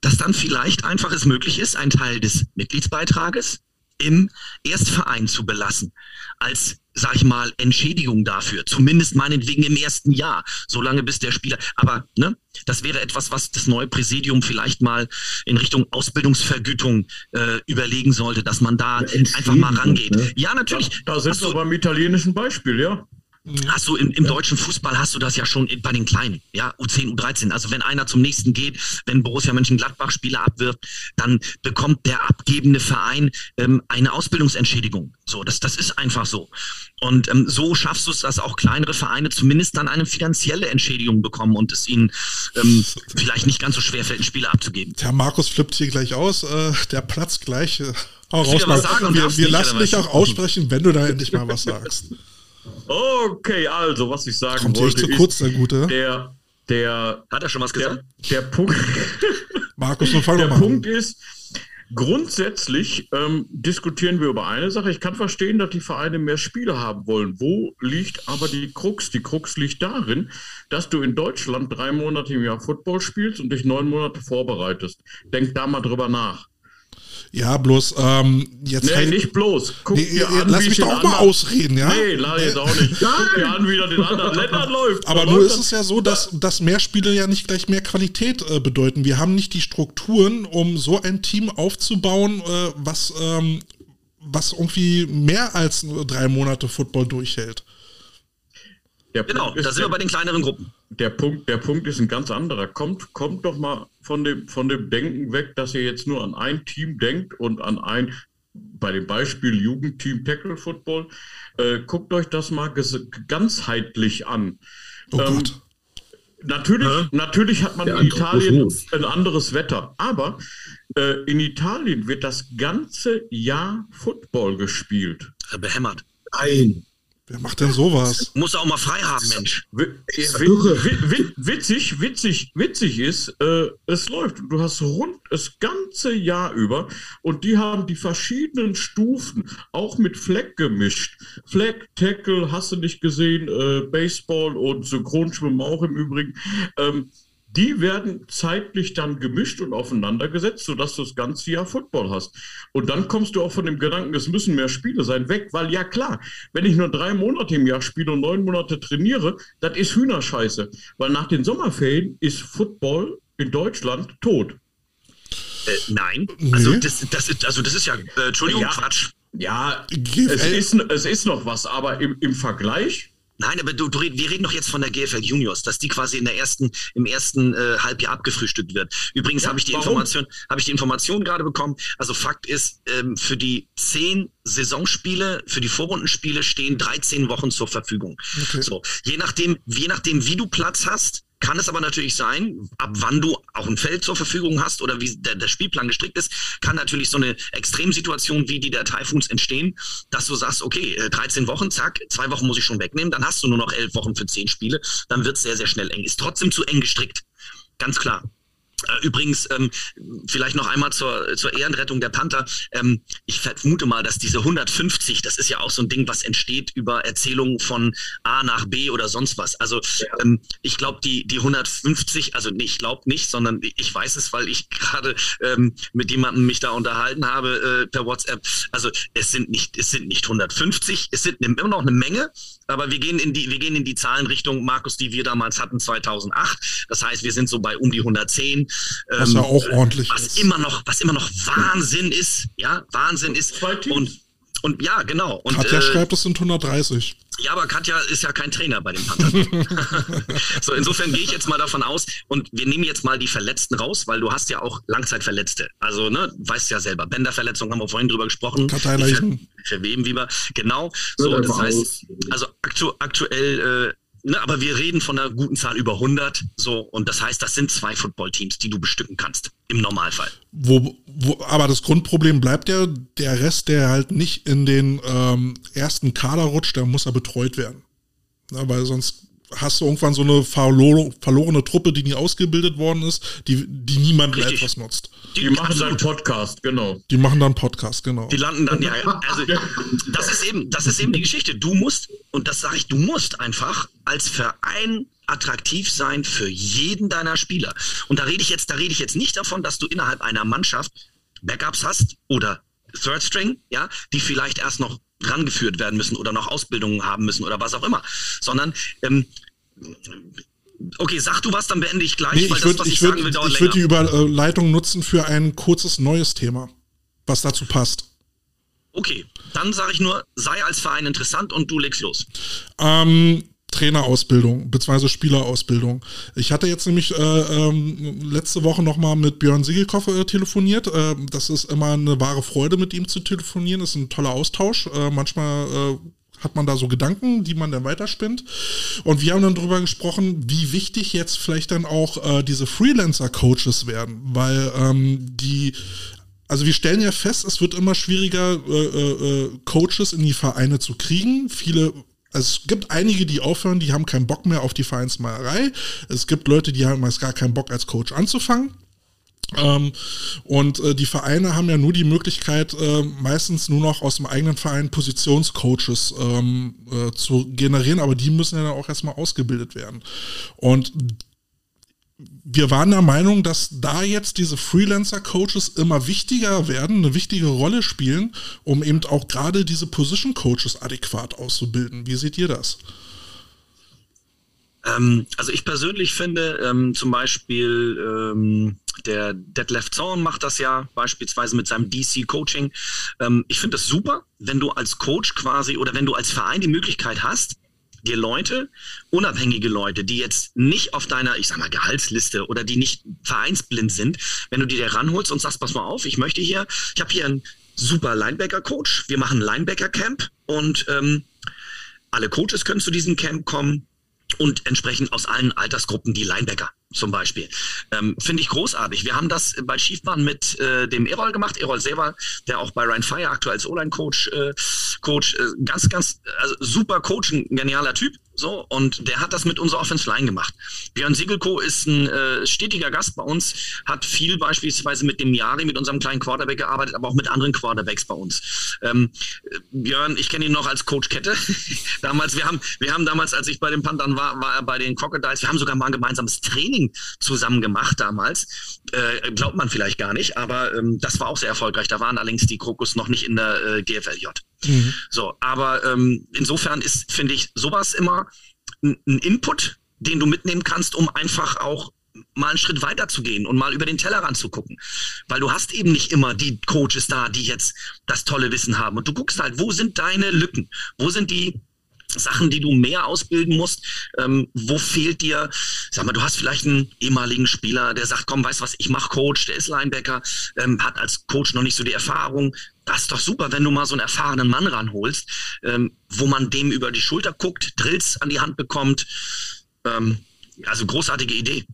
Dass dann vielleicht einfach es möglich ist, einen Teil des Mitgliedsbeitrages im Erstverein zu belassen. Als sag ich mal, Entschädigung dafür. Zumindest meinetwegen im ersten Jahr, solange bis der Spieler. Aber ne, das wäre etwas, was das neue Präsidium vielleicht mal in Richtung Ausbildungsvergütung äh, überlegen sollte, dass man da einfach mal rangeht. Ne? Ja, natürlich. Da, da sind wir beim italienischen Beispiel, ja. Hast du im, im deutschen Fußball hast du das ja schon bei den Kleinen, ja, U10, U13. Also wenn einer zum nächsten geht, wenn Borussia Mönchengladbach Spieler abwirft, dann bekommt der abgebende Verein ähm, eine Ausbildungsentschädigung. So, das, das ist einfach so. Und ähm, so schaffst du es, dass auch kleinere Vereine zumindest dann eine finanzielle Entschädigung bekommen und es ihnen ähm, vielleicht nicht ganz so schwer fällt, einen Spieler abzugeben. Der Markus flippt hier gleich aus, äh, der Platz gleich. Äh, raus, wir, wir lassen dich auch aussprechen, wenn du da endlich mal was sagst. Okay, also, was ich sagen Kommt wollte, zu kurz, der Gute. Der, der, Hat er schon was gesagt? Der, der Punkt, Markus, nur fang Der Punkt ist, Grundsätzlich ähm, diskutieren wir über eine Sache. Ich kann verstehen, dass die Vereine mehr Spiele haben wollen. Wo liegt aber die Krux? Die Krux liegt darin, dass du in Deutschland drei Monate im Jahr Football spielst und dich neun Monate vorbereitest. Denk da mal drüber nach. Ja, bloß ähm, jetzt. Nee, nicht bloß. Guck nee, dir an, lass mich doch auch mal ausreden, ja? Nee, leider jetzt auch nicht. Guck dir an, wie das in anderen Ländern läuft. Aber nur ist es ja so, dass, dass mehr Spiele ja nicht gleich mehr Qualität äh, bedeuten. Wir haben nicht die Strukturen, um so ein Team aufzubauen, äh, was, ähm, was irgendwie mehr als drei Monate Football durchhält. Der genau, da sind wir bei den kleineren Gruppen. Der Punkt, der Punkt ist ein ganz anderer. Kommt, kommt doch mal von dem, von dem Denken weg, dass ihr jetzt nur an ein Team denkt und an ein, bei dem Beispiel Jugendteam Tackle Football. Äh, guckt euch das mal ganzheitlich an. Oh ähm, Gott. Natürlich, natürlich hat man Der in Italien ein anderes Wetter, aber äh, in Italien wird das ganze Jahr Football gespielt. Behämmert. Nein. Wer macht denn sowas? Muss auch mal frei haben, Mensch. Witzig, witzig, witzig ist, äh, es läuft. Du hast rund das ganze Jahr über und die haben die verschiedenen Stufen auch mit Fleck gemischt. Fleck, Tackle, hast du nicht gesehen, äh, Baseball und Synchronschwimmen auch im Übrigen. Ähm, die werden zeitlich dann gemischt und aufeinander gesetzt, sodass du das ganze Jahr Football hast. Und dann kommst du auch von dem Gedanken, es müssen mehr Spiele sein, weg, weil ja klar, wenn ich nur drei Monate im Jahr spiele und neun Monate trainiere, das ist Hühnerscheiße. Weil nach den Sommerferien ist Football in Deutschland tot. Äh, nein, also, das, das, also das ist ja, äh, Entschuldigung, ja, Quatsch. Ja, es ist, es ist noch was, aber im, im Vergleich Nein, aber du, du, wir reden doch jetzt von der GFL Juniors, dass die quasi in der ersten, im ersten äh, Halbjahr abgefrühstückt wird. Übrigens ja, habe ich die warum? Information, habe ich die Information gerade bekommen. Also Fakt ist, ähm, für die zehn Saisonspiele, für die Vorrundenspiele stehen 13 Wochen zur Verfügung. Okay. So, je nachdem, je nachdem, wie du Platz hast, kann es aber natürlich sein, ab wann du auch ein Feld zur Verfügung hast oder wie der, der Spielplan gestrickt ist, kann natürlich so eine Extremsituation wie die der Typhoons entstehen, dass du sagst, okay, 13 äh, Wochen, zack, zwei Wochen muss ich schon wegnehmen, dann hast du nur noch elf Wochen für zehn Spiele, dann wird es sehr, sehr schnell eng. Ist trotzdem zu eng gestrickt. Ganz klar. Äh, übrigens, ähm, vielleicht noch einmal zur, zur Ehrenrettung der Panther. Ähm, ich vermute mal, dass diese 150, das ist ja auch so ein Ding, was entsteht über Erzählungen von A nach B oder sonst was. Also ja. ähm, ich glaube, die, die 150, also nee, ich glaube nicht, sondern ich weiß es, weil ich gerade ähm, mit jemandem mich da unterhalten habe äh, per WhatsApp. Also es sind nicht, es sind nicht 150, es sind immer noch eine Menge, aber wir gehen in die, wir gehen in die Zahlenrichtung, Markus, die wir damals hatten 2008. Das heißt, wir sind so bei um die 110. Was ähm, ja auch ordentlich was ist. Immer noch, was immer noch Wahnsinn ist, ja, Wahnsinn ist. Und, und ja, genau. Und, Katja äh, schreibt, es sind 130. Ja, aber Katja ist ja kein Trainer bei den Panthern. so, insofern gehe ich jetzt mal davon aus und wir nehmen jetzt mal die Verletzten raus, weil du hast ja auch Langzeitverletzte. Also, ne, weißt ja selber, Bänderverletzung haben wir vorhin drüber gesprochen. Karteileichen. Verweben, wie wir. Genau. So, das heißt, also aktu aktuell äh, Ne, aber wir reden von einer guten Zahl über 100. So, und das heißt, das sind zwei Footballteams, die du bestücken kannst. Im Normalfall. Wo, wo, aber das Grundproblem bleibt ja, der Rest, der halt nicht in den ähm, ersten Kader rutscht, der muss er betreut werden. Na, weil sonst hast du irgendwann so eine verlor verlorene Truppe, die nie ausgebildet worden ist, die, die niemand mehr etwas nutzt. Die, die machen dann Podcast, genau. Die machen dann Podcast, genau. Die landen dann, ja, also das ist eben, das ist eben die Geschichte. Du musst, und das sage ich, du musst einfach als Verein attraktiv sein für jeden deiner Spieler. Und da rede ich jetzt, da rede ich jetzt nicht davon, dass du innerhalb einer Mannschaft Backups hast oder Third String, ja, die vielleicht erst noch rangeführt werden müssen oder noch Ausbildungen haben müssen oder was auch immer, sondern ähm, Okay, sag du was, dann beende ich gleich, nee, weil ich würd, das, was ich, ich würd, sagen will, dauert Ich würde die Überleitung nutzen für ein kurzes neues Thema, was dazu passt. Okay, dann sage ich nur, sei als Verein interessant und du legst los. Ähm, Trainerausbildung bzw. Spielerausbildung. Ich hatte jetzt nämlich äh, ähm, letzte Woche nochmal mit Björn Siegelkopf äh, telefoniert. Äh, das ist immer eine wahre Freude, mit ihm zu telefonieren. Das ist ein toller Austausch. Äh, manchmal äh, hat man da so Gedanken, die man dann weiterspinnt. Und wir haben dann darüber gesprochen, wie wichtig jetzt vielleicht dann auch äh, diese Freelancer-Coaches werden, weil ähm, die also wir stellen ja fest, es wird immer schwieriger, äh, äh, Coaches in die Vereine zu kriegen. Viele es gibt einige, die aufhören, die haben keinen Bock mehr auf die Vereinsmalerei. Es gibt Leute, die haben meist gar keinen Bock als Coach anzufangen. Ähm, und äh, die Vereine haben ja nur die Möglichkeit, äh, meistens nur noch aus dem eigenen Verein Positionscoaches ähm, äh, zu generieren, aber die müssen ja dann auch erstmal ausgebildet werden. Und wir waren der Meinung, dass da jetzt diese Freelancer-Coaches immer wichtiger werden, eine wichtige Rolle spielen, um eben auch gerade diese Position-Coaches adäquat auszubilden. Wie seht ihr das? Ähm, also ich persönlich finde ähm, zum Beispiel ähm, der Detlef Zorn macht das ja beispielsweise mit seinem DC Coaching. Ähm, ich finde das super, wenn du als Coach quasi oder wenn du als Verein die Möglichkeit hast, dir Leute, unabhängige Leute, die jetzt nicht auf deiner, ich sag mal, Gehaltsliste oder die nicht vereinsblind sind, wenn du die dir ranholst und sagst, pass mal auf, ich möchte hier, ich habe hier einen super Linebacker-Coach, wir machen Linebacker-Camp und ähm, alle Coaches können zu diesem Camp kommen und entsprechend aus allen Altersgruppen die Linebacker zum Beispiel. Ähm, Finde ich großartig. Wir haben das bei Schiefbahn mit äh, dem Erol gemacht, Erol Sever, der auch bei Ryan Fire aktuell als O-Line-Coach äh, Coach, äh, ganz, ganz also super Coach, ein genialer Typ. So, und der hat das mit unserer Offense Line gemacht. Björn Siegelko ist ein äh, stetiger Gast bei uns, hat viel beispielsweise mit dem Jari, mit unserem kleinen Quarterback gearbeitet, aber auch mit anderen Quarterbacks bei uns. Ähm, Björn, ich kenne ihn noch als Coach Kette. damals, wir haben, wir haben damals, als ich bei den Panthern war, war er bei den Crocodiles, wir haben sogar mal ein gemeinsames Training zusammen gemacht damals. Äh, glaubt man vielleicht gar nicht, aber ähm, das war auch sehr erfolgreich. Da waren allerdings die Krokus noch nicht in der äh, GFLJ. Mhm. So, aber ähm, insofern ist, finde ich, sowas immer ein, ein Input, den du mitnehmen kannst, um einfach auch mal einen Schritt weiter zu gehen und mal über den Tellerrand zu gucken. Weil du hast eben nicht immer die Coaches da, die jetzt das tolle Wissen haben. Und du guckst halt, wo sind deine Lücken? Wo sind die Sachen, die du mehr ausbilden musst? Ähm, wo fehlt dir, sag mal, du hast vielleicht einen ehemaligen Spieler, der sagt, komm, weißt du was, ich mach Coach, der ist Linebacker, ähm, hat als Coach noch nicht so die Erfahrung. Das ist doch super, wenn du mal so einen erfahrenen Mann ranholst, ähm, wo man dem über die Schulter guckt, Drills an die Hand bekommt. Ähm, also großartige Idee.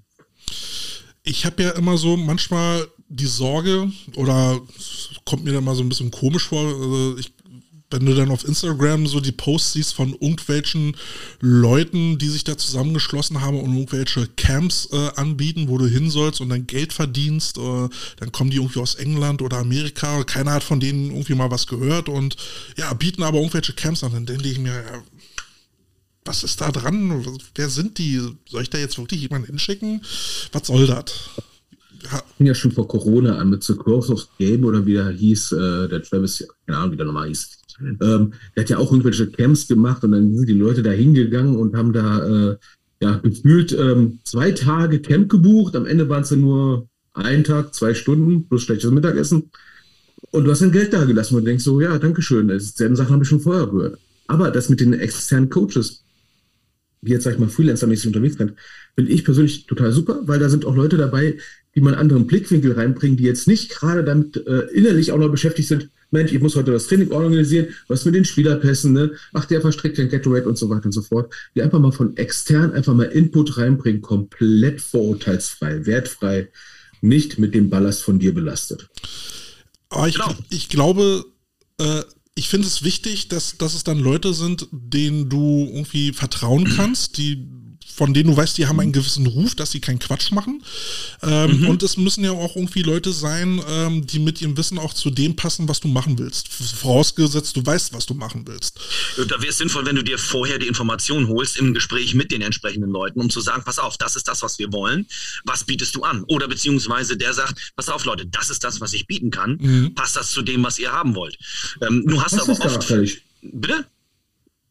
Ich habe ja immer so manchmal die Sorge oder kommt mir da mal so ein bisschen komisch vor. Also ich wenn du dann auf Instagram so die Posts siehst von irgendwelchen Leuten, die sich da zusammengeschlossen haben und irgendwelche Camps äh, anbieten, wo du hin sollst und dann Geld verdienst, äh, dann kommen die irgendwie aus England oder Amerika, keiner hat von denen irgendwie mal was gehört und ja, bieten aber irgendwelche Camps an, dann denke ich mir, ja, was ist da dran? Wer sind die? Soll ich da jetzt wirklich jemanden hinschicken? Was soll das? Ja. Fing ja schon vor Corona an mit The Cross of Game oder wie der hieß, äh, der Travis, keine Ahnung, wie der nochmal hieß. Ähm, der hat ja auch irgendwelche Camps gemacht und dann sind die Leute da hingegangen und haben da äh, ja, gefühlt ähm, zwei Tage Camp gebucht. Am Ende waren es dann nur ein Tag, zwei Stunden plus schlechtes Mittagessen. Und du hast dann Geld da gelassen und denkst so, ja, danke schön. Dieselben Sachen habe ich schon vorher gehört. Aber das mit den externen Coaches, die jetzt, sag ich mal, Freelancer-mäßig unterwegs sind, finde ich persönlich total super, weil da sind auch Leute dabei, die mal einen anderen Blickwinkel reinbringen, die jetzt nicht gerade damit äh, innerlich auch noch beschäftigt sind, Mensch, ich muss heute das Training organisieren, was mit den Spielerpässen, ne? Ach, der verstrickt den Gatorade und so weiter und so fort. Die einfach mal von extern einfach mal Input reinbringen, komplett vorurteilsfrei, wertfrei, nicht mit dem Ballast von dir belastet. Aber ich, genau. ich glaube, äh, ich finde es wichtig, dass, dass es dann Leute sind, denen du irgendwie vertrauen kannst, die von denen du weißt, die haben einen gewissen Ruf, dass sie keinen Quatsch machen. Ähm, mhm. Und es müssen ja auch irgendwie Leute sein, ähm, die mit ihrem Wissen auch zu dem passen, was du machen willst. Vorausgesetzt, du weißt, was du machen willst. Da wäre es sinnvoll, wenn du dir vorher die Informationen holst im Gespräch mit den entsprechenden Leuten, um zu sagen, pass auf, das ist das, was wir wollen. Was bietest du an? Oder beziehungsweise der sagt, pass auf, Leute, das ist das, was ich bieten kann. Mhm. Passt das zu dem, was ihr haben wollt? Ähm, du hast aber oft. Bitte?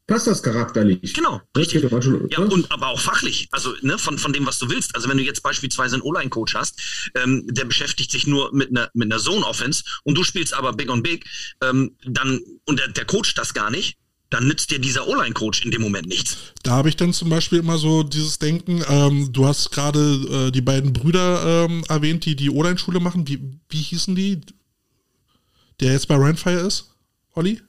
Passt das charakterlich. Genau, richtig. Ja, und aber auch fachlich, also ne, von, von dem, was du willst. Also wenn du jetzt beispielsweise einen O-Line-Coach hast, ähm, der beschäftigt sich nur mit einer mit einer Zone-Offense und du spielst aber Big on Big, ähm, dann und der, der Coach das gar nicht, dann nützt dir dieser O-Line-Coach in dem Moment nichts. Da habe ich dann zum Beispiel immer so dieses Denken, ähm, du hast gerade äh, die beiden Brüder ähm, erwähnt, die die O-Line-Schule machen. Wie, wie hießen die? Der jetzt bei Randfire ist, Olli?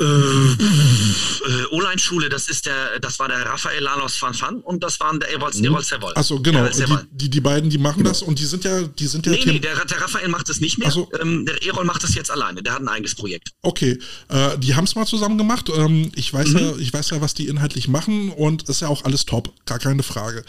Äh, äh, O-Line-Schule, das ist der, das war der Raphael Lalos van Fan und das waren der Ewold mhm. Sevold. Achso, genau. Die, die, die, beiden, die machen genau. das und die sind ja, die sind ja. Nee, nee, der, der Raphael macht das nicht mehr. So. Ähm, der Erol macht das jetzt alleine. Der hat ein eigenes Projekt. Okay. Äh, die haben es mal zusammen gemacht. Ähm, ich weiß mhm. ja, ich weiß ja, was die inhaltlich machen und ist ja auch alles top. Gar keine Frage.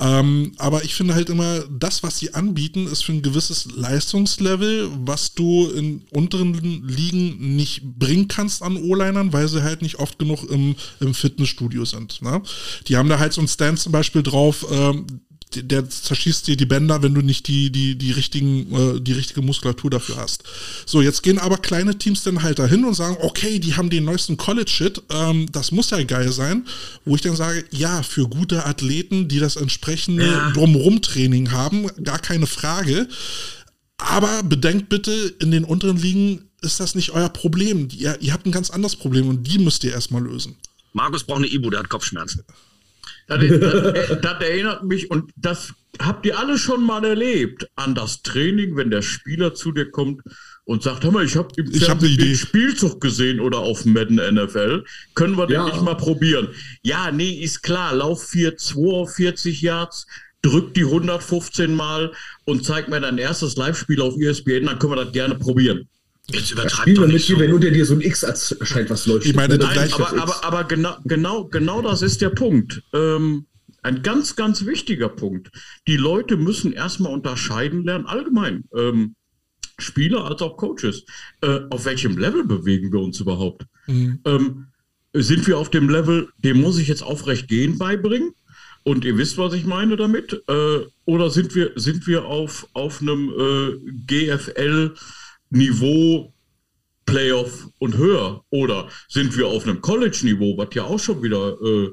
Ähm, aber ich finde halt immer, das, was sie anbieten, ist für ein gewisses Leistungslevel, was du in unteren Ligen nicht bringen kannst an O-Linern, weil sie halt nicht oft genug im, im Fitnessstudio sind. Ne? Die haben da halt so ein Stand zum Beispiel drauf, ähm, der zerschießt dir die Bänder, wenn du nicht die, die, die, richtigen, äh, die richtige Muskulatur dafür hast. So, jetzt gehen aber kleine Teams dann halt dahin und sagen, okay, die haben den neuesten College-Shit, ähm, das muss ja geil sein. Wo ich dann sage, ja, für gute Athleten, die das entsprechende ja. Drumrum-Training haben, gar keine Frage. Aber bedenkt bitte, in den unteren Ligen ist das nicht euer Problem. Ihr, ihr habt ein ganz anderes Problem und die müsst ihr erstmal lösen. Markus braucht eine Ibu, der hat Kopfschmerzen. Das, das, das, erinnert mich, und das habt ihr alle schon mal erlebt, an das Training, wenn der Spieler zu dir kommt und sagt, hör mal, ich habe im hab den Spielzug gesehen oder auf Madden NFL, können wir den ja. nicht mal probieren? Ja, nee, ist klar, Lauf 4-2, 40 Yards, drück die 115 Mal und zeig mir dein erstes Live-Spiel auf ESPN, dann können wir das gerne probieren. Jetzt übertreibt doch nicht so. wenn unter dir so ein X erscheint, was leuchtet. Ich meine, Nein, aber, aber, aber, genau, genau, genau das ist der Punkt. Ähm, ein ganz, ganz wichtiger Punkt. Die Leute müssen erstmal unterscheiden lernen, allgemein. Ähm, Spieler als auch Coaches. Äh, auf welchem Level bewegen wir uns überhaupt? Mhm. Ähm, sind wir auf dem Level, dem muss ich jetzt aufrecht gehen beibringen? Und ihr wisst, was ich meine damit? Äh, oder sind wir, sind wir auf, auf einem äh, GFL Niveau Playoff und höher? Oder sind wir auf einem College-Niveau, was ja auch schon wieder äh,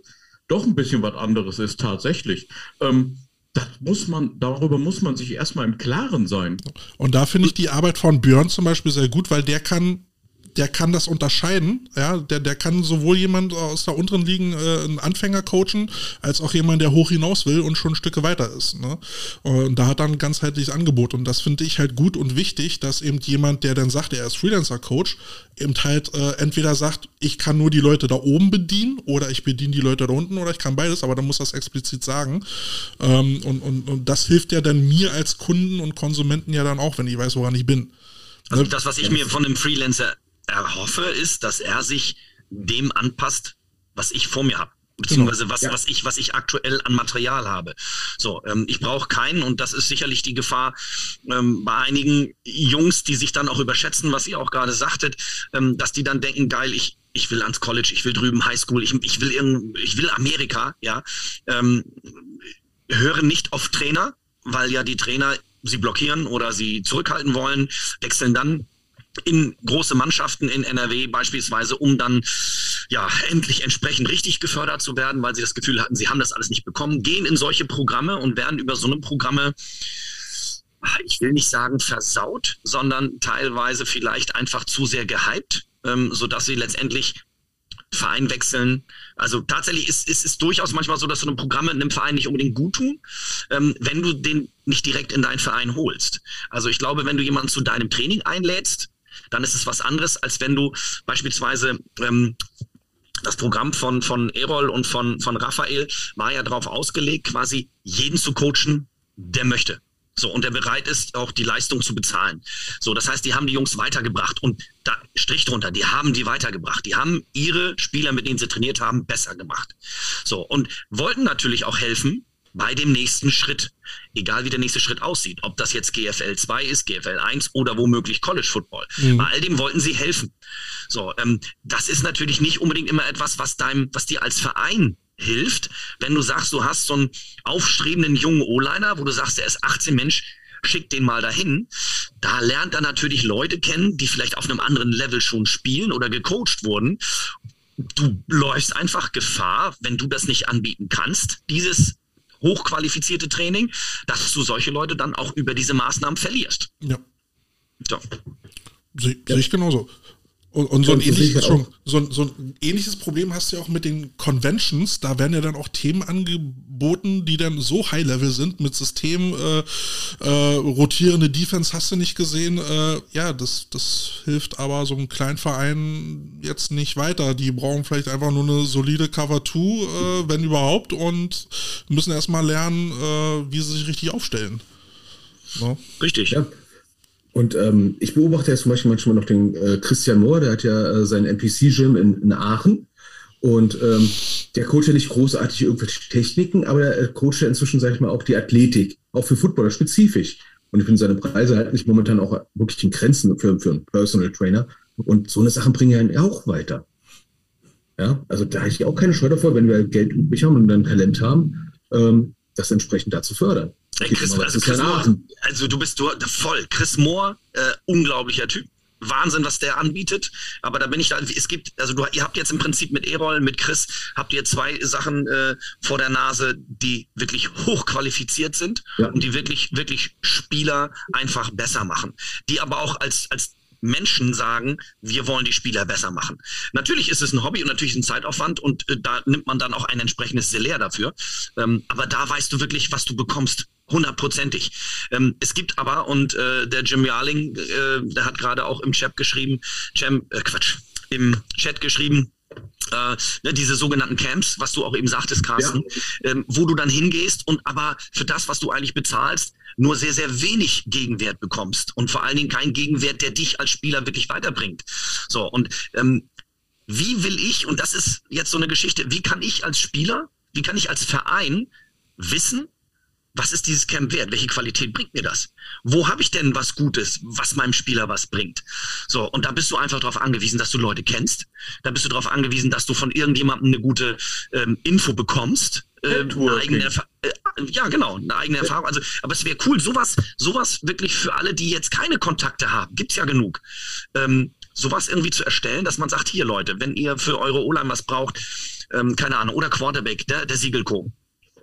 doch ein bisschen was anderes ist tatsächlich? Ähm, das muss man, darüber muss man sich erstmal im Klaren sein. Und da finde ich die Arbeit von Björn zum Beispiel sehr gut, weil der kann der kann das unterscheiden. Ja, der, der kann sowohl jemand aus der unteren Ligen äh, einen Anfänger coachen, als auch jemand, der hoch hinaus will und schon Stücke weiter ist. Ne? Und da hat er ein ganzheitliches Angebot. Und das finde ich halt gut und wichtig, dass eben jemand, der dann sagt, er ist Freelancer-Coach, eben halt äh, entweder sagt, ich kann nur die Leute da oben bedienen oder ich bediene die Leute da unten oder ich kann beides, aber dann muss das explizit sagen. Ähm, und, und, und das hilft ja dann mir als Kunden und Konsumenten ja dann auch, wenn ich weiß, woran ich bin. Also das, was ich mir von einem Freelancer erhoffe, ist, dass er sich dem anpasst, was ich vor mir habe beziehungsweise was, ja. was ich, was ich aktuell an Material habe. So, ähm, ich brauche keinen und das ist sicherlich die Gefahr ähm, bei einigen Jungs, die sich dann auch überschätzen, was ihr auch gerade sagtet, ähm, dass die dann denken, geil, ich, ich will ans College, ich will drüben Highschool, ich, ich will irgend, ich will Amerika, ja. Ähm, höre nicht auf Trainer, weil ja die Trainer sie blockieren oder sie zurückhalten wollen, wechseln dann in große Mannschaften in NRW beispielsweise, um dann ja endlich entsprechend richtig gefördert zu werden, weil sie das Gefühl hatten, sie haben das alles nicht bekommen, gehen in solche Programme und werden über so eine Programme ich will nicht sagen versaut, sondern teilweise vielleicht einfach zu sehr gehypt, ähm, sodass sie letztendlich Verein wechseln. Also tatsächlich ist, ist es durchaus manchmal so, dass so eine Programme einem Verein nicht unbedingt gut tun, ähm, wenn du den nicht direkt in deinen Verein holst. Also ich glaube, wenn du jemanden zu deinem Training einlädst, dann ist es was anderes, als wenn du beispielsweise ähm, das Programm von, von Erol und von, von Raphael war ja darauf ausgelegt, quasi jeden zu coachen, der möchte. So, und der bereit ist, auch die Leistung zu bezahlen. So, das heißt, die haben die Jungs weitergebracht und da Strich drunter, die haben die weitergebracht. Die haben ihre Spieler, mit denen sie trainiert haben, besser gemacht. So, und wollten natürlich auch helfen, bei dem nächsten Schritt. Egal wie der nächste Schritt aussieht. Ob das jetzt GFL 2 ist, GFL 1 oder womöglich College Football. Mhm. Bei all dem wollten sie helfen. So, ähm, das ist natürlich nicht unbedingt immer etwas, was deinem, was dir als Verein hilft, wenn du sagst, du hast so einen aufstrebenden jungen O-Liner, wo du sagst, der ist 18 Mensch, schick den mal dahin. Da lernt er natürlich Leute kennen, die vielleicht auf einem anderen Level schon spielen oder gecoacht wurden. Du läufst einfach Gefahr, wenn du das nicht anbieten kannst, dieses hochqualifizierte Training, dass du solche Leute dann auch über diese Maßnahmen verlierst. Ja. So. Sehe seh ich genauso. Und, und so, ein ähnliches, schon, so, so, ein ähnliches Problem hast du ja auch mit den Conventions. Da werden ja dann auch Themen angeboten, die dann so High-Level sind mit System, äh, äh, rotierende Defense hast du nicht gesehen. Äh, ja, das, das hilft aber so einem kleinen Verein jetzt nicht weiter. Die brauchen vielleicht einfach nur eine solide Cover 2, äh, wenn überhaupt, und müssen erstmal lernen, äh, wie sie sich richtig aufstellen. No? Richtig. Ja. Und ähm, ich beobachte jetzt zum Beispiel manchmal noch den äh, Christian Mohr, der hat ja äh, sein NPC-Gym in, in, Aachen. Und ähm, der coacht ja nicht großartig irgendwelche Techniken, aber der äh, coacht ja inzwischen, sage ich mal, auch die Athletik, auch für Footballer spezifisch. Und ich finde, seine Preise halten sich momentan auch wirklich in Grenzen für, für einen Personal Trainer. Und so eine Sachen bringen ja einen auch weiter. Ja, also da habe ich auch keine Scheu davor, wenn wir Geld übrig haben und dann Talent haben, ähm, das entsprechend da zu fördern. Chris, also, Chris Moore, also du bist du, voll. Chris Moore, äh, unglaublicher Typ. Wahnsinn, was der anbietet. Aber da bin ich da, es gibt, also du, ihr habt jetzt im Prinzip mit Erol, mit Chris, habt ihr zwei Sachen äh, vor der Nase, die wirklich hochqualifiziert sind ja. und die wirklich, wirklich Spieler einfach besser machen. Die aber auch als, als Menschen sagen, wir wollen die Spieler besser machen. Natürlich ist es ein Hobby und natürlich ein Zeitaufwand und äh, da nimmt man dann auch ein entsprechendes Salär dafür. Ähm, aber da weißt du wirklich, was du bekommst hundertprozentig. Ähm, es gibt aber, und äh, der Jim Yarling, äh, der hat gerade auch im Chat geschrieben, Jam, äh, Quatsch, im Chat geschrieben, äh, ne, diese sogenannten Camps, was du auch eben sagtest, Carsten, ja. ähm, wo du dann hingehst und aber für das, was du eigentlich bezahlst, nur sehr, sehr wenig Gegenwert bekommst und vor allen Dingen keinen Gegenwert, der dich als Spieler wirklich weiterbringt. So, und ähm, wie will ich, und das ist jetzt so eine Geschichte, wie kann ich als Spieler, wie kann ich als Verein wissen, was ist dieses Camp wert? Welche Qualität bringt mir das? Wo habe ich denn was Gutes, was meinem Spieler was bringt? So, und da bist du einfach darauf angewiesen, dass du Leute kennst. Da bist du darauf angewiesen, dass du von irgendjemandem eine gute ähm, Info bekommst. Äh, eine eigene äh, ja, genau, eine eigene Erfahrung. Also, aber es wäre cool, sowas, sowas wirklich für alle, die jetzt keine Kontakte haben, gibt's ja genug. Ähm, sowas irgendwie zu erstellen, dass man sagt, hier Leute, wenn ihr für eure O-Line was braucht, ähm, keine Ahnung, oder Quarterback, der, der Siegelco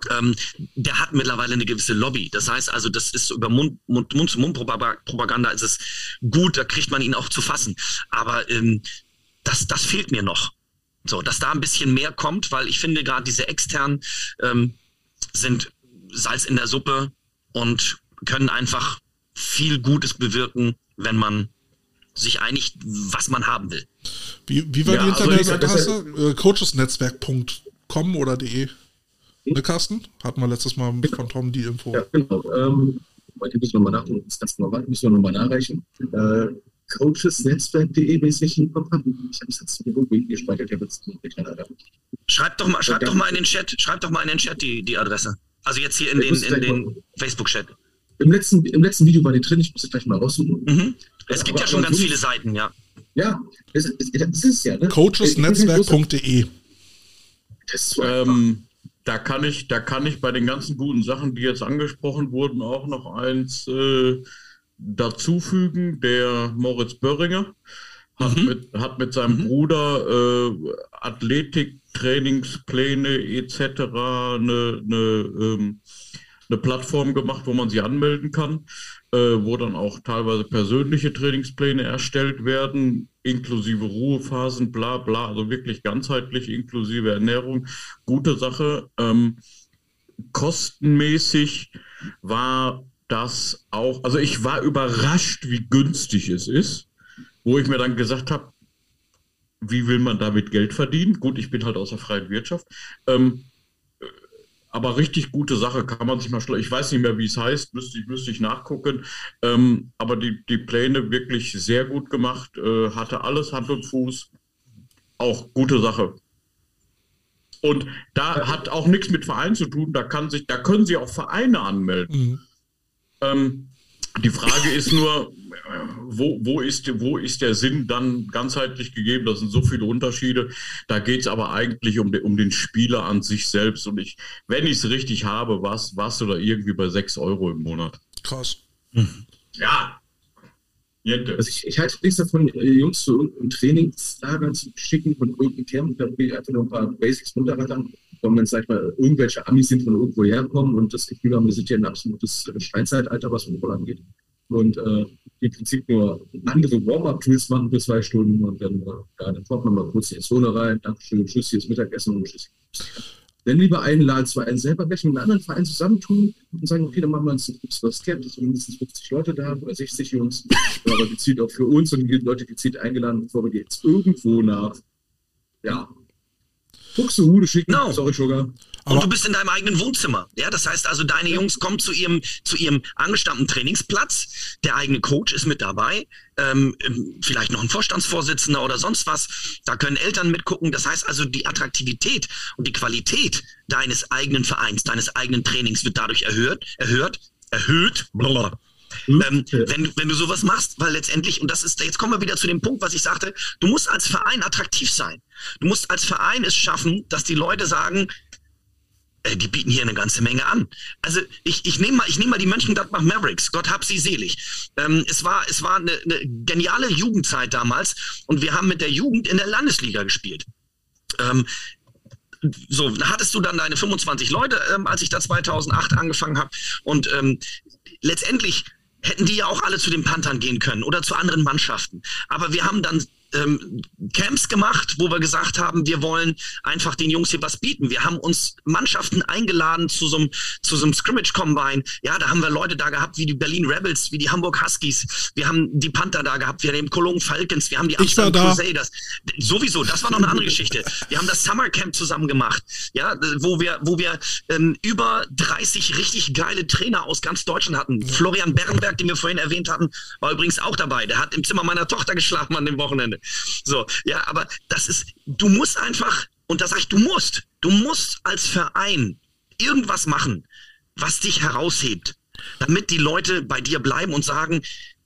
ähm, der hat mittlerweile eine gewisse Lobby. Das heißt also, das ist über Mund, Mund, ist es gut, da kriegt man ihn auch zu fassen. Aber ähm, das, das fehlt mir noch. So, dass da ein bisschen mehr kommt, weil ich finde gerade diese externen ähm, sind Salz in der Suppe und können einfach viel Gutes bewirken, wenn man sich einigt, was man haben will. Wie, wie war ja, die also Internetadresse? Also äh, Coachesnetzwerk.com oder de? Ne, Carsten? Hatten wir letztes Mal von Tom die Info. Ja, genau. Ähm, heute müssen wir mal nachdenken, das ganz normal, müssen wir nochmal nachreichen. Äh, coachesnetzwerk.de, wenn ich es nicht hinbekommen habe. Ich habe es jetzt irgendwo gespeichert, ich habe jetzt nicht Schreibt doch mal, schreibt doch mal in den Chat, schreibt doch mal in den Chat die, die Adresse. Also jetzt hier in den, in den Facebook-Chat. Im letzten, Im letzten Video war die drin, ich muss es gleich mal raussuchen. Mhm. Es gibt aber, ja schon ganz viele Seiten, ja. Ja, es, es, es ist ja. Ne? Coachesnetzwerk.de. Ähm, da kann ich, da kann ich bei den ganzen guten Sachen, die jetzt angesprochen wurden, auch noch eins äh, dazufügen. Der Moritz Börringer hat, mhm. mit, hat mit seinem mhm. Bruder äh, Athletik, Trainingspläne etc. eine, eine, ähm, eine Plattform gemacht, wo man sie anmelden kann, äh, wo dann auch teilweise persönliche Trainingspläne erstellt werden, inklusive Ruhephasen, bla bla, also wirklich ganzheitlich inklusive Ernährung. Gute Sache. Ähm, kostenmäßig war das auch, also ich war überrascht, wie günstig es ist, wo ich mir dann gesagt habe, wie will man damit Geld verdienen? Gut, ich bin halt aus der freien Wirtschaft. Ähm, aber richtig gute Sache kann man sich mal schlau. Ich weiß nicht mehr, wie es heißt, müsste ich, müsste ich nachgucken. Ähm, aber die, die Pläne wirklich sehr gut gemacht, äh, hatte alles Hand und Fuß. Auch gute Sache. Und da hat auch nichts mit Vereinen zu tun. Da kann sich, da können Sie auch Vereine anmelden. Mhm. Ähm, die Frage ist nur, wo, wo, ist, wo ist der Sinn dann ganzheitlich gegeben? Das sind so viele Unterschiede. Da geht es aber eigentlich um, de, um den Spieler an sich selbst. Und ich, wenn ich es richtig habe, was warst du da irgendwie bei 6 Euro im Monat. Krass. Ja. Also ich, ich, halte nichts davon, äh, Jungs zu irgendeinem Trainingslager zu schicken von irgendeinem Camp. Da will ich einfach noch ein paar Basics runterrattern. Wenn man, sag ich mal, irgendwelche Amis sind von irgendwo herkommen und das Gefühl haben, wir sind hier ein absolutes Steinzeitalter, was Football angeht und äh, im Prinzip nur andere Warm-up-Drills machen für zwei Stunden und dann, äh, ja, dann kommt man mal kurz in die Zone rein, Dankeschön, Tschüss, hier ist Mittagessen und Tschüss. Dann lieber einladen, zwei einen selber weg mit einem anderen Verein zusammentun und sagen, okay, dann machen wir uns ein was Camp, dass mindestens 50 Leute da oder 60 Jungs, aber gezielt auch für uns und die Leute gezielt eingeladen, bevor wir die jetzt irgendwo nach, ja, Fuchsehude schicken. No. Sorry, Sugar. Aber und du bist in deinem eigenen Wohnzimmer. Ja, das heißt also, deine Jungs kommen zu ihrem, zu ihrem angestammten Trainingsplatz. Der eigene Coach ist mit dabei. Ähm, ähm, vielleicht noch ein Vorstandsvorsitzender oder sonst was. Da können Eltern mitgucken. Das heißt also, die Attraktivität und die Qualität deines eigenen Vereins, deines eigenen Trainings wird dadurch erhöht, erhöht, erhöht. Blablabla. Hm? Ähm, wenn, wenn du sowas machst, weil letztendlich, und das ist, jetzt kommen wir wieder zu dem Punkt, was ich sagte, du musst als Verein attraktiv sein. Du musst als Verein es schaffen, dass die Leute sagen, die bieten hier eine ganze Menge an. Also ich, ich nehme mal, ich nehme mal die Mönchengladbach Mavericks. Gott hab sie selig. Ähm, es war, es war eine, eine geniale Jugendzeit damals und wir haben mit der Jugend in der Landesliga gespielt. Ähm, so, hattest du dann deine 25 Leute, ähm, als ich da 2008 angefangen habe. Und ähm, letztendlich hätten die ja auch alle zu den Panthern gehen können oder zu anderen Mannschaften. Aber wir haben dann ähm, Camps gemacht, wo wir gesagt haben, wir wollen einfach den Jungs hier was bieten. Wir haben uns Mannschaften eingeladen zu so einem zu so einem Scrimmage Combine. Ja, da haben wir Leute da gehabt wie die Berlin Rebels, wie die Hamburg Huskies. Wir haben die Panther da gehabt, wir haben Cologne Falcons, wir haben die Amsterdam Crusaders. Sowieso, das war noch eine andere Geschichte. Wir haben das Summer Camp zusammen gemacht. Ja, wo wir wo wir ähm, über 30 richtig geile Trainer aus ganz Deutschland hatten. Florian Bernberg, den wir vorhin erwähnt hatten, war übrigens auch dabei. Der hat im Zimmer meiner Tochter geschlafen an dem Wochenende. So, ja, aber das ist, du musst einfach, und da sage ich, du musst, du musst als Verein irgendwas machen, was dich heraushebt, damit die Leute bei dir bleiben und sagen,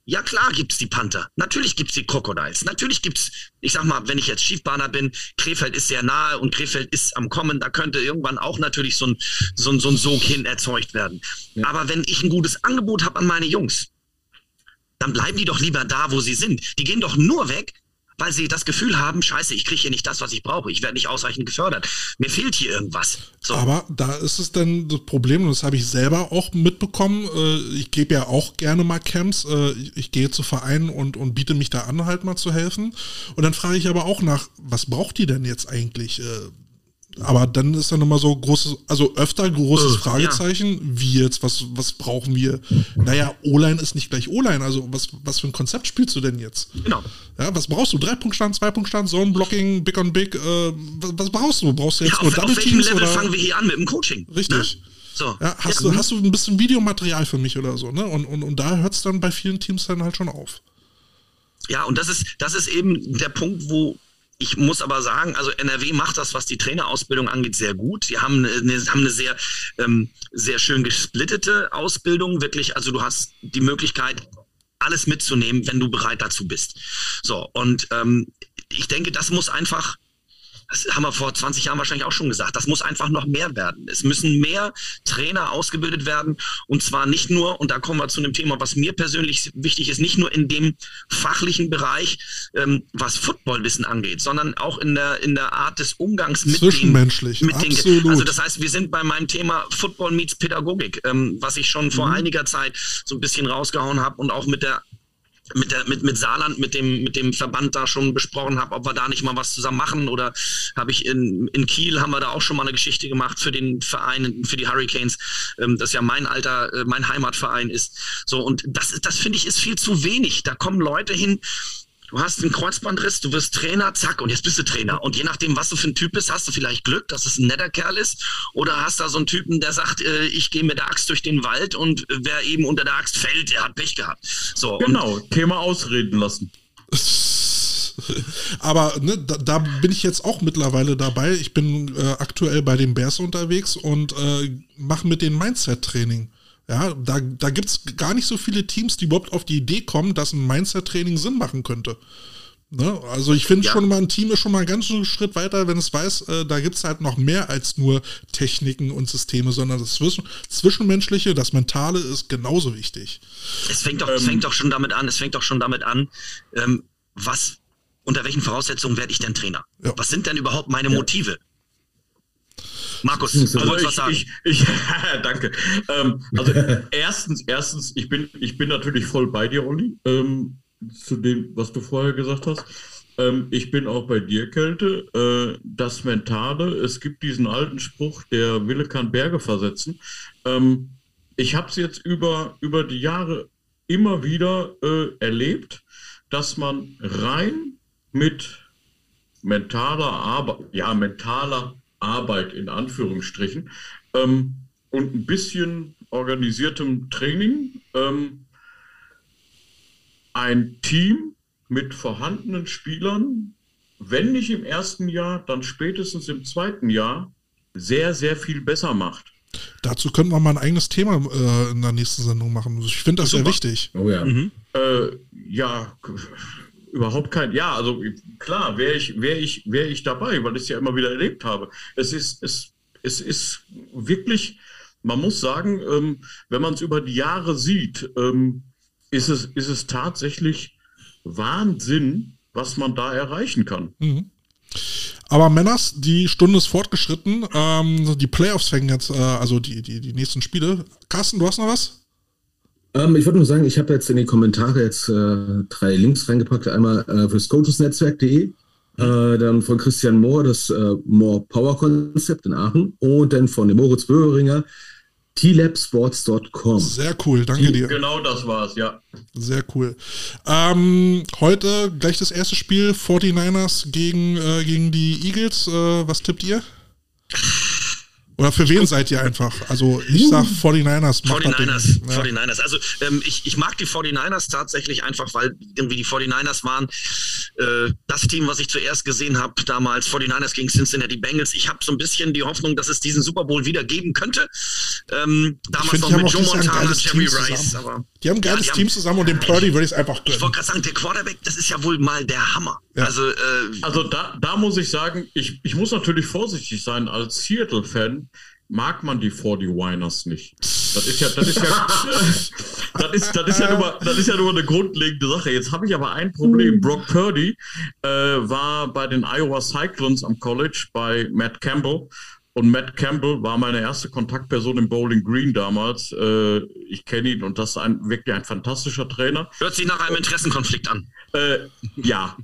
ja klar gibt's die Panther, natürlich gibt's die Crocodiles, natürlich gibt's, ich sag mal, wenn ich jetzt Schiefbahner bin, Krefeld ist sehr nahe und Krefeld ist am Kommen, da könnte irgendwann auch natürlich so ein, so ein, so ein Sog hin erzeugt werden. Ja. Aber wenn ich ein gutes Angebot habe an meine Jungs, dann bleiben die doch lieber da, wo sie sind. Die gehen doch nur weg, weil sie das Gefühl haben, scheiße, ich kriege hier nicht das, was ich brauche, ich werde nicht ausreichend gefördert, mir fehlt hier irgendwas. So. Aber da ist es dann das Problem, und das habe ich selber auch mitbekommen, äh, ich gebe ja auch gerne mal Camps, äh, ich gehe zu Vereinen und, und biete mich da an, halt mal zu helfen. Und dann frage ich aber auch nach, was braucht die denn jetzt eigentlich? Aber dann ist dann immer so großes, also öfter großes Fragezeichen, ja. wie jetzt, was, was brauchen wir? Naja, O-Line ist nicht gleich O-Line, also was, was für ein Konzept spielst du denn jetzt? Genau. Ja, was brauchst du? Drei-Punkt-Stand, Zwei-Punkt-Stand, Zone-Blocking, Big on Big, äh, was, was, brauchst du? Brauchst du jetzt ja, nur Double auf welchem Level fangen wir hier an mit dem Coaching? Richtig. Ne? So. Ja, hast, ja. Du, hast du ein bisschen Videomaterial für mich oder so, ne? Und, und, und da hört es dann bei vielen Teams dann halt schon auf. Ja, und das ist, das ist eben der Punkt, wo ich muss aber sagen, also NRW macht das, was die Trainerausbildung angeht, sehr gut. Sie haben eine, haben eine sehr, ähm, sehr schön gesplittete Ausbildung, wirklich. Also du hast die Möglichkeit, alles mitzunehmen, wenn du bereit dazu bist. So, und ähm, ich denke, das muss einfach das haben wir vor 20 Jahren wahrscheinlich auch schon gesagt, das muss einfach noch mehr werden. Es müssen mehr Trainer ausgebildet werden und zwar nicht nur, und da kommen wir zu einem Thema, was mir persönlich wichtig ist, nicht nur in dem fachlichen Bereich, ähm, was Footballwissen angeht, sondern auch in der, in der Art des Umgangs mit Zwischenmenschlich, den, mit absolut. Den, also das heißt, wir sind bei meinem Thema Football meets Pädagogik, ähm, was ich schon vor mhm. einiger Zeit so ein bisschen rausgehauen habe und auch mit der mit, der, mit, mit Saarland, mit dem, mit dem Verband da schon besprochen habe, ob wir da nicht mal was zusammen machen. Oder habe ich in, in Kiel haben wir da auch schon mal eine Geschichte gemacht für den Verein, für die Hurricanes, ähm, das ja mein alter, äh, mein Heimatverein ist. So, und das, das finde ich ist viel zu wenig. Da kommen Leute hin, Du hast einen Kreuzbandriss, du wirst Trainer, zack, und jetzt bist du Trainer. Und je nachdem, was du für ein Typ bist, hast du vielleicht Glück, dass es ein netter Kerl ist. Oder hast da so einen Typen, der sagt, äh, ich gehe mit der Axt durch den Wald und wer eben unter der Axt fällt, der hat Pech gehabt. So, genau, Thema ausreden lassen. Aber ne, da, da, bin ich jetzt auch mittlerweile dabei. Ich bin äh, aktuell bei den Bears unterwegs und äh, mache mit den Mindset-Training. Ja, da, da gibt es gar nicht so viele Teams, die überhaupt auf die Idee kommen, dass ein Mindset-Training Sinn machen könnte. Ne? Also ich finde ja. schon mal, ein Team ist schon mal einen ganzen Schritt weiter, wenn es weiß, äh, da gibt es halt noch mehr als nur Techniken und Systeme, sondern das Zwischen Zwischenmenschliche, das Mentale ist genauso wichtig. Es fängt doch, ähm, es fängt doch schon damit an, es fängt doch schon damit an, ähm, was, unter welchen Voraussetzungen werde ich denn Trainer? Ja. Was sind denn überhaupt meine Motive? Markus, also ich, was ich, ich, danke. Ähm, also erstens, erstens, ich bin, ich bin natürlich voll bei dir, Olli, ähm, zu dem, was du vorher gesagt hast. Ähm, ich bin auch bei dir, Kälte. Äh, das Mentale, es gibt diesen alten Spruch, der Wille kann Berge versetzen. Ähm, ich habe es jetzt über, über die Jahre immer wieder äh, erlebt, dass man rein mit mentaler Arbeit, ja, mentaler Arbeit in Anführungsstrichen ähm, und ein bisschen organisiertem Training ähm, ein Team mit vorhandenen Spielern, wenn nicht im ersten Jahr, dann spätestens im zweiten Jahr, sehr, sehr viel besser macht. Dazu könnten wir mal ein eigenes Thema äh, in der nächsten Sendung machen. Ich finde das Super. sehr wichtig. Oh ja. Mhm. Äh, ja, überhaupt kein. Ja, also klar, wäre ich, wäre ich, wäre ich dabei, weil ich es ja immer wieder erlebt habe. Es ist, es, es ist wirklich, man muss sagen, ähm, wenn man es über die Jahre sieht, ähm, ist es, ist es tatsächlich Wahnsinn, was man da erreichen kann. Mhm. Aber Männers, die Stunde ist fortgeschritten. Ähm, die Playoffs fängen jetzt, äh, also die, die, die nächsten Spiele. Carsten, du hast noch was? Ähm, ich wollte nur sagen, ich habe jetzt in die Kommentare jetzt äh, drei Links reingepackt. Einmal äh, fürs coachesnetzwerk.de, äh, dann von Christian Mohr das äh, More Power Konzept in Aachen und dann von dem Moritz Böhringer tlabsports.com. Sehr cool, danke dir. Genau das war's, ja. Sehr cool. Ähm, heute gleich das erste Spiel 49ers gegen, äh, gegen die Eagles. Äh, was tippt ihr? Oder für wen seid ihr einfach? Also ich sag 49ers. 49ers, ja. 49ers. Also ähm, ich, ich mag die 49ers tatsächlich einfach, weil irgendwie die 49ers waren äh, das Team, was ich zuerst gesehen habe, damals 49ers gegen Cincinnati Bengals. Ich habe so ein bisschen die Hoffnung, dass es diesen Super Bowl wieder geben könnte. Ähm, damals find, noch mit Joe Montana, Jerry Rice. Aber, die haben ein geiles ja, Team zusammen und dem Purdy würde ich es einfach gönnen. Ich wollte gerade sagen, der Quarterback, das ist ja wohl mal der Hammer. Ja. Also, äh, also da, da muss ich sagen, ich, ich muss natürlich vorsichtig sein als Seattle-Fan mag man die 40-Winers nicht. Das ist ja, das ist ja, das ist, das ist ja nur, das ist ja nur eine grundlegende Sache. Jetzt habe ich aber ein Problem. Hm. Brock Purdy äh, war bei den Iowa Cyclones am College bei Matt Campbell. Und Matt Campbell war meine erste Kontaktperson im Bowling Green damals. Äh, ich kenne ihn und das ist ein, wirklich ein fantastischer Trainer. Hört sich nach einem Interessenkonflikt an. Äh, ja.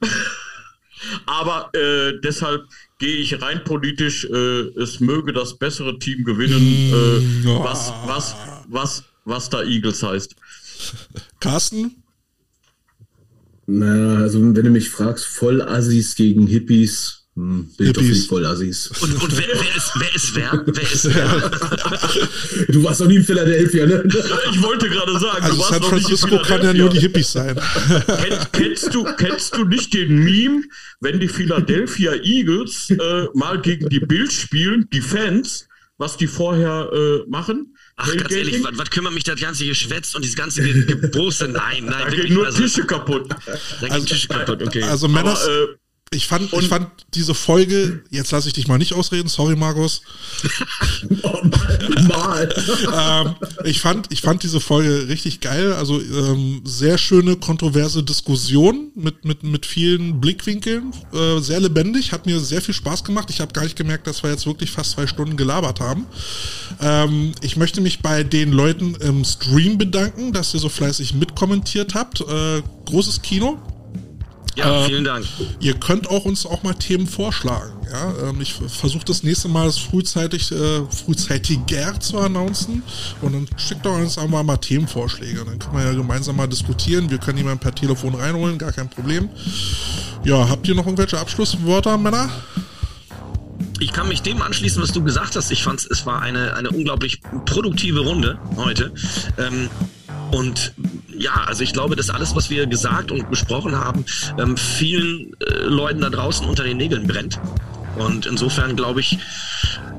Aber äh, deshalb gehe ich rein politisch, äh, es möge das bessere Team gewinnen, äh, was, was, was, was da Eagles heißt. Carsten? Na, also wenn du mich fragst, voll Assis gegen Hippies, hm, bin Hippies. voll Assis. Und, und wer, wer, ist, wer ist wer? Wer ist wer? du warst doch nie in Philadelphia, ne? Ich wollte gerade sagen, also San Francisco kann ja nur die Hippies sein. Kenn, kennst, du, kennst du nicht den Meme, wenn die Philadelphia Eagles äh, mal gegen die Bills spielen, die Fans, was die vorher äh, machen? Ach, ganz ehrlich, was, was kümmert mich das ganze Geschwätz und dieses ganze Gebose? Nein, nein, da wirklich. Nur also, Tische kaputt. Da also, Tische kaputt, okay. Also Männer, ich fand, ich fand diese Folge, jetzt lasse ich dich mal nicht ausreden, sorry Markus. oh, mal. ähm, ich, fand, ich fand diese Folge richtig geil, also ähm, sehr schöne, kontroverse Diskussion mit, mit, mit vielen Blickwinkeln, äh, sehr lebendig, hat mir sehr viel Spaß gemacht. Ich habe gar nicht gemerkt, dass wir jetzt wirklich fast zwei Stunden gelabert haben. Ähm, ich möchte mich bei den Leuten im Stream bedanken, dass ihr so fleißig mitkommentiert habt. Äh, großes Kino. Ja, äh, vielen Dank. Ihr könnt auch uns auch mal Themen vorschlagen. Ja? Ähm, ich versuche das nächste Mal frühzeitig, äh, frühzeitiger zu announcen und dann schickt doch uns auch mal, mal Themenvorschläge. Dann können wir ja gemeinsam mal diskutieren. Wir können jemanden per Telefon reinholen, gar kein Problem. Ja, habt ihr noch irgendwelche Abschlusswörter, Männer? Ich kann mich dem anschließen, was du gesagt hast. Ich fand es war eine, eine unglaublich produktive Runde heute. Ähm, und ja, also ich glaube, dass alles, was wir gesagt und besprochen haben, ähm, vielen äh, Leuten da draußen unter den Nägeln brennt. Und insofern glaube ich,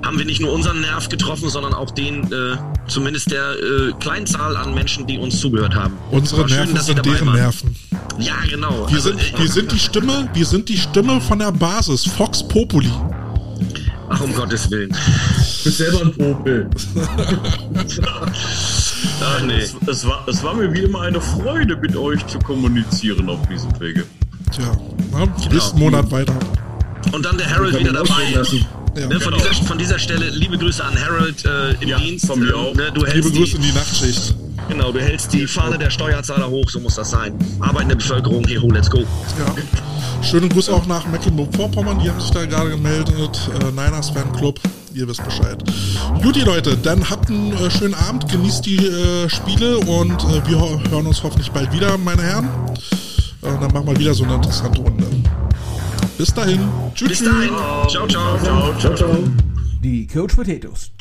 haben wir nicht nur unseren Nerv getroffen, sondern auch den äh, zumindest der äh, kleinen Zahl an Menschen, die uns zugehört haben. Unsere Nerven schön, sind deren waren. Nerven. Ja, genau. Wir, also, sind, wir sind die Stimme, wir sind die Stimme von der Basis, Fox Populi. Ach, um Gottes Willen. Du bist selber ein Popel. Ach nee. Es, war, es war mir wie immer eine Freude, mit euch zu kommunizieren auf diesem Wege. Tja, na, genau. bis Monat weiter. Und dann der Harold wieder dabei. Ja. Ne, von, dieser, von, dieser, Stelle liebe Grüße an Harold äh, im ja, Dienst. Von mir auch. Ne, liebe Grüße in die Nachtschicht. Genau, du hältst die Fahne der Steuerzahler hoch, so muss das sein. Arbeitende Bevölkerung, hier, let's go. Ja. Schönen Gruß auch nach Mecklenburg-Vorpommern, die haben sich da gerade gemeldet. Äh, Niners Fanclub, ihr wisst Bescheid. Juti Leute, dann habt einen äh, schönen Abend, genießt die äh, Spiele und äh, wir hören uns hoffentlich bald wieder, meine Herren. Äh, dann machen wir wieder so eine interessante Runde. Bis dahin. Tschüss. Bis dahin. Ciao, ciao. Ciao, ciao, ciao. Die Coach Potatoes.